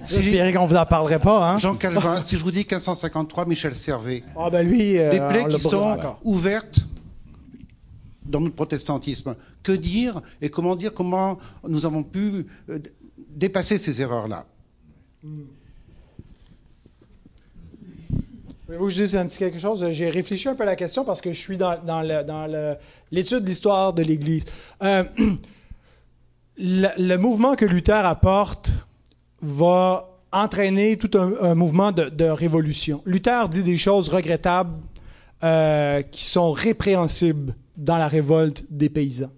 J'espérais qu'on vous en parlerait pas. Hein? Jean Calvin, si je vous dis 1553, Michel Servet. Ah ben lui, euh, Des plaies l'a qui sont ouvertes dans notre protestantisme. Que dire et comment dire comment nous avons pu euh, dépasser ces erreurs-là? Voulez-vous que je dise un petit quelque chose? J'ai réfléchi un peu à la question parce que je suis dans, dans le- dans le- l'étude de l'histoire de l'Église. Euh, le, le mouvement que Luther apporte va entraîner tout un, mouvement de, révolution. Luther dit des choses regrettables euh, qui sont répréhensibles dans la révolte des paysans.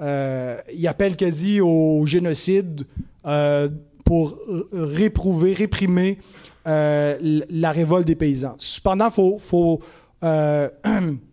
Euh, il appelle quasi au génocide euh, pour réprouver, réprimer la révolte des paysans. Cependant, il faut, faut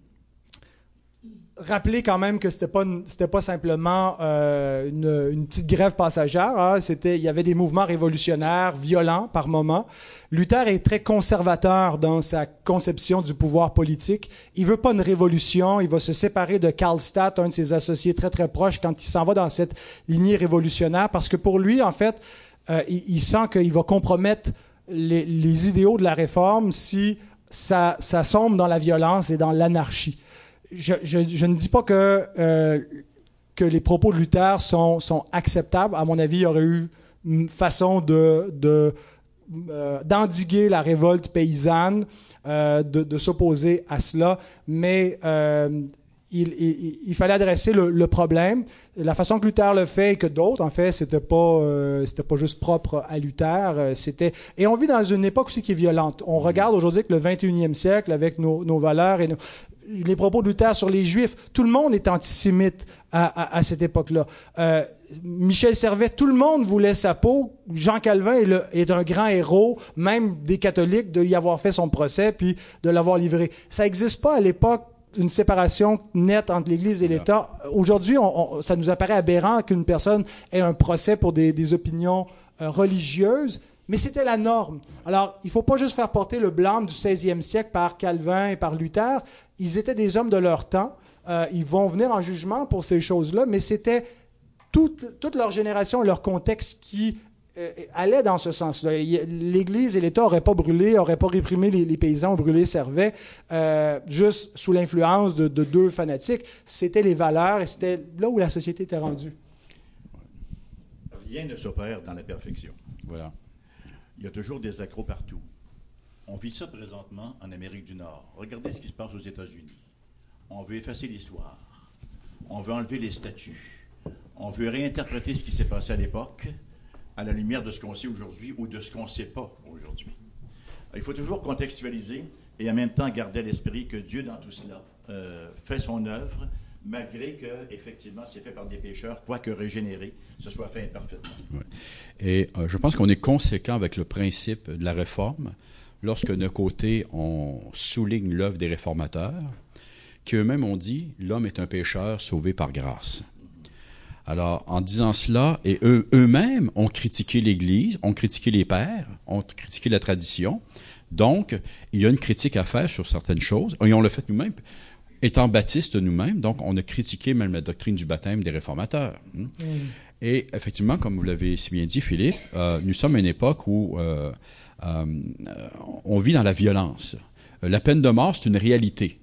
rappeler quand même que c'était pas c'était pas simplement euh, une, une petite grève passagère. hein. C'était il y avait des mouvements révolutionnaires violents par moments. Luther est très conservateur dans sa conception du pouvoir politique. Il veut pas une révolution. Il va se séparer de Karlstadt, un de ses associés très très proches, quand il s'en va dans cette lignée révolutionnaire, parce que pour lui, en fait, euh, il, il sent qu'il va compromettre les, les idéaux de la réforme si ça, ça sombre dans la violence et dans l'anarchie. Je, je- je ne dis pas que, euh, que les propos de Luther sont, sont acceptables. À mon avis, il y aurait eu une façon de, de, euh, d'endiguer la révolte paysanne, euh, de, de s'opposer à cela, mais il, il- il fallait adresser le, le problème. La façon que Luther le fait et que d'autres, en fait, c'était pas, euh, c'était pas juste propre à Luther. euh, c'était et on vit dans une époque aussi qui est violente. On regarde aujourd'hui que le 21e siècle, avec nos, nos valeurs et nos- les propos de Luther sur les Juifs, tout le monde est antisémite à, à- à cette époque-là. Euh, Michel Servet, tout le monde voulait sa peau. Jean Calvin est, le- est un grand héros, même des catholiques, de y avoir fait son procès puis de l'avoir livré. Ça n'existe pas à l'époque une séparation nette entre l'Église et l'État. Aujourd'hui, ça nous apparaît aberrant qu'une personne ait un procès pour des, des opinions euh, religieuses, mais c'était la norme. Alors, il ne faut pas juste faire porter le blâme du 16e siècle par Calvin et par Luther. Ils étaient des hommes de leur temps. Euh, ils vont venir en jugement pour ces choses-là, mais c'était toute, toute leur génération et leur contexte qui euh, allait dans ce sens-là. L'Église et l'État n'auraient pas brûlé, n'auraient pas réprimé les, les paysans, brûlé Servet, euh, juste sous l'influence de, de deux fanatiques. C'était les valeurs et c'était là où la société était rendue. Rien ne s'opère dans la perfection. Voilà. Il y a toujours des accros partout. On vit ça présentement en Amérique du Nord. Regardez ce qui se passe aux États-Unis. On veut effacer l'histoire. On veut enlever les statuts. On veut réinterpréter ce qui s'est passé à l'époque à la lumière de ce qu'on sait aujourd'hui ou de ce qu'on ne sait pas aujourd'hui. Il faut toujours contextualiser et en même temps garder à l'esprit que Dieu, dans tout cela, euh, fait son œuvre, malgré que, effectivement, c'est fait par des pécheurs, quoique régénérés, ce soit fait imparfaitement. Et euh, je pense qu'on est conséquent avec le principe de la réforme lorsque d'un côté on souligne l'œuvre des réformateurs, qui eux-mêmes ont dit l'homme est un pécheur sauvé par grâce. Alors, en disant cela, et eux, eux-mêmes ont critiqué l'Église, ont critiqué les pères, ont critiqué la tradition. Donc, il y a une critique à faire sur certaines choses, et on l'a fait nous-mêmes. Étant baptistes nous-mêmes, donc on a critiqué même la doctrine du baptême des réformateurs. hein. Et effectivement, comme vous l'avez si bien dit, Philippe, euh, nous sommes à une époque où euh, on vit dans la violence. Euh, La peine de mort, c'est une réalité.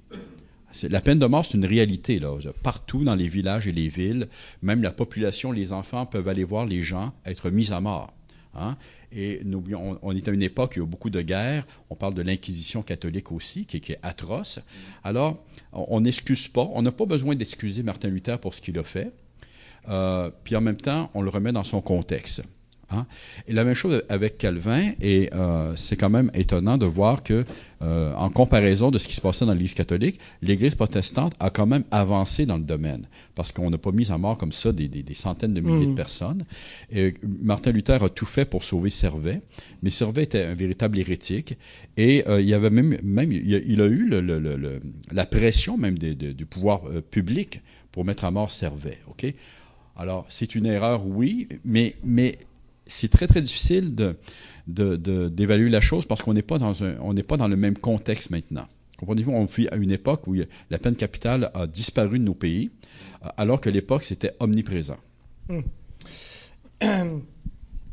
La peine de mort, c'est une réalité. Là. Partout dans les villages et les villes, même la population, les enfants peuvent aller voir les gens être mis à mort. Hein? Et n'oublions, on, est à une époque où il y a beaucoup de guerres. On parle de l'Inquisition catholique aussi, qui, est atroce. Alors, on n'excuse pas. On n'a pas besoin d'excuser Martin Luther pour ce qu'il a fait. Euh, puis en même temps, on le remet dans son contexte. Hein? Et la même chose avec Calvin, et euh, c'est quand même étonnant de voir que, euh, en comparaison de ce qui se passait dans l'Église catholique, l'Église protestante a quand même avancé dans le domaine, parce qu'on n'a pas mis à mort comme ça des, des- des centaines de milliers de personnes. Et Martin Luther a tout fait pour sauver Servet, mais Servet était un véritable hérétique, et euh, il y avait même, même il, a, il a eu le, le- le- le- la pression même des- de- du pouvoir euh, public pour mettre à mort Servet. Ok? Alors, c'est une erreur, oui, mais, mais c'est très, très difficile de, d'évaluer la chose parce qu'on n'est pas, dans un- on n'est pas dans le même contexte maintenant. Comprenez-vous, on vit à une époque où la peine capitale a disparu de nos pays, euh, alors que l'époque, c'était omniprésent.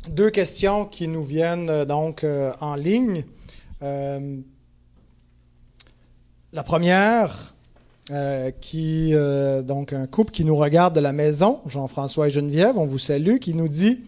Deux questions qui nous viennent euh, donc euh, en ligne. La première, qui donc un couple qui nous regarde de la maison, Jean-François et Geneviève, on vous salue, qui nous dit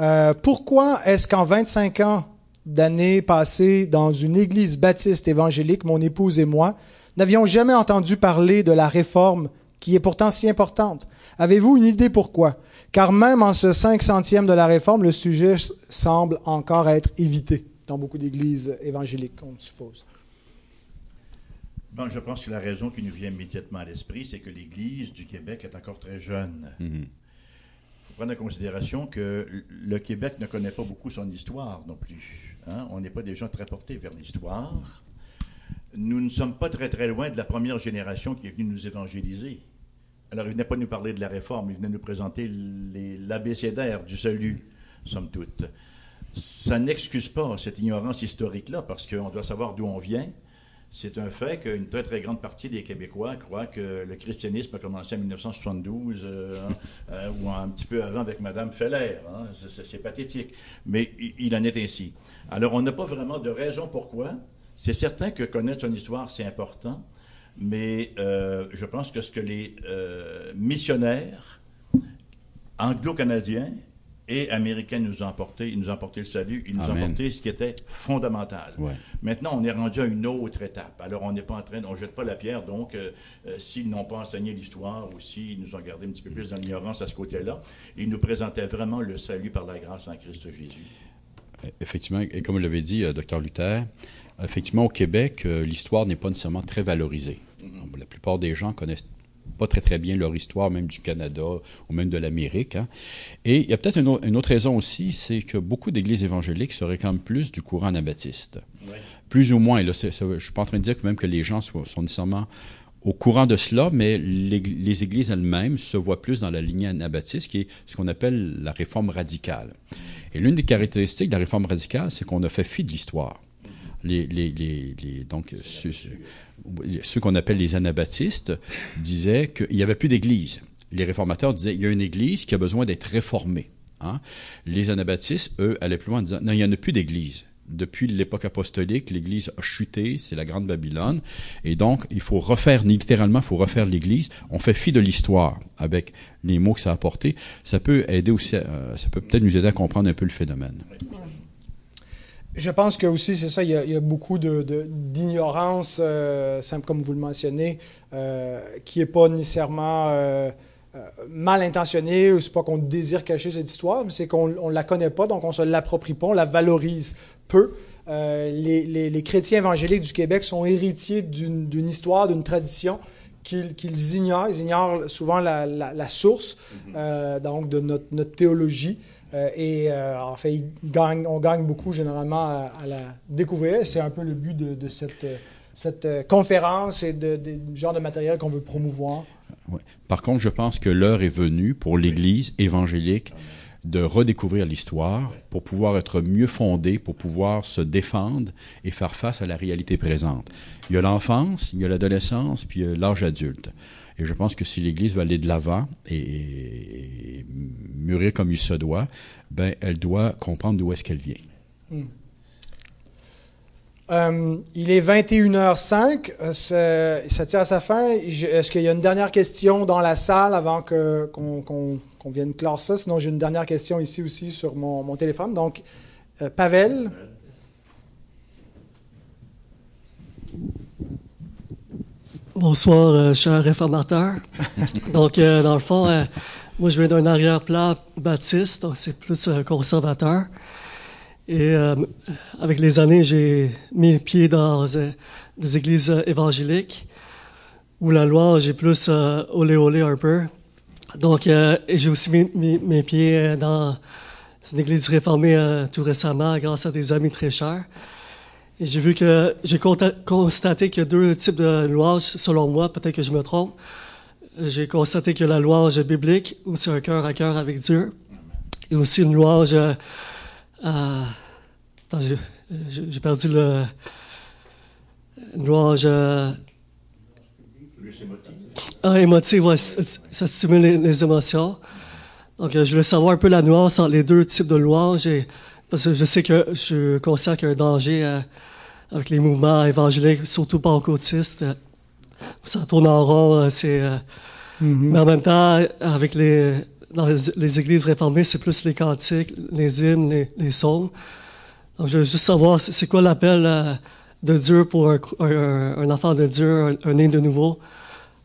euh, pourquoi est-ce qu'en 25 ans d'années passées dans une église baptiste évangélique, mon épouse et moi, n'avions jamais entendu parler de la réforme qui est pourtant si importante? Avez-vous une idée pourquoi? Car même en ce cinq centième de la réforme, le sujet semble encore être évité dans beaucoup d'églises évangéliques, on suppose. Bon, je pense que la raison qui nous vient immédiatement à l'esprit, c'est que l'Église du Québec est encore très jeune. Mhm. Prendre en considération que le Québec ne connaît pas beaucoup son histoire non plus. hein. On n'est pas des gens très portés vers l'histoire. Nous ne sommes pas très très loin de la première génération qui est venue nous évangéliser. Alors, il venait pas nous parler de la réforme, il venait nous présenter l'abécédaire du salut, somme toute. Ça n'excuse pas cette ignorance historique-là, parce qu'on doit savoir d'où on vient. C'est un fait qu'une très très grande partie des Québécois croient que le christianisme a commencé en 1972 euh, euh, ou un petit peu avant avec Madame Feller. hein. C'est- pathétique, mais il en est ainsi. Alors on n'a pas vraiment de raison pourquoi. C'est certain que connaître son histoire c'est important, mais euh, je pense que ce que les missionnaires anglo-canadiens et américains nous ont apporté, ils nous ont apporté le salut, ils nous ont Amen. apporté ce qui était fondamental. Ouais. Maintenant, on est rendu à une autre étape. Alors, on n'est pas en train, on ne jette pas la pierre. Donc, euh, euh, s'ils n'ont pas enseigné l'histoire ou s'ils nous ont gardé un petit peu plus dans l'ignorance à ce côté-là, ils nous présentaient vraiment le salut par la grâce en Christ Jésus. Effectivement, et comme l'avait dit euh, Dr Luther, effectivement, au Québec, euh, l'histoire n'est pas nécessairement très valorisée. La plupart des gens connaissent pas très très bien leur histoire, même du Canada ou même de l'Amérique. hein. Et il y a peut-être une, au- une autre raison aussi, c'est que beaucoup d'églises évangéliques se réclament plus du courant anabaptiste. Plus ou moins. Là, c'est- ça- je ne suis pas en train de dire que même que les gens soient- sont nécessairement au courant de cela, mais les, les églises elles-mêmes se voient plus dans la lignée anabaptiste, qui est ce qu'on appelle la réforme radicale. Et l'une des caractéristiques de la réforme radicale, c'est qu'on a fait fi de l'histoire. Les, les, les, les- donc, ceux, ceux- qu'on appelle les anabaptistes disaient qu'il n'y avait plus d'église. Les réformateurs disaient il y a une église qui a besoin d'être réformée. hein. Les anabaptistes, eux, allaient plus loin en disant non, il n'y en a plus d'église. Depuis l'époque apostolique, l'Église a chuté, c'est la Grande Babylone, et donc il faut refaire, littéralement, il faut refaire l'Église. On fait fi de l'histoire avec les mots que ça a apporté. Ça peut aider aussi, à- ça peut peut-être nous aider à comprendre un peu le phénomène. Je pense que aussi, c'est ça, il y a, il y a beaucoup de- de- d'ignorance, euh, simple comme vous le mentionnez, euh, qui n'est pas nécessairement euh, mal intentionnée, ou c'est pas qu'on désire cacher cette histoire, mais c'est qu'on ne la connaît pas, donc on se l'approprie pas, on la valorise peu. Les, les- les chrétiens évangéliques du Québec sont héritiers d'une histoire, d'une tradition qu'ils ignorent. Ils ignorent souvent la, la- la source euh, donc de notre, notre théologie. Euh, et euh, en fait, on gagne beaucoup généralement à, la découvrir. C'est un peu le but de, cette, euh, conférence et de, de- du genre de matériel qu'on veut promouvoir. Par contre, je pense que l'heure est venue pour l'Église évangélique de redécouvrir l'histoire pour pouvoir être mieux fondée, pour pouvoir se défendre et faire face à la réalité présente. Il y a l'enfance, il y a l'adolescence, puis l'âge adulte. Et je pense que si l'Église veut aller de l'avant et, mûrir comme il se doit, ben, elle doit comprendre d'où est-ce qu'elle vient. Euh, il est 21h05, euh, c'est- ça tire à sa fin. Est-ce qu'il y a une dernière question dans la salle avant qu'on vienne clore ça? Sinon, j'ai une dernière question ici aussi sur mon, mon téléphone. Donc, euh, Pavel? Bonsoir, euh, réformateur. donc, euh, dans le fond, euh, moi, je viens d'un arrière-plan baptiste, donc c'est plus euh, conservateur. Et avec les années, j'ai mis le pied dans des églises évangéliques où la loi, j'ai plus olé olé un peu. Donc, j'ai aussi mis, mis mes pieds dans une église réformée tout récemment grâce à des amis très chers. Et j'ai vu que j'ai constaté qu'il y a deux types de louanges, selon moi, peut-être que je me trompe. J'ai constaté que la louange biblique, où c'est un cœur à cœur avec Dieu, et aussi une louange. euh, attends, j'ai- perdu le. Une louange. euh, ah, émotive, ouais, ça stimule les, émotions. Donc, euh, je voulais savoir un peu la nuance entre les deux types de louanges, parce que je sais que je suis conscient qu'il y a un danger euh, avec les mouvements évangéliques, surtout pentecôtistes. Ça tourne en rond, euh, c'est. euh, Mais en même temps, avec les, dans les, églises réformées, c'est plus les cantiques, les hymnes, les, les psaumes. Donc, je veux juste savoir, c'est quoi l'appel euh, de Dieu pour un, un- un enfant de Dieu, un, un né de nouveau,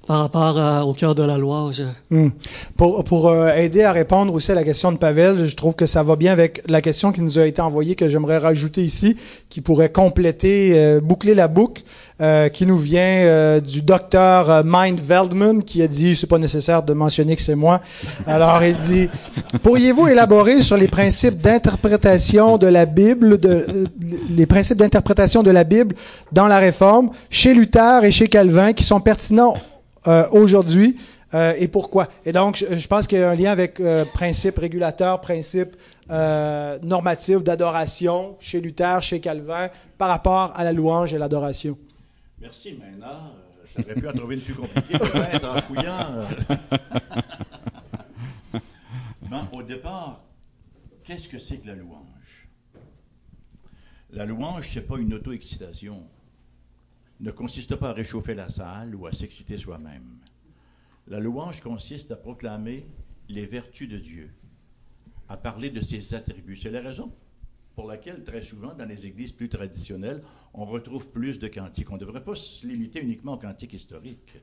par rapport à- au cœur de la louange. Hmm. Pour, pour euh, aider à répondre aussi à la question de Pavel, je trouve que ça va bien avec la question qui nous a été envoyée, que j'aimerais rajouter ici, qui pourrait compléter, euh, boucler la boucle, euh, qui nous vient euh, du docteur euh, Mind Veldman, qui a dit, c'est pas nécessaire de mentionner que c'est moi. Alors, il dit, pourriez-vous élaborer sur les principes d'interprétation de la Bible, de, euh, les principes d'interprétation de la Bible dans la Réforme, chez Luther et chez Calvin, qui sont pertinents euh, aujourd'hui euh, et pourquoi. Et donc, je, pense qu'il y a un lien avec euh, principe régulateur, principe euh, normatif d'adoration chez Luther, chez Calvin, par rapport à la louange et l'adoration. Merci, Maynard. Aurait pu en trouver une plus compliquée, peut-être, en fouillant. au départ, qu'est-ce que c'est que la louange? La louange, c'est pas une auto-excitation. Ne consiste pas à réchauffer la salle ou à s'exciter soi-même. La louange consiste à proclamer les vertus de Dieu, à parler de ses attributs. C'est la raison pour laquelle, très souvent, dans les églises plus traditionnelles, on retrouve plus de cantiques. On ne devrait pas se limiter uniquement aux cantiques historiques,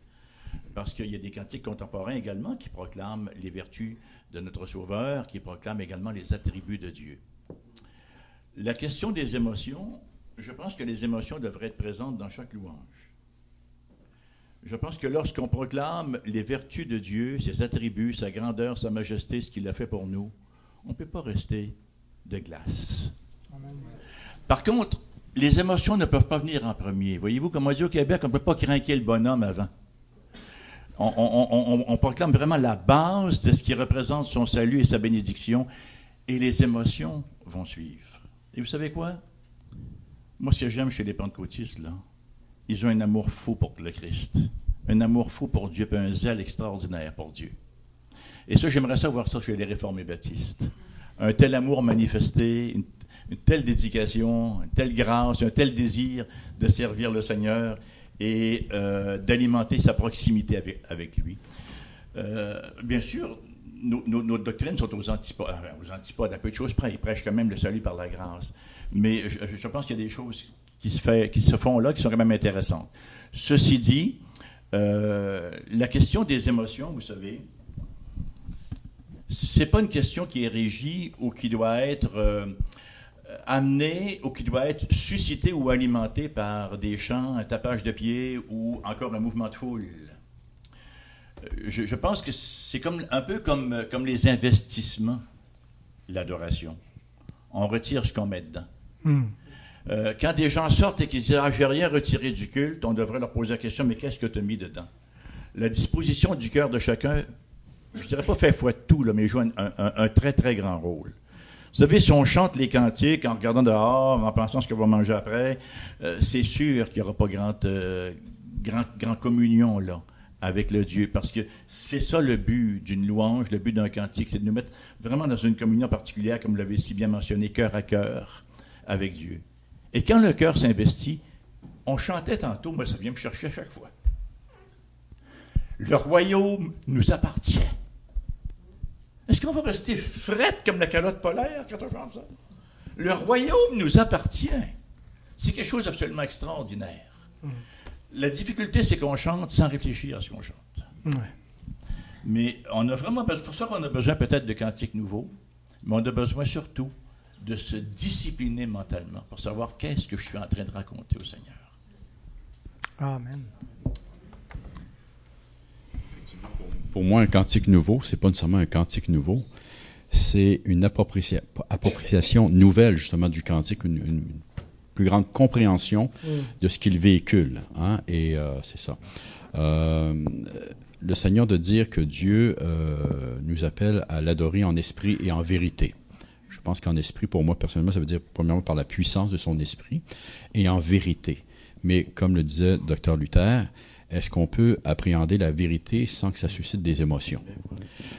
parce qu'il y a des cantiques contemporains également qui proclament les vertus de notre Sauveur, qui proclament également les attributs de Dieu. La question des émotions, je pense que les émotions devraient être présentes dans chaque louange. Je pense que lorsqu'on proclame les vertus de Dieu, ses attributs, sa grandeur, sa majesté, ce qu'il a fait pour nous, on ne peut pas rester de glace. Par contre, les émotions ne peuvent pas venir en premier. Voyez-vous, comme on dit au Québec, on ne peut pas craquer le bonhomme avant. On, on- on- on- on proclame vraiment la base de ce qui représente son salut et sa bénédiction, et les émotions vont suivre. Et vous savez quoi? Moi, ce que j'aime chez les pentecôtistes, là, ils ont un amour fou pour le Christ, un amour fou pour Dieu, puis un zèle extraordinaire pour Dieu. Et ça, j'aimerais ça voir ça chez les réformés baptistes. Un tel amour manifesté, une, telle dédication, une telle grâce, un tel désir de servir le Seigneur et euh, d'alimenter sa proximité avec, avec lui. Euh, bien sûr, nos, doctrines sont aux antipodes, enfin, aux antipodes, à peu de choses près. Ils prêchent quand même le salut par la grâce. Mais je, pense qu'il y a des choses qui se, fait- qui se font là qui sont quand même intéressantes. Ceci dit, euh, la question des émotions, vous savez, c'est pas une question qui est régie ou qui doit être euh, amenée ou qui doit être suscitée ou alimentée par des chants, un tapage de pied ou encore un mouvement de foule. Je, je pense que c'est comme, un peu comme, euh, comme les investissements, l'adoration. On retire ce qu'on met dedans. Hmm. Euh, quand des gens sortent et qu'ils disent Ah, j'ai rien retiré du culte, on devrait leur poser la question Mais qu'est-ce que tu as mis dedans? La disposition du cœur de chacun, je dirais pas fait foi de tout, là, mais joue un, un- un très très grand rôle. Vous savez, si on chante les cantiques en regardant dehors, en pensant ce qu'on va manger après, euh, c'est sûr qu'il n'y aura pas grande, euh, grand, grand communion là avec le Dieu, parce que c'est ça le but d'une louange, le but d'un cantique, c'est de nous mettre vraiment dans une communion particulière, comme vous l'avez si bien mentionné, cœur à cœur avec Dieu. Et quand le cœur s'investit, on chantait tantôt, moi ça vient me chercher à chaque fois. Le royaume nous appartient. Est-ce qu'on va rester frette comme la calotte polaire quand on chante ça? Le royaume nous appartient. C'est quelque chose d'absolument extraordinaire. La difficulté, c'est qu'on chante sans réfléchir à ce qu'on chante. Ouais. Mais on a vraiment besoin, pour ça qu'on a besoin peut-être de cantiques nouveaux, mais on a besoin surtout de se discipliner mentalement pour savoir qu'est-ce que je suis en train de raconter au Seigneur. Amen. Pour moi, un cantique nouveau, c'est pas nécessairement un cantique nouveau, c'est une appropriation, appropriation nouvelle justement du cantique, une, une plus grande compréhension Mm. de ce qu'il véhicule. Hein, et euh, c'est ça. Euh, le Seigneur de dire que Dieu euh, nous appelle à l'adorer en esprit et en vérité. Je pense qu'en esprit, pour moi personnellement, ça veut dire premièrement par la puissance de son esprit et en vérité. Mais comme le disait Dr Luther, est-ce qu'on peut appréhender la vérité sans que ça suscite des émotions?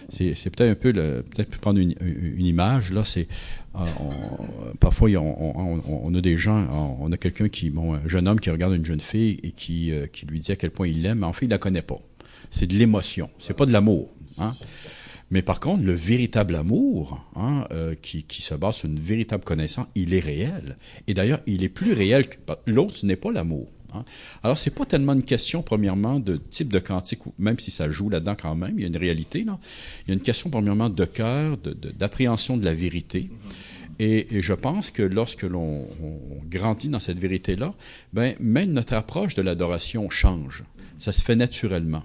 C'est peut-être un peu peut-être prendre une, une- image là. C'est on- parfois on, a des gens, on, a quelqu'un qui, bon, un jeune homme qui regarde une jeune fille et qui euh, qui lui dit à quel point il l'aime, mais en fait il la connaît pas. C'est de l'émotion, c'est pas de l'amour. Hein? Mais par contre, le véritable amour, hein, euh, qui, qui se base sur une véritable connaissance, il est réel. Et d'ailleurs, il est plus réel que l'autre. Ce n'est pas l'amour. Hein. Alors, c'est pas tellement une question, premièrement, de type de cantique, même si ça joue là-dedans quand même, il y a une réalité, là. Il y a une question, premièrement, de cœur, de- de- d'appréhension de, la vérité. Et, je pense que lorsque l'on on grandit dans cette vérité-là, ben, même notre approche de l'adoration change. Ça se fait naturellement.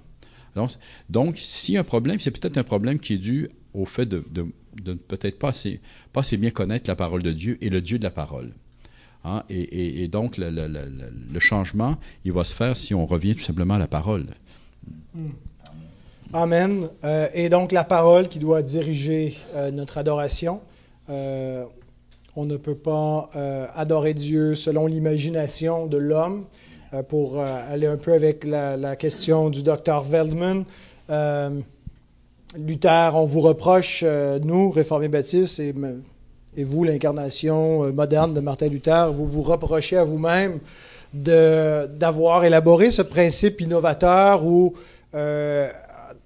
Donc, s'il y a un problème, c'est peut-être un problème qui est dû au fait de, de, de peut-être pas assez, pas assez bien connaître la parole de Dieu et le Dieu de la parole. Hein, et, donc, le, changement, il va se faire si on revient tout simplement à la parole. Amen. Euh, et donc la parole qui doit diriger euh, notre adoration. Euh, on ne peut pas adorer Dieu selon l'imagination de l'homme. Pour aller un peu avec la, la question du docteur Veldman, Luther, on vous reproche, nous, réformés baptistes, et, et vous, l'incarnation euh, moderne de Martin Luther, vous vous reprochez à vous-même d'avoir élaboré ce principe innovateur où, euh,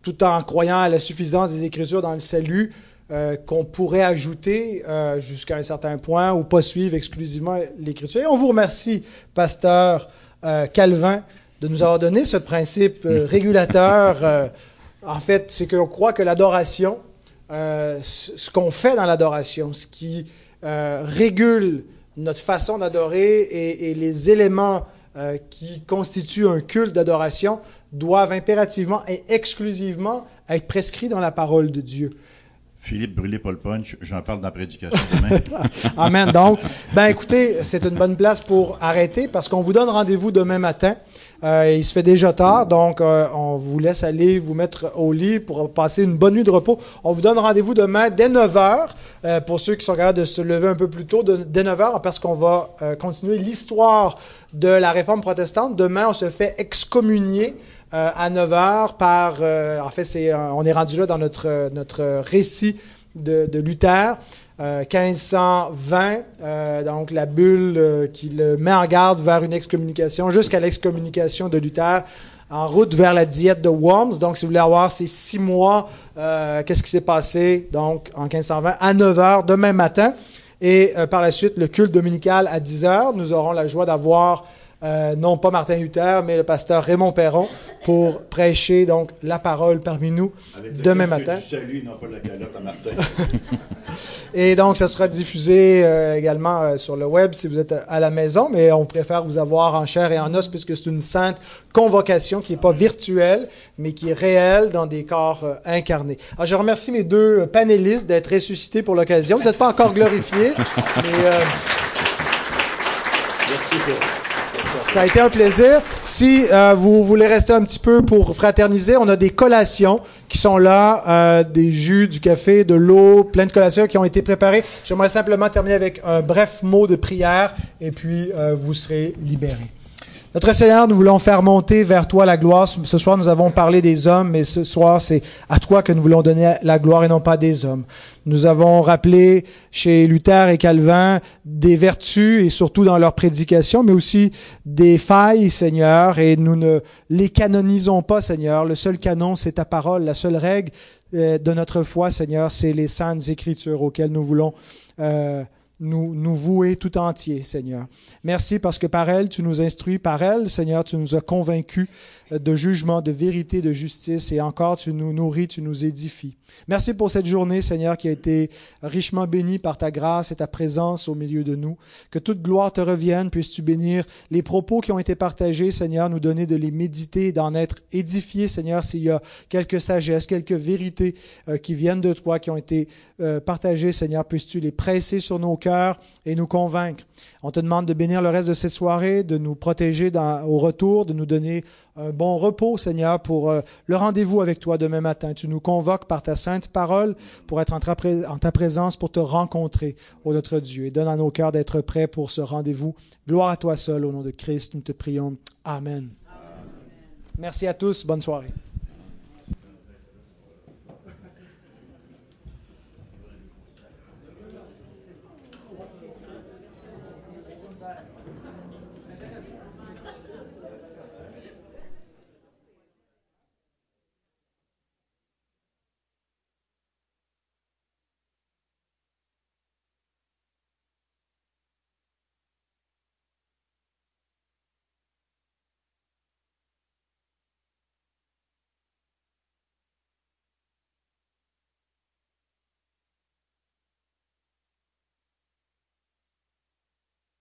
tout en croyant à la suffisance des Écritures dans le salut, euh, qu'on pourrait ajouter euh, jusqu'à un certain point ou pas suivre exclusivement l'Écriture. Et on vous remercie, pasteur Calvin, de nous avoir donné ce principe régulateur. en fait, c'est qu'on croit que l'adoration, euh, ce qu'on fait dans l'adoration, ce qui euh, régule notre façon d'adorer et, et les éléments euh, qui constituent un culte d'adoration doivent impérativement et exclusivement être prescrits dans la parole de Dieu. Philippe Brûlé Paul Punch, j'en parle dans la prédication demain. Amen. Donc, ben écoutez, c'est une bonne place pour arrêter parce qu'on vous donne rendez-vous demain matin. Euh, il se fait déjà tard, donc euh, on vous laisse aller vous mettre au lit pour passer une bonne nuit de repos. On vous donne rendez-vous demain dès 9h euh, pour ceux qui sont capables de se lever un peu plus tôt, dès 9h parce qu'on va continuer l'histoire de la réforme protestante. Demain, on se fait excommunier à 9h par... en fait, c'est, on est rendu là dans notre, notre récit de Luther. Euh, 1520, euh, donc la bulle euh, qui le met en garde vers une excommunication jusqu'à l'excommunication de Luther en route vers la diète de Worms. Donc, si vous voulez avoir ces six mois, euh, qu'est-ce qui s'est passé? Donc en 1520 à 9 heures demain matin. Et euh, par la suite, le culte dominical à 10 heures. Nous aurons la joie d'avoir euh, non pas Martin Luther, mais le pasteur Raymond Perron pour prêcher donc la parole parmi nous Avec le demain matin. du salut, non pas la calotte à Martin. Et donc, ça sera diffusé euh, également euh, sur le web si vous êtes à la maison, mais on préfère vous avoir en chair et en os puisque c'est une sainte convocation qui n'est pas virtuelle, mais qui est réelle dans des corps euh, incarnés. Alors, je remercie mes deux panélistes d'être ressuscités pour l'occasion. Vous n'êtes pas encore glorifiés, mais... Merci ça a été un plaisir. Si euh, vous voulez rester un petit peu pour fraterniser, on a des collations qui sont là, euh, des jus, du café, de l'eau, plein de collations qui ont été préparées. J'aimerais simplement terminer avec un bref mot de prière et puis euh, vous serez libérés. Notre Seigneur, nous voulons faire monter vers toi la gloire. Ce soir, nous avons parlé des hommes, mais ce soir, c'est à toi que nous voulons donner la gloire et non pas des hommes. Nous avons rappelé chez Luther et Calvin des vertus et surtout dans leur prédication, mais aussi des failles, Seigneur, et nous ne les canonisons pas, Seigneur. Le seul canon, c'est ta parole. La seule règle euh, de notre foi, Seigneur, c'est les saintes écritures auxquelles nous voulons euh, nous, nous vouer tout entier, Seigneur. Merci parce que par elle, tu nous instruis, par elle, Seigneur, tu nous as convaincus de jugement, de vérité, de justice, et encore, tu nous nourris, tu nous édifies. Merci pour cette journée, Seigneur, qui a été richement bénie par ta grâce et ta présence au milieu de nous. Que toute gloire te revienne, puisses-tu bénir les propos qui ont été partagés, Seigneur, nous donner de les méditer d'en être édifiés, Seigneur, s'il y a quelques sagesses, quelques vérités euh, qui viennent de toi, qui ont été euh, partagées, Seigneur, puisses-tu les presser sur nos cœurs et nous convaincre. On te demande de bénir le reste de cette soirée, de nous protéger au retour, de nous donner un bon repos, Seigneur, pour euh, le rendez-vous avec toi demain matin. Tu nous convoques par ta sainte parole pour être en ta, pré- en ta présence, pour te rencontrer, ô notre Dieu. Et donne à nos cœurs d'être prêts pour ce rendez-vous. Gloire à toi seul, au nom de Christ, nous te prions. Amen. Merci à tous. Bonne soirée.